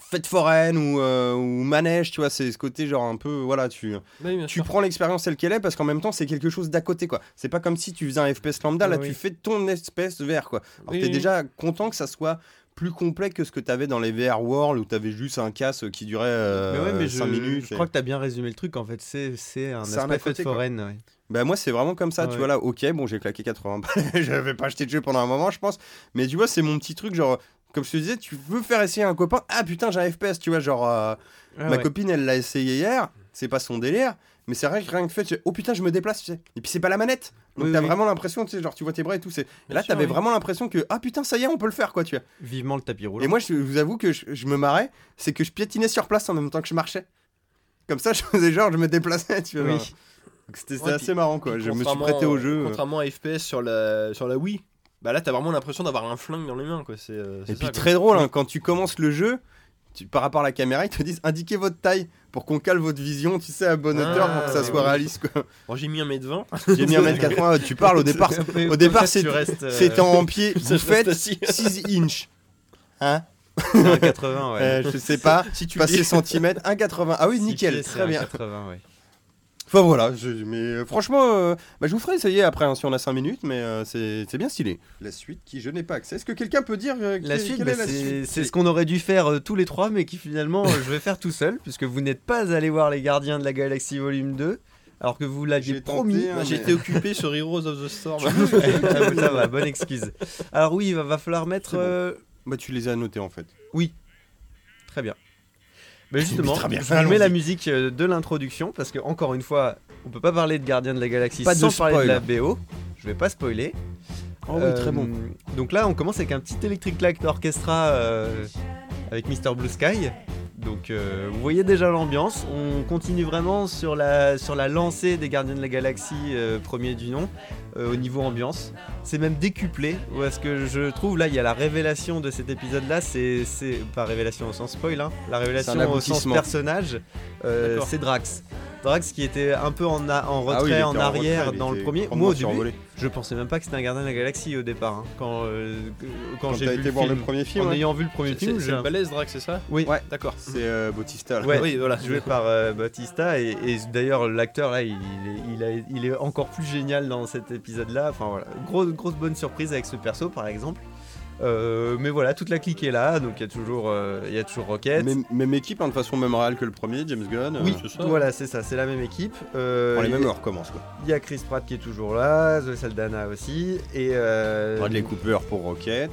fête foraine ou, euh, ou manège, tu vois, c'est ce côté genre un peu, voilà, tu, Oui, tu prends l'expérience telle qu'elle est parce qu'en même temps c'est quelque chose d'à côté quoi. C'est pas comme si tu faisais un FPS lambda, là oui. tu fais ton espèce VR quoi. Alors Oui, t'es oui. déjà content que ça soit plus complet que ce que t'avais dans les VR World où t'avais juste un casse qui durait euh, Mais ouais, mais 5 je, minutes. je et- crois que t'as bien résumé le truc. En fait, c'est c'est un aspect à côté, fête quoi. foraine. ouais. Bah moi c'est vraiment comme ça, Ah tu ouais. vois là, ok, bon j'ai claqué 80 balles, j'avais pas acheté de jeu pendant un moment je pense, mais tu vois c'est mon petit truc genre, comme je te disais, tu veux faire essayer un copain, ah putain j'ai un FPS, tu vois, genre, euh, Ah ma ouais. copine elle l'a essayé hier, c'est pas son délire, Mais c'est vrai que rien que fait, tu fais, oh putain, je me déplace, tu sais. Et puis c'est pas la manette. Donc Oui, t'as oui. vraiment l'impression, tu sais, genre tu vois tes bras et tout. c'est- là, t'avais oui. vraiment l'impression que, ah putain, ça y est, on peut le faire, quoi, tu vois. Vivement le tapis roulant. Et moi, je vous avoue que je, je me marrais, c'est que je piétinais sur place en même temps que je marchais. Comme ça, je faisais genre, je me déplaçais, tu vois. Genre. C'était c'était Ouais, assez puis- marrant, quoi. Je me suis prêté au jeu. euh. Contrairement à FPS sur la, sur la Wii, bah là t'as vraiment l'impression d'avoir un flingue dans les mains quoi. C'est, euh, Et ça, puis quoi. très drôle, hein, quand tu commences le jeu, tu, par rapport à la caméra, ils te disent indiquez votre taille pour qu'on cale votre vision, tu sais, à bonne Ah, hauteur pour que ça soit oui. réaliste. Quoi. Bon, j'ai mis 1m20. J'ai mis 1m80, tu parles au départ, au départ, c'est- euh, c'est en pied, vous faites reste assis. 6 inches. Hein c'est un 80, ouais. Euh, Je sais pas, Si tu passer centimètres, 1,80. Ah oui, nickel, très bien. 80, ouais. Enfin voilà, je- mais euh, franchement, euh, bah, je vous ferai essayer après hein, si on a 5 minutes, mais euh, c'est c'est bien stylé. La suite qui je n'ai pas accès. Est-ce que quelqu'un peut dire euh, La quelle- suite, quelle bah, est la c'est suite c'est ce qu'on aurait dû faire euh, tous les trois, mais qui finalement euh, je vais faire tout seul, puisque vous n'êtes pas allé voir Les Gardiens de la Galaxie Volume 2, alors que vous l'aviez J'ai tenté, promis. hein, mais- été occupé sur Heroes of the Storm. Ah, ça va, bonne excuse. Alors oui, il va, va falloir mettre... C'est bon. euh, Bah tu les as notés en fait. Très bien. Mais justement, Très bien, je vous mets la musique euh, de l'introduction, parce que encore une fois, on peut pas parler de Gardiens de la Galaxie Pas sans parler de la BO. Je vais pas spoiler. Oh oui, Euh, très bon. Donc là, on commence avec un petit Electric Light Orchestra euh, avec Mr. Blue Sky. Donc euh, vous voyez déjà l'ambiance. On continue vraiment sur la, sur la lancée des Gardiens de la Galaxie, euh, premier du nom, euh, au niveau ambiance. C'est même décuplé. Parce que je trouve là, il y a la révélation de cet épisode-là. C'est c'est- pas révélation au sens spoil, hein, la révélation au sens personnage. c'est Drax. Drax qui était un peu en, a- en Ah retrait, oui, en arrière retrait, dans le premier. Moi au début, survolé. Je pensais même pas que c'était un gardien de la galaxie au départ. hein. Quand, euh, quand, Quand j'ai t'as vu été le voir film. le premier film, En ouais. ayant vu le premier film, c'est j'ai balèze Drac, c'est ça Oui. Ouais. D'accord. c'est euh, Bautista. là. Ouais. Oui, voilà. joué par euh, Bautista et, et d'ailleurs l'acteur là il, est, il, a- il est encore plus génial dans cet épisode là. Enfin voilà, grosse grosse bonne surprise avec ce perso par exemple. Euh, mais voilà, toute la clique est là, donc il y a toujours, euh, il y a toujours Rocket. Même, même équipe, hein, de façon même réelle que le premier, James Gunn. euh, oui, ça. voilà, c'est ça, c'est la même équipe. Pour les mêmes, on recommence quoi. Il y a Chris Pratt qui est toujours là, Zoe Saldana aussi, et Bradley Cooper pour Rocket.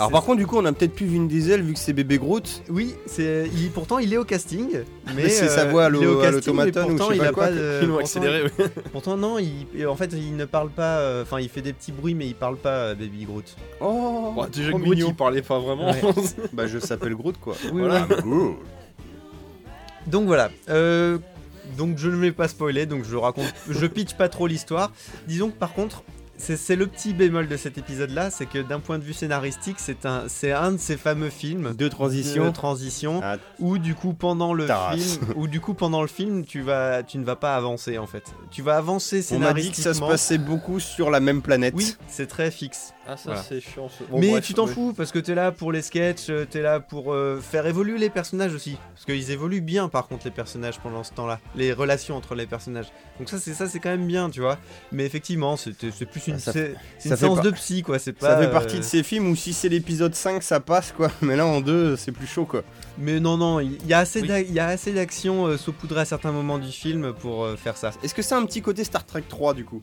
Alors par contre, du coup, on a peut-être plus Vin Diesel vu que c'est bébé Groot. Oui, c'est il, pourtant il est au casting, mais c'est sa voix à l'automaton ou pourtant je sais il pas a quoi, pas de- pourtant- accéléré, oui. Pourtant non, il, en fait il ne parle pas, euh, enfin il fait des petits bruits mais il parle pas euh, Baby Groot. Oh, déjà Groot, mignon. il parlait pas vraiment. Ouais. Bah je s'appelle Groot quoi. Oui, Voilà. Donc voilà. euh, donc je ne vais pas spoiler, donc je raconte, je pitch pas trop l'histoire. Disons que par contre, c'est le petit bémol de cet épisode-là, c'est que d'un point de vue scénaristique, c'est un, c'est un de ces fameux films de transitions. transition Ah, où du coup pendant le film, où du coup pendant le film, tu vas, tu ne vas pas avancer en fait. Tu vas avancer on m'a dit scénaristiquement. que ça se passait beaucoup sur la même planète. Oui, c'est très fixe. Ah, ça, Voilà. c'est chiant. ce- mais bref, tu t'en oui. fous parce que t'es là pour les sketchs, euh, t'es là pour euh, faire évoluer les personnages aussi. Parce qu'ils évoluent bien par contre les personnages pendant ce temps-là. Les relations entre les personnages. Donc ça c'est ça c'est quand même bien, tu vois. Mais effectivement c'est c'est plus une, Ah, ça une fait séance par- de psy quoi. C'est pas. Ça fait euh, partie de ces films où si c'est l'épisode 5 ça passe quoi, mais là en 2 c'est plus chaud quoi. Mais non non, il y a assez Oui. d'a- il y a assez d'action euh, saupoudrée à certains moments du film pour euh, faire ça. Est-ce que c'est un petit côté Star Trek 3 du coup?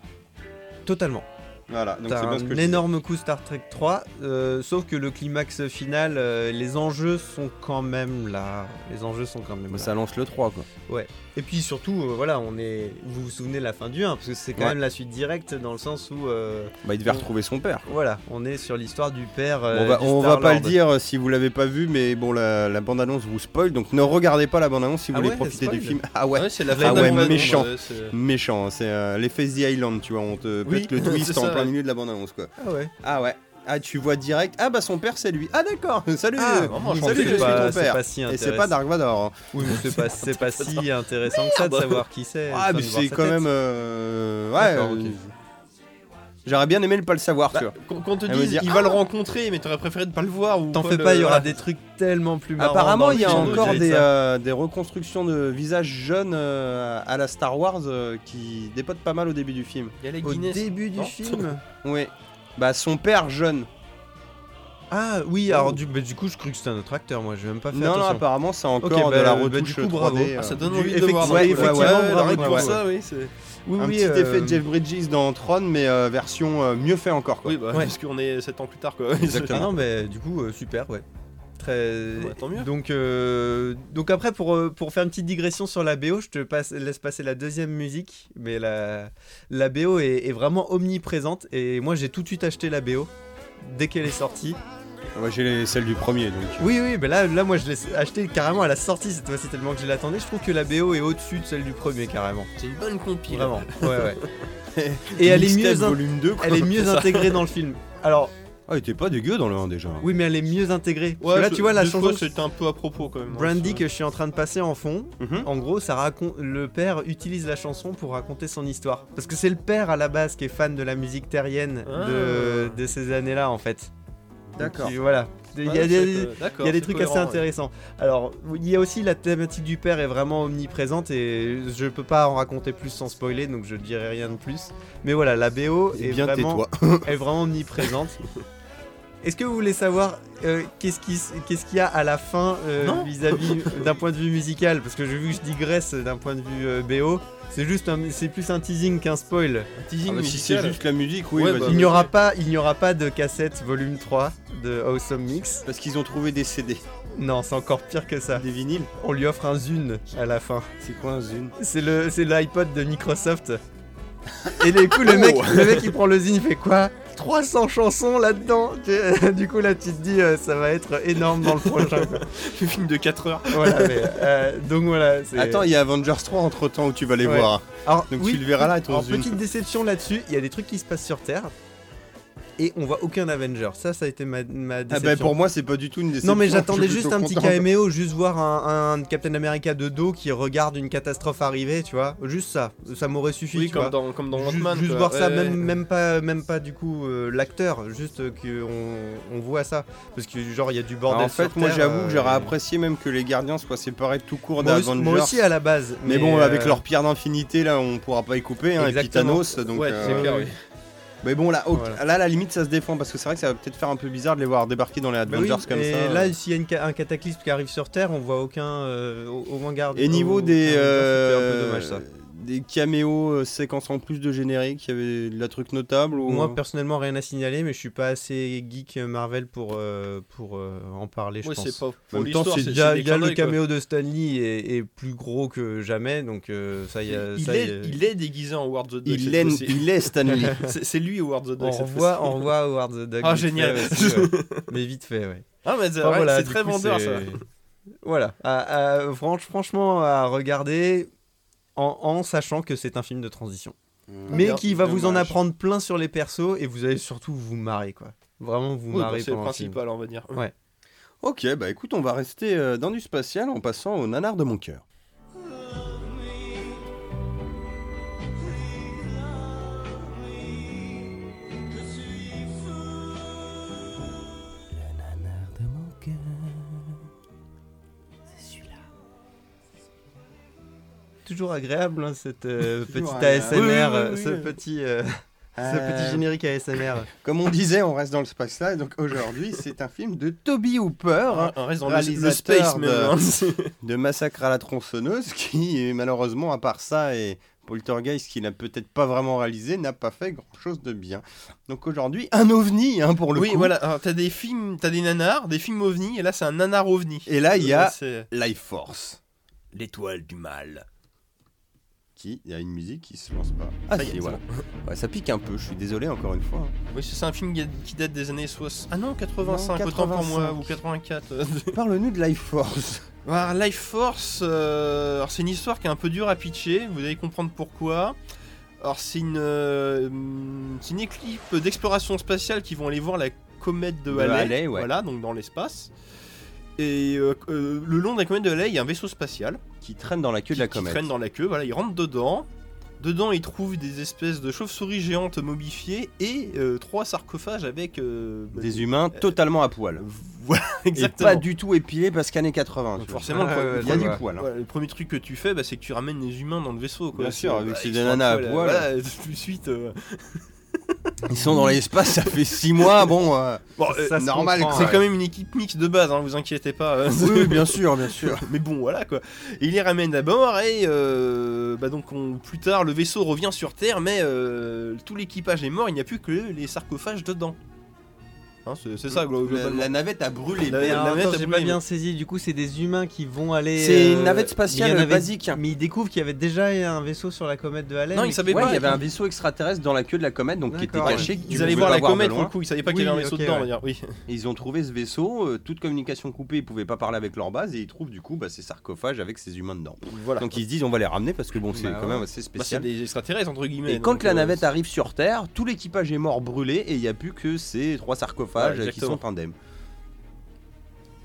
Totalement. Voilà, donc c'est T'as bien ce que un énorme coup Star Trek 3, euh, sauf que le climax final, euh, les enjeux sont quand même là. Les enjeux sont quand même Bah, là. ça lance le 3 quoi. Et puis surtout, euh, voilà, on est. Vous vous souvenez de la fin du 1, parce que c'est quand Ouais. même la suite directe dans le sens où. euh, Bah il devait On- retrouver son père. voilà, on est sur l'histoire du père. euh, on va, du on va pas le dire euh, si vous l'avez pas vu, mais bon la, la bande-annonce vous spoil, donc ne regardez pas la bande-annonce si vous Ah voulez ouais, profiter du film. Ah ouais, Ouais, c'est la Ah fin ouais, méchant. ouais, c'est- méchant, c'est euh, l'effet The Island, tu vois, on te Oui, pète le twist c'est en plein milieu de la bande-annonce quoi. Ah ouais. Ah ouais. Ah tu vois direct, ah bah son père c'est lui. Ah d'accord, salut Ah, vraiment, je Salut, je suis pas- ton père. pas si Et c'est pas Dark Vador. hein. Oui, mais c'est pas, c'est pas si intéressant que ça de savoir qui c'est. Ah mais c'est quand tête. même... euh, Ouais, euh, ok. j'aurais bien aimé ne pas le savoir, Bah, tu vois. quand, quand on te dit dit, il ah va le rencontrer, mais t'aurais préféré de pas le voir ou T'en fais pas, il y aura des trucs tellement plus marrants. Apparemment, il y a encore des, euh, des reconstructions de visages jeunes euh, à la Star Wars euh, qui dépotent pas mal au début du film. Il y a les Au Guinness. début du Non film. Oui. Bah son père jeune. Ah oui, alors du, bah, du coup, je crois que c'était un autre acteur, moi, j'ai même pas fait Non, non, attention. apparemment c'est encore Ok, de bah, la bah, retouche du coup, 3D. bravo. euh. Ah, ça donne Du- envie de le voir. effectivement, ouais, effectivement, ouais, bravo, pour bravo. ça, oui, c'est. Oui, un oui, petit euh, effet Jeff Bridges dans Tron, mais euh, version euh, mieux fait encore. Quoi. Oui, bah, Ouais. parce qu'on est 7 ans plus tard, quoi. Ah Exactement. non, mais du coup, euh, super, ouais. Très. Ouais, tant mieux. Donc, euh, donc après, pour, euh, pour faire une petite digression sur la BO, je te passe, laisse passer la deuxième musique. Mais la, la BO est, est vraiment omniprésente. Et moi, j'ai tout de suite acheté la BO dès qu'elle est sortie. Moi j'ai les- celle du premier donc. Oui, oui, mais là, là moi, je l'ai acheté carrément à la sortie cette fois-ci, tellement que je l'attendais. Je trouve que la BO est au-dessus de celle du premier, carrément. C'est une bonne compile. Vraiment. Ouais, ouais. Et elle est Mixtape mieux, in- volume 2 quoi. elle est mieux intégrée dans le film. Alors, Ah, il était pas dégueu dans le 1 déjà. oui, mais elle est mieux intégrée. Parce que là, ce- tu vois, la fois, chanson c'était un peu à propos quand même. hein, Brandy ça. que je suis en train de passer en fond, Mhm. En gros, ça raconte le père utilise la chanson pour raconter son histoire. Parce que c'est le père à la base qui est fan de la musique terrienne de, Ah. de ces années-là en fait. D'accord. Donc, voilà. Il y a Ouais, des, c'est, euh, d'accord, il y a des c'est trucs cohérent, assez ouais. intéressants. Alors, il y a aussi la thématique du père est vraiment omniprésente et je peux pas en raconter plus sans spoiler, donc je dirai rien de plus. Mais voilà, la BO Eh est bien vraiment, tais-toi. est vraiment omniprésente. Est-ce que vous voulez savoir euh, qu'est-ce qui s- qu'est-ce qu'il y a à la fin euh, vis-à-vis d'un point de vue musical? Parce que j'ai vu que je digresse d'un point de vue euh, BO. C'est juste un- c'est plus un teasing qu'un spoil. Un teasing Ah bah, si c'est juste la musique, oui, Ouais, bah, Il n'y aura pas il n'y aura pas de cassette volume 3 de Awesome Mix. Parce qu'ils ont trouvé des CD, Non, c'est encore pire que ça. des vinyles. On lui offre un Zune à la fin. C'est quoi un Zune? C'est le c'est l'iPod de Microsoft. Et du coup le mec Oh. le mec il prend le Zune, il fait quoi? 300 chansons là-dedans. Du coup là tu te dis euh, ça va être énorme dans le prochain. Le film de 4 heures. voilà, mais, euh, donc voilà. Attends, il y a Avengers 3 entre temps où tu vas les Ouais. voir. Alors, Donc oui, tu le verras là, alors, Zune. petite déception là-dessus, il y a des trucs qui se passent sur Terre et on voit aucun Avenger. Ça, ça a été ma, ma Ah déception. bah pour moi c'est pas du tout une déception. non mais j'attendais juste un petit caméo, juste voir un, un Captain America de dos qui regarde une catastrophe arriver, tu vois. Juste ça, ça m'aurait suffi. Oui, tu comme vois. dans, comme dans Juste, Ant-Man. juste voir ça, Ouais, même, ouais. même pas, même pas du coup euh, l'acteur, juste qu'on on voit ça, parce que genre il y a du Alors, bordel. en fait, sur moi j'avoue que j'aurais euh, apprécié même que les gardiens soient séparés tout court d'Avengers. moi aussi à la base, Mais, bon, avec euh, leur pierre d'infinité, là, on pourra pas y couper. Hein, et puis. Thanos, donc. Ouais, euh, c'est clair, oui. Mais bon, là, ok, Voilà. là, à la limite, ça se défend parce que c'est vrai que ça va peut-être faire un peu bizarre de les voir débarquer dans les bah oui, Avengers comme et ça. là, s'il y a une ca- un cataclysme qui arrive sur Terre, on voit aucun, euh, au, au garde. Et niveau au- des, euh, c'était un peu dommage ça. Des caméos euh, séquences en plus de générique, il y avait de la truc notable ou... Moi personnellement rien à signaler, mais je suis pas assez geek Marvel pour pour, pour euh, en parler. Je Ouais, pense. c'est pas En même temps, c'est le quoi. caméo de Stanley est, est plus gros que jamais, donc euh, ça y a. Il ça y est, est- il est déguisé en Howard the Duck. il, est, il est Stanley. C'est c'est lui Howard the Duck. On revoit, on revoit Howard the Duck. Ah, génial. fait aussi, ouais. Mais vite fait, ouais. Ah, mais c'est Enfin, ouais, voilà, c'est très coup, vendeur ça. Voilà. À- à- franch- franchement, à regarder en, en sachant que c'est un film de transition. Mais bien, qui va vous en apprendre plein sur les persos et vous allez surtout vous marrer, quoi. Vraiment vous Oui, bah, marrer c'est le principal, on va dire. Ouais. Ok, bah écoute, on va rester euh, dans du spatial en passant au nanar de mon cœur. Toujours agréable hein, cette euh, petite. ASMR, Oui, oui, oui, euh, oui, ce oui. petit, euh, ce Euh, petit générique ASMR. Comme on disait, on reste dans le spatial, donc aujourd'hui c'est un film de Toby Hooper. hein, On reste dans le, space de- de Massacre à la tronçonneuse, qui malheureusement, à part ça et Poltergeist, qu'il n'a peut-être pas vraiment réalisé, n'a pas fait grand-chose de bien. Donc aujourd'hui, un ovni hein, pour le Oui, coup. voilà. Alors, t'as des films, t'as des nanars, des films ovni, et là c'est un nanar ovni. Et là, il y a C'est- Life Force, l'étoile du mal. Qui, il y a une musique qui se lance pas. Ah Ça y est, si, c'est voilà. Ouais, ça pique un peu, je suis désolé encore une fois. Oui, c'est un film qui date des années 60. Ah non, 85, Non, autant pour moi, 85. ou 84. Parle-nous de Life Force. Alors, Life Force, euh, alors c'est une histoire qui est un peu dure à pitcher, vous allez comprendre pourquoi. Alors c'est une, euh, c'est une équipe d'exploration spatiale qui vont aller voir la comète de De Halley, Halley, ouais. voilà, donc dans l'espace. Et euh, euh, le long de la comète de Halley, il y a un vaisseau spatial Qui traîne dans la queue de la qui comète. traîne dans la queue, voilà, ils rentrent dedans. Dedans, ils trouvent des espèces de chauves-souris géantes momifiées et euh, trois sarcophages avec euh, bah, Des humains totalement à poil. Voilà, Et exactement. pas du tout épilés parce qu'années 80. Donc vois. forcément, le Ouais, pro- ouais, Il y a du poil. hein. Le premier truc que tu fais, bah, c'est que tu ramènes les humains dans le vaisseau. Quoi. Bien sûr, C'est- avec bah, ces ils deux sont nanas à poil, poil. Voilà, tout de suite. euh, Ils sont dans l'espace, ça fait 6 mois, bon. euh, Bon, Ça- euh, ça normal, c'est ouais. quand même une équipe mixte de base, hein, vous inquiétez pas. euh. Oui, oui, bien sûr, bien sûr. Mais bon, voilà quoi. Il les ramène d'abord et euh, bah donc on- plus tard le vaisseau revient sur Terre, mais euh, tout l'équipage est mort, il n'y a plus que les sarcophages dedans. Hein, c'est ça, La, globalement. la navette a brûlé. La- navette j'ai pas bien saisi. Du coup, c'est des humains qui vont aller. C'est une euh, navette y spatiale basique. Mais ils découvrent qu'il y avait déjà un vaisseau sur la comète de Allen. Non, ils savaient Ouais, pas. il y avait un vaisseau extraterrestre dans la queue de la comète, donc qui était caché. ouais. Ils allaient voir la comète pour loin. le coup, ils savaient pas qu'il y avait un vaisseau dedans, ouais. Oui. Et Ils ont trouvé ce vaisseau, euh, toute communication coupée, ils pouvaient pas parler avec leur base, et ils trouvent du coup bah, ces sarcophages avec ces humains dedans. Voilà. Donc ils se disent on va les ramener parce que bon c'est Bah quand même assez Bah, c'est spécial. des extraterrestres entre guillemets. et quand la euh, navette arrive sur Terre, tout l'équipage est mort brûlé et il n'y a plus que ces trois sarcophages Ouais, qui sont indemnes.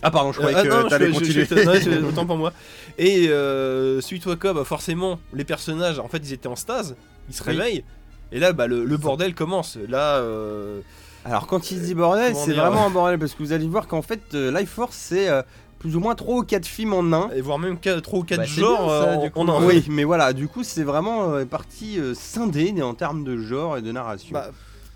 Ah pardon, je Euh, croyais ah que non, je- t'allais je- continuer. je- autant pour moi. Et euh, suite au bah, forcément, les personnages, en fait, ils étaient en stase, ils se Oui. réveillent, et là, bah, le, le bordel commence. Là, euh, Alors quand il se dit bordel, Comment c'est vraiment un bordel parce que vous allez voir qu'en fait euh, Life Force c'est euh, plus ou moins 3 ou 4 films en un. et voire même 3 ou 4 Bah, genres bien, ça, euh, du en-. Oui, mais voilà, du coup c'est vraiment euh, partie euh, scindée en termes de genre et de narration. Bah,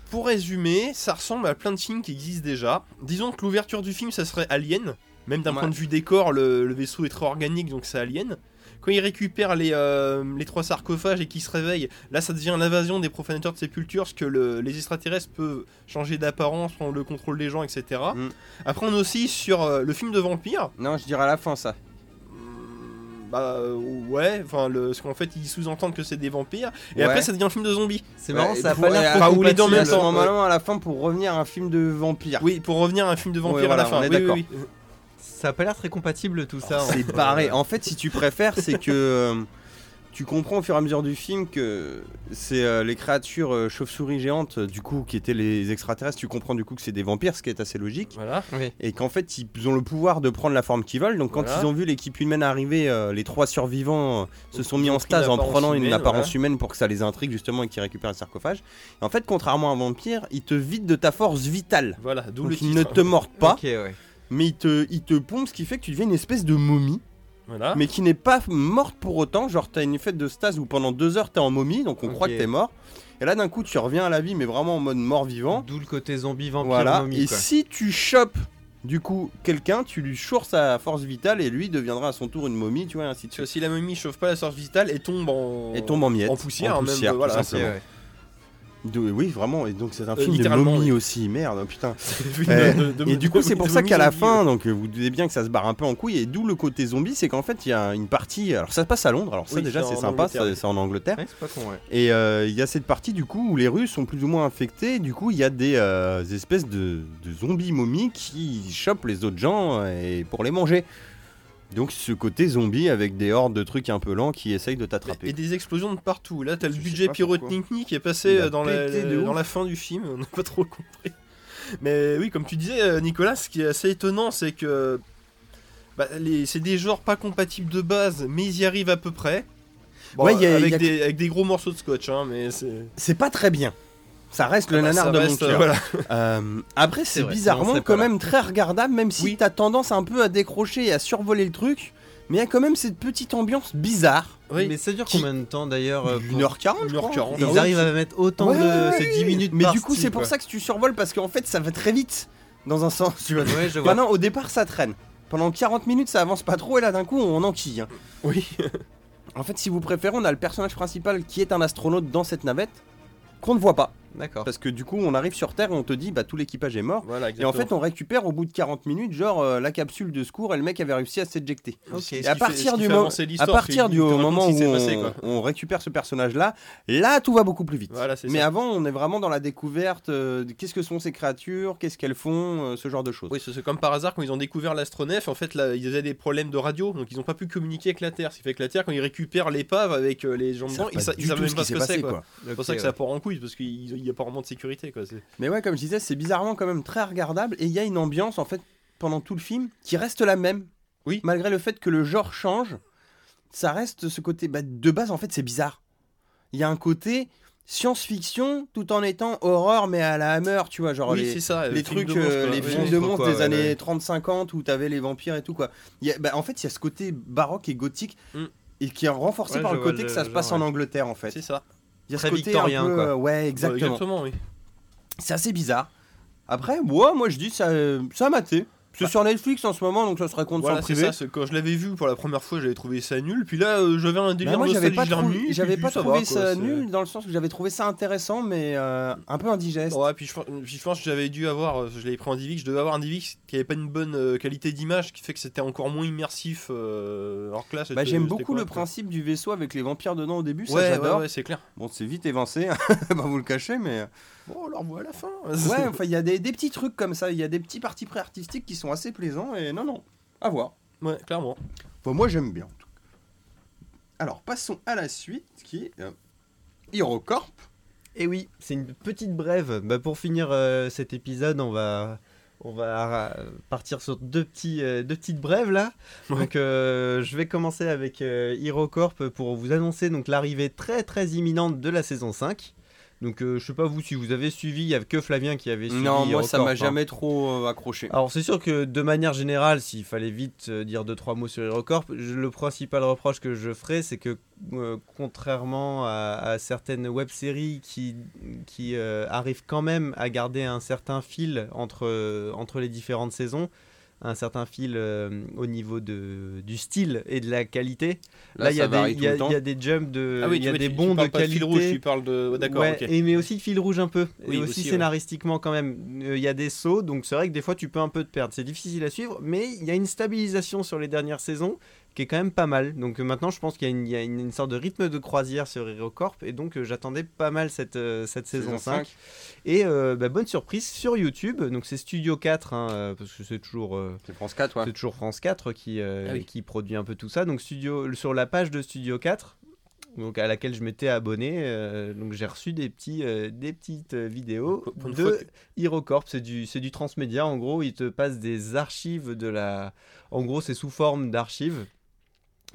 pour résumer, ça ressemble à plein de films qui existent déjà. Disons que l'ouverture du film, ça serait Alien. Même d'un Ouais. point de vue décor, le, le vaisseau est très organique, donc c'est Alien. Quand ils récupèrent les, euh, les trois sarcophages et qu'ils se réveillent, là ça devient l'invasion des profanateurs de sépultures, parce que le- les extraterrestres peuvent changer d'apparence, prendre le contrôle des gens, etc. Mm. Après on est aussi sur euh, le film de vampire. Non, je dirais à la fin ça. Bah euh, ouais, enfin le, parce qu'en fait ils sous-entendent que c'est des vampires. Et Ouais. après ça devient un film de zombies. C'est marrant, Ouais, ça a pour- pas l'air. ou les deux en même temps. Normalement à la fin pour revenir à un film de vampire. Oui, pour revenir à un film de vampire Ouais, à la fin. on est Oui, d'accord. oui. Ça a pas l'air très compatible tout ça. hein. C'est barré. En fait, si tu préfères, c'est que euh, tu comprends au fur et à mesure du film que c'est euh, les créatures euh, chauves-souris géantes, euh, du coup, qui étaient les extraterrestres. Tu comprends du coup que c'est des vampires, ce qui est assez logique. Voilà. Oui. Et qu'en fait, ils ont le pouvoir de prendre la forme qu'ils veulent. Donc, quand Voilà. ils ont vu l'équipe humaine arriver, euh, les trois survivants euh, se sont mis ont en pris stase en l'apparence prenant une humaine, apparence voilà. humaine pour que ça les intrigue justement et qu'ils récupèrent le sarcophage. Et en fait, contrairement à un vampire, ils te vident de ta force vitale. Voilà, d'où le Donc, ils titre. ne te mordent pas, Ok, ouais. mais ils te, ils te pompent, ce qui fait que tu deviens une espèce de momie Voilà. mais qui n'est pas morte pour autant. Genre, t'as une effet de stase où pendant deux heures t'es en momie, donc on croit que t'es mort. Et là, d'un coup, tu reviens à la vie, mais vraiment en mode mort-vivant. D'où le côté zombie vampire Voilà. momie, et quoi. si tu chopes du coup quelqu'un, tu lui chours sa force vitale et lui deviendra à son tour une momie, tu vois, ainsi de suite. si la momie chauffe pas la source vitale et tombe en. Et tombe en miettes. En poussière, En même, poussière, tout voilà. Simplement. De- oui, vraiment. Et donc, c'est un Euh, film de momie oui. aussi. Merde, putain. Film Euh, de- de- Et du coup, c'est pour ça qu'à la fin, donc vous doutez bien que ça se barre un peu en couille, et d'où le côté zombie, c'est qu'en fait, il y a une partie. Alors, ça se passe à Londres, alors ça, Oui, déjà, c'est sympa, c'est en Angleterre. Ouais, c'est pas con, ouais. Et euh, il y a cette partie du coup où les Russes sont plus ou moins infectés. et Du coup, il y a des espèces de, zombies momies qui chopent les autres gens et pour les manger. Donc ce côté zombie avec des hordes de trucs un peu lents qui essayent de Et t'attraper. des explosions de partout. Là, t'as le budget pyrotechnique qui est passé euh, dans la, dans fin du film. On n'a pas trop compris. Mais oui, comme tu disais, euh, Nicolas, ce qui est assez étonnant, c'est que bah, les- c'est des genres pas compatibles de base, mais ils y arrivent à peu près. Bon, Ouais, il y a- avec, il y a- des, avec des gros morceaux de scotch, hein, mais c'est. C'est pas très bien. Ça reste le Ah bah, nanar de reste, mon euh, cœur. voilà. Euh, après, c'est vrai, bizarrement quand même très regardable, même si Oui. t'as tendance un peu à décrocher et à survoler le truc. Mais il y a quand même cette petite ambiance bizarre. Oui. Mais ça dure Qui- combien de temps d'ailleurs euh, pour- 1h40, je crois. 1h40. Ils arrivent à mettre autant Ouais, de. ouais, C'est 10 minutes Mais par du coup, style, c'est pour quoi. ça que tu survoles parce qu'en fait, ça va très vite dans un sens. Tu vois. Ouais, je vois. Bah non, au départ, ça traîne. Pendant 40 minutes, ça avance pas trop et là, d'un coup, on enquille. hein. Oui. En fait, si vous préférez, on a le personnage principal qui est un astronaute dans cette navette qu'on ne voit pas. D'accord. Parce que du coup, on arrive sur Terre et on te dit, bah tout l'équipage est mort. Voilà, Et en fait, on récupère au bout de 40 minutes, genre euh, la capsule de secours et le mec avait réussi à s'éjecter. Et à partir du, mo- à à partir du moment où on, on récupère ce personnage-là, là tout va beaucoup plus vite. Voilà, Mais ça. avant, on est vraiment dans la découverte euh, qu'est-ce que sont ces créatures, qu'est-ce qu'elles font, euh, ce genre de choses. Oui, c'est comme par hasard quand ils ont découvert l'astronef, en fait là, ils avaient des problèmes de radio, donc ils n'ont pas pu communiquer avec la Terre. Ce qui fait que la Terre, quand ils récupèrent l'épave avec euh, les gens dedans, ils, savent même pas ce que c'est. C'est pour ça que ça part en couille, parce qu'il n'y a pas vraiment de sécurité quoi. Mais ouais, comme je disais, c'est bizarrement quand même très regardable et il y a une ambiance en fait pendant tout le film qui reste la même. Oui. Malgré le fait que le genre change, ça reste ce côté. bah, de base, en fait, c'est bizarre. Il y a un côté science-fiction tout en étant horreur, mais à la Hammer, tu vois, genre Oui, les, c'est ça. les trucs, de monstres, euh, quoi. les Oui, films oui. de monstres, quoi, des ouais, années ouais. 30-50 où t'avais les vampires et tout quoi. Il y a- bah, en fait, il y a ce côté baroque et gothique Mm. et qui est renforcé Ouais, par le côté le que ça se passe genre, en. Angleterre en fait. C'est ça. Il y a Très ce côté victorien, un peu, quoi. euh, ouais, Ouais, exactement. Exactement, oui. C'est assez bizarre. Après, moi, moi je dis ça, ça a maté. C'est sur Netflix en ce moment, donc ça serait compte Voilà, sans privé. ça. Quand je l'avais vu pour la première fois, j'avais trouvé ça nul. Puis là, euh, j'avais un Bah, délire moi j'avais pas, puis pas ça trouvé va, ça nul dans le sens que j'avais trouvé ça intéressant mais euh, un peu indigeste. Ouais, puis je, puis je pense que j'avais dû avoir, euh, je l'avais pris en DivX, je devais avoir un DivX qui avait pas une bonne euh, qualité d'image, qui fait que c'était encore moins immersif. alors que là, Bah, j'aime beaucoup le principe du vaisseau avec les vampires dedans au début, ça Ouais, ouais, ouais, c'est clair. Bon, c'est vite évincé, pas vous le cachez, mais Bon, alors voit à la fin. ouais, enfin il y a des, des petits trucs comme ça, il y a des petits partis pré artistiques qui sont assez plaisants et non non, à voir. ouais, clairement. Enfin, moi j'aime bien. en tout cas. Alors passons à la suite qui est euh, HeroCorp. Et oui, c'est une petite brève. Bah, pour finir euh, cet épisode, on va, on va partir sur deux, petits, euh, deux petites brèves là. Ouais. Donc, euh, je vais commencer avec euh, HeroCorp pour vous annoncer donc l'arrivée très très imminente de la saison 5. Donc, euh, je sais pas vous si vous avez suivi, il y a que Flavien qui avait suivi. Non, moi ça m'a hein. jamais trop euh, accroché. Alors c'est sûr que de manière générale, s'il fallait vite euh, dire deux trois mots sur HeroCorp, je- le principal reproche que je ferais, c'est que contrairement à, à certaines web-séries qui, qui arrivent quand même à garder un certain fil entre, entre les différentes saisons, un certain fil euh, au niveau de, du style et de la qualité. Là, il y, y y a des jumps de, Ah oui, il y a des parles de pas de qualité. fil rouge, tu parles de. D'accord, Ouais, mais aussi de fil rouge un peu. Oui, et aussi, aussi, ouais. scénaristiquement quand même. Euh, Il y a des sauts, donc c'est vrai que des fois tu peux un peu te perdre. C'est difficile à suivre, mais il y a une stabilisation sur les dernières saisons qui est quand même pas mal. Donc euh, maintenant je pense qu'il y a, une, il y a une, une sorte de rythme de croisière sur HeroCorp et donc euh, j'attendais pas mal cette, euh, cette saison, Saison 5. 5. Et euh, bah, bonne surprise sur YouTube, donc c'est Studio 4, hein, parce que c'est toujours... euh, France 4, ouais. c'est toujours France 4 qui, euh, Ah oui. qui produit un peu tout ça. Donc studio, sur la page de Studio 4, donc à laquelle je m'étais abonné, euh, donc j'ai reçu des, petits, euh, des petites vidéos Pour- de que- HeroCorp. C'est du, c'est du transmédia. En gros, ils te passent des archives de la... En gros, c'est sous forme d'archives.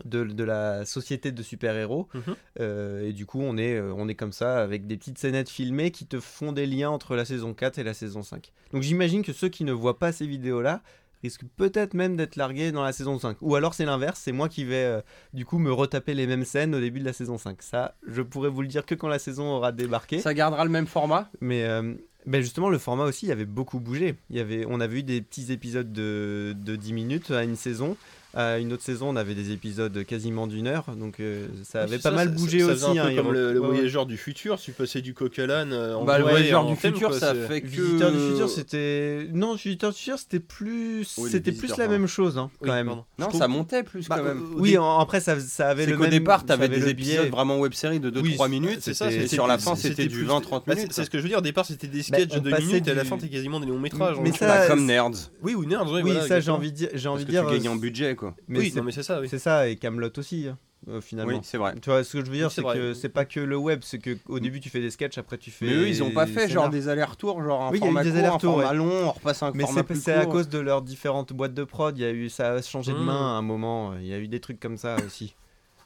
De, de la société de super-héros Mhm. Euh, et du coup on est, euh, on est comme ça avec des petites scénettes filmées qui te font des liens entre la saison 4 et la saison 5 donc j'imagine que ceux qui ne voient pas ces vidéos là risquent peut-être même d'être largués dans la saison 5 ou alors c'est l'inverse c'est moi qui vais euh, du coup me retaper les mêmes scènes au début de la saison 5 ça je pourrais vous le dire que quand la saison aura débarqué Ça gardera le même format? Mais euh, ben justement, le format aussi, il avait beaucoup bougé. Il y avait, on avait eu des petits épisodes de, de 10 minutes à une saison. À une autre saison, on avait des épisodes quasiment d'une heure. Donc euh, ça avait pas ça, mal bougé ça aussi. faisait un peu hein, comme le, le Ouais, ouais. voyageur du futur, tu passais du coq à l'âne. euh, en Bah, le voyageur du futur, quoi, ça fait que. Visiteur du futur, c'était. Non, Visiteur du futur, c'était plus. Oui, c'était plus la même chose, hein, Oui, quand même. pardon. Non, Je trouve- ça montait plus Bah, quand même. euh, Oui, en- après, ça, ça avait C'est le qu'au même. départ, t'avais des épisodes vraiment web série de 2-3 Oui, minutes. c'est ça, sur la fin, c'était du plus- 20-30 Bah, minutes. c'est- ce que je veux dire, au départ c'était des sketchs de 2 passait minutes et à la fin t'es quasiment des longs métrages. Mais hein. ça, comme Nerds. Oui, ou Nerds, oui, ça, j'ai envie de dire. J'ai envie de dire. euh, en budget, quoi. mais Oui, c'est- non mais c'est ça, oui. c'est ça, et Camelot aussi, hein, euh, finalement. Oui, c'est vrai. Tu vois, ce que je veux dire, Oui, c'est que c'est pas que le web, c'est que au début tu fais des sketchs, après tu fais. Mais eux, ils ont pas fait genre des allers-retours, genre un Oui, il y a eu format des court, un format ouais. long, on repasse un Mais format c'est plus c'est à cause de leurs différentes boîtes de prod. Il y a eu ça a changé de Mmh. main à un moment. Il y a eu des trucs comme ça aussi.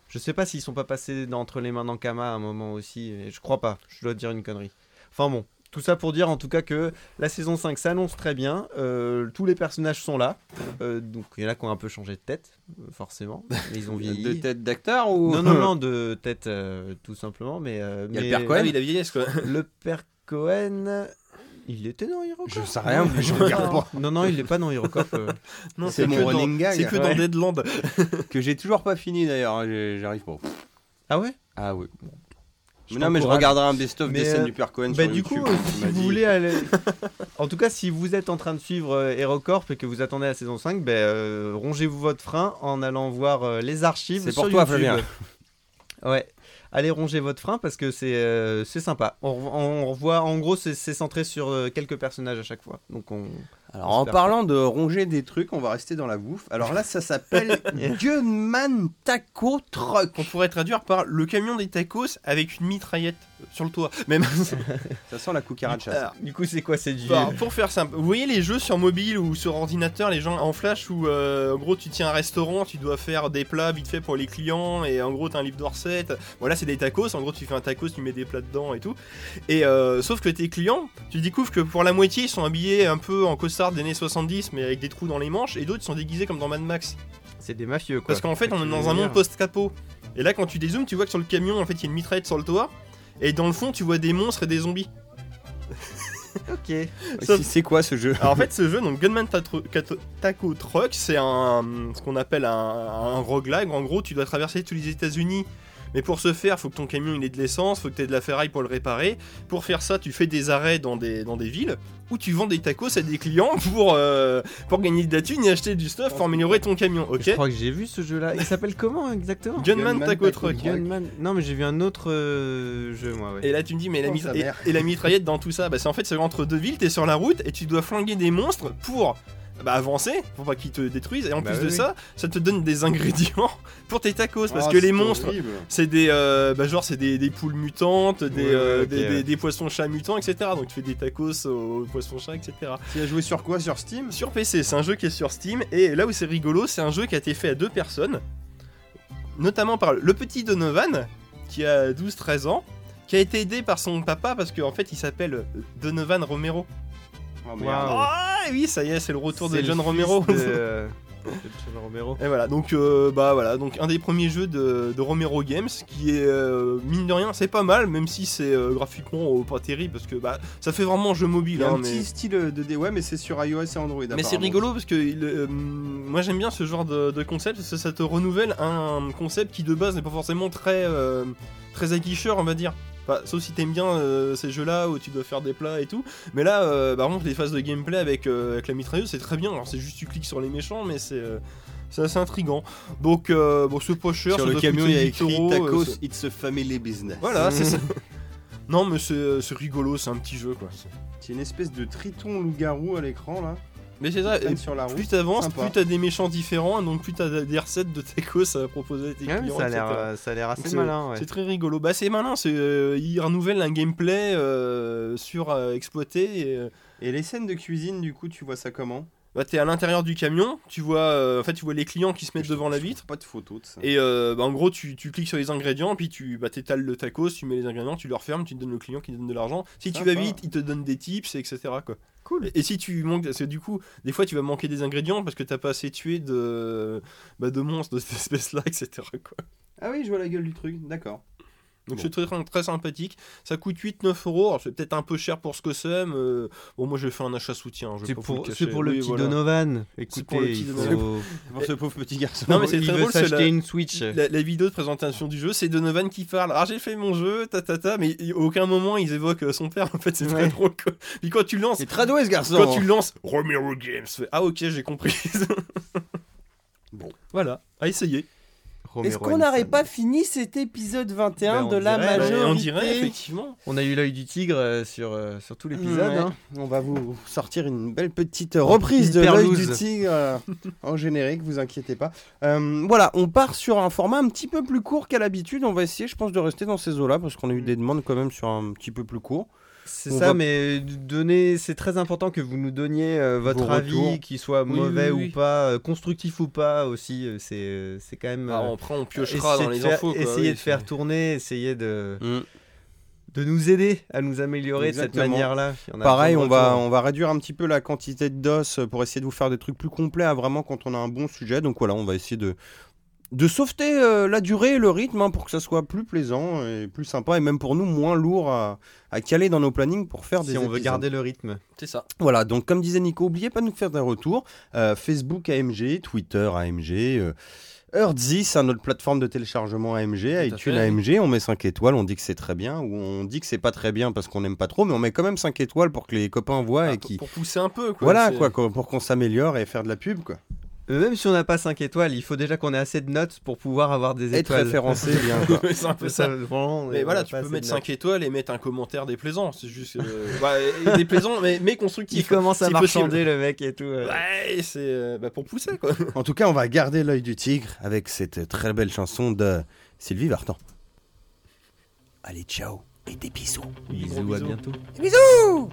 Je sais pas s'ils sont pas passés entre les mains d'Ankama à un moment aussi. et je crois pas. Je dois te dire une connerie. Enfin bon. Tout ça pour dire en tout cas que la saison 5 s'annonce très bien. Euh, tous les personnages sont là. Euh, donc il y en a qui ont un peu changé de tête, euh, forcément. Mais ils ont vieilli. De tête d'acteur ou Non, non, non, de tête euh, tout simplement. Mais, euh, Il y a le père Ah Cohen. oui, la vieillesse quoi. Le père Cohen. Il était dans HeroCorp Je sais rien, mais je regarde pas. Non, non, il est pas dans HeroCorp. euh. Non, C'est mon que running dans- gag. C'est que Ouais. dans Deadland. Que j'ai toujours pas fini d'ailleurs, j'arrive pas. Ah ouais? Ah oui. Je non, mais je regarderai un best-of des scènes euh, du père Cohen Bah sur du YouTube. coup, euh, si vous voulez aller... en tout cas, si vous êtes en train de suivre euh, HeroCorp et que vous attendez la saison 5, ben, euh, rongez-vous votre frein en allant voir euh, les archives C'est pour toi. Flavien. Ouais. Allez ronger votre frein parce que c'est euh, sympa. On, on revoit, en gros, c'est centré sur euh, quelques personnages à chaque fois. Donc on. Alors, en parlant de ronger des trucs, on va rester dans la bouffe. Alors là, ça s'appelle Gunman Taco Truck. On pourrait traduire par le camion des tacos avec une mitraillette sur le toit. Même. Ça sent la cucaracha. Alors, Du coup, c'est quoi C'est du. Bah, pour faire simple, vous voyez les jeux sur mobile ou sur ordinateur, les gens en flash où euh, en gros tu tiens un restaurant, tu dois faire des plats vite fait pour les clients et en gros t'as un livre de recettes. Voilà, c'est des tacos. En gros, tu fais un tacos, tu mets des plats dedans et tout. Et euh, sauf que tes clients, tu découvres que pour la moitié ils sont habillés un peu en costard des années 70 mais avec des trous dans les manches et d'autres sont déguisés comme dans Mad Max. C'est des mafieux quoi. Parce qu'en fait, on est dans un monde post-capot. Et là, quand tu dézoomes, tu vois que sur le camion, en fait, il y a une mitraillette sur le toit. Et dans le fond, tu vois des monstres et des zombies. Ok. C'est quoi ce jeu Alors en fait, ce jeu, donc Gunman Taco Truck, c'est un ce qu'on appelle un, un roguelike. En gros, tu dois traverser tous les États-Unis. Mais pour ce faire, faut que ton camion il ait de l'essence, faut que tu aies de la ferraille pour le réparer. Pour faire ça, tu fais des arrêts dans des, dans des villes où tu vends des tacos à des clients pour, euh, pour gagner de la thune et acheter du stuff pour améliorer ton camion, Je ok? crois que j'ai vu ce jeu-là. Il s'appelle comment exactement? Gunman Gunman Taco Taco Truck. Gunman. Non, mais j'ai vu un autre euh, jeu, moi. Ouais. Et là tu me dis mais la, Oh, mitra- et, la mitraillette dans tout ça, bah c'est en fait c'est entre deux villes, t'es sur la route et tu dois flinguer des monstres pour bah, avancer, pour pas qu'ils te détruisent. Et en Bah plus oui, de oui. ça, ça te donne des ingrédients pour tes tacos parce Ah, que les monstres c'est des euh, bah genre c'est des, des poules mutantes, des, Ouais, euh, des, ouais. des- des poissons chats mutants, etc. Donc tu fais des tacos aux poissons chats, etc. Tu as joué sur quoi Sur Steam? Sur PC, c'est un jeu qui est sur Steam et là où c'est rigolo, c'est un jeu qui a été fait à deux personnes, notamment par le petit Donovan qui a 12-13 ans, qui a été aidé par son papa parce qu'en fait il s'appelle Donovan Romero. Oh. Ah oui, ça y est, c'est le retour de John Romero. de-. Et voilà, donc euh, bah voilà, donc un des premiers jeux de, de Romero Games qui est euh, mine de rien, c'est pas mal, même si c'est euh, graphiquement pas terrible parce que bah ça fait vraiment jeu Il mobile. y a hein, un mais petit style de D, ouais, mais c'est sur iOS et Android. mais c'est rigolo parce que il, moi j'aime bien ce genre de, de concept parce que ça te renouvelle un concept qui de base n'est pas forcément très très aguicheur on va dire. Enfin, sauf si t'aimes bien euh, ces jeux-là où tu dois faire des plats et tout. Mais là, euh, par contre, les phases de gameplay avec, euh, avec la mitrailleuse, c'est très bien. Alors, c'est juste tu cliques sur les méchants, mais c'est c'est assez intriguant. Donc, euh, bon, c'est pas cher. Sur ça le camion, il y a 8 écrit euros, Tacos, it's a family business. Voilà, c'est ça. Non, mais c'est c'est rigolo, c'est un petit jeu quoi. C'est une espèce de triton loup-garou à l'écran là. Mais c'est ça, Traîne et sur la route. plus t'avances, plus t'as des méchants différents, donc plus t'as des recettes de tacos à proposer à tes Ouais, clients. ça a l'air, etc. euh, ça a l'air assez C'est- malin. Ouais. C'est très rigolo. Bah c'est malin, c'est euh, il renouvelle un gameplay euh, sur euh, exploité. Et, euh, Et les scènes de cuisine, du coup, tu vois ça comment? Bah t'es à l'intérieur du camion, tu vois, euh, en fait tu vois les clients qui se mettent devant la vitre. Pas de ça. Et euh, bah, en gros, tu, tu cliques sur les ingrédients, puis tu bah, t'étales le tacos, tu mets les ingrédients, tu le refermes, tu donnes le client qui donne de l'argent. Si tu vas vite, il te donne des tips, etc. Quoi. Cool. Et, et si tu manques, parce que du coup, des fois tu vas manquer des ingrédients parce que t'as pas assez tué de, bah, de monstres de cette espèce-là, etc. Quoi. Ah oui, je vois la gueule du truc, d'accord. Donc Bon. c'est très, très sympathique. Ça coûte 8-9 euros. Alors c'est peut-être un peu cher pour ce que c'est. mais, Bon, moi j'ai fait un achat soutien. je C'est pour, le c'est pour le Oui, petit voilà. Donovan. C'est pour le Écoutez, petit Donovan. faut... Pour ce pauvre petit garçon. Non, mais c'est il très veut drôle, c'est s'acheter la- une Switch. La, la vidéo de présentation du jeu, c'est Donovan qui parle. Ah, j'ai fait mon jeu, ta ta ta, mais à aucun moment ils évoquent euh, son père. En fait, c'est très drôle. Puis quand tu lances, C'est très doué ce garçon. quand tu lances Romero Games, ah ok, j'ai compris. Bon. voilà, à essayer. Est-ce qu'on n'aurait pas fini cet épisode 21 Ben, de la dirait, ouais. majorité on dirait effectivement. On a eu l'œil du tigre euh, sur, euh, sur tout l'épisode. Ouais. hein. On va vous sortir une belle petite reprise de l'œil du tigre euh, en générique, vous inquiétez pas. Euh, voilà, on part sur un format un petit peu plus court qu'à l'habitude. On va essayer, je pense, de rester dans ces eaux-là parce qu'on a eu des demandes quand même sur un petit peu plus court. C'est ça, va- mais donner, c'est très important que vous nous donniez euh, votre Vos avis, qu'il soit Oui, mauvais oui, oui. ou pas, euh, constructif ou pas aussi. euh, C'est, euh, c'est quand même. Ah, euh, après, on piochera dans de les faire- infos. quoi, essayer oui, de faire tourner, essayer de, Mm. de nous aider à nous améliorer de cette manière-là. Pareil, on va, on va réduire un petit peu la quantité de DOS pour essayer de vous faire des trucs plus complets à vraiment quand on a un bon sujet. Donc voilà, on va essayer de, de sauveter euh, la durée et le rythme hein, pour que ça soit plus plaisant et plus sympa et même pour nous moins lourd à, à caler dans nos plannings pour faire des si on veut garder le rythme. C'est ça. Voilà, donc comme disait Nico, oubliez pas de nous faire des retours. Euh, Facebook AMG, Twitter AMG, euh, Earthzy, c'est notre plateforme de téléchargement AMG, iTunes fait. AMG, on met 5 étoiles, on dit que c'est très bien, ou on dit que c'est pas très bien parce qu'on n'aime pas trop, mais on met quand même 5 étoiles pour que les copains voient Ah, et qui... Pour pousser un peu. Quoi, Voilà, quoi, pour qu'on s'améliore et faire de la pub, quoi. Même si on n'a pas 5 étoiles, il faut déjà qu'on ait assez de notes pour pouvoir avoir des Être étoiles. référencé, bien, c'est un peu ça. vraiment, Mais voilà, tu peux mettre de 5 étoiles et mettre un commentaire déplaisant. C'est juste. euh, bah, déplaisant, mais, mais Il constructif. commence à si marchander le mec et tout. euh. Ouais, c'est euh, bah, pour pousser quoi. En tout cas, on va garder l'œil du tigre avec cette très belle chanson de Sylvie Vartan. Allez, ciao et des bisous. Bisous, à bisous. bientôt. Bisous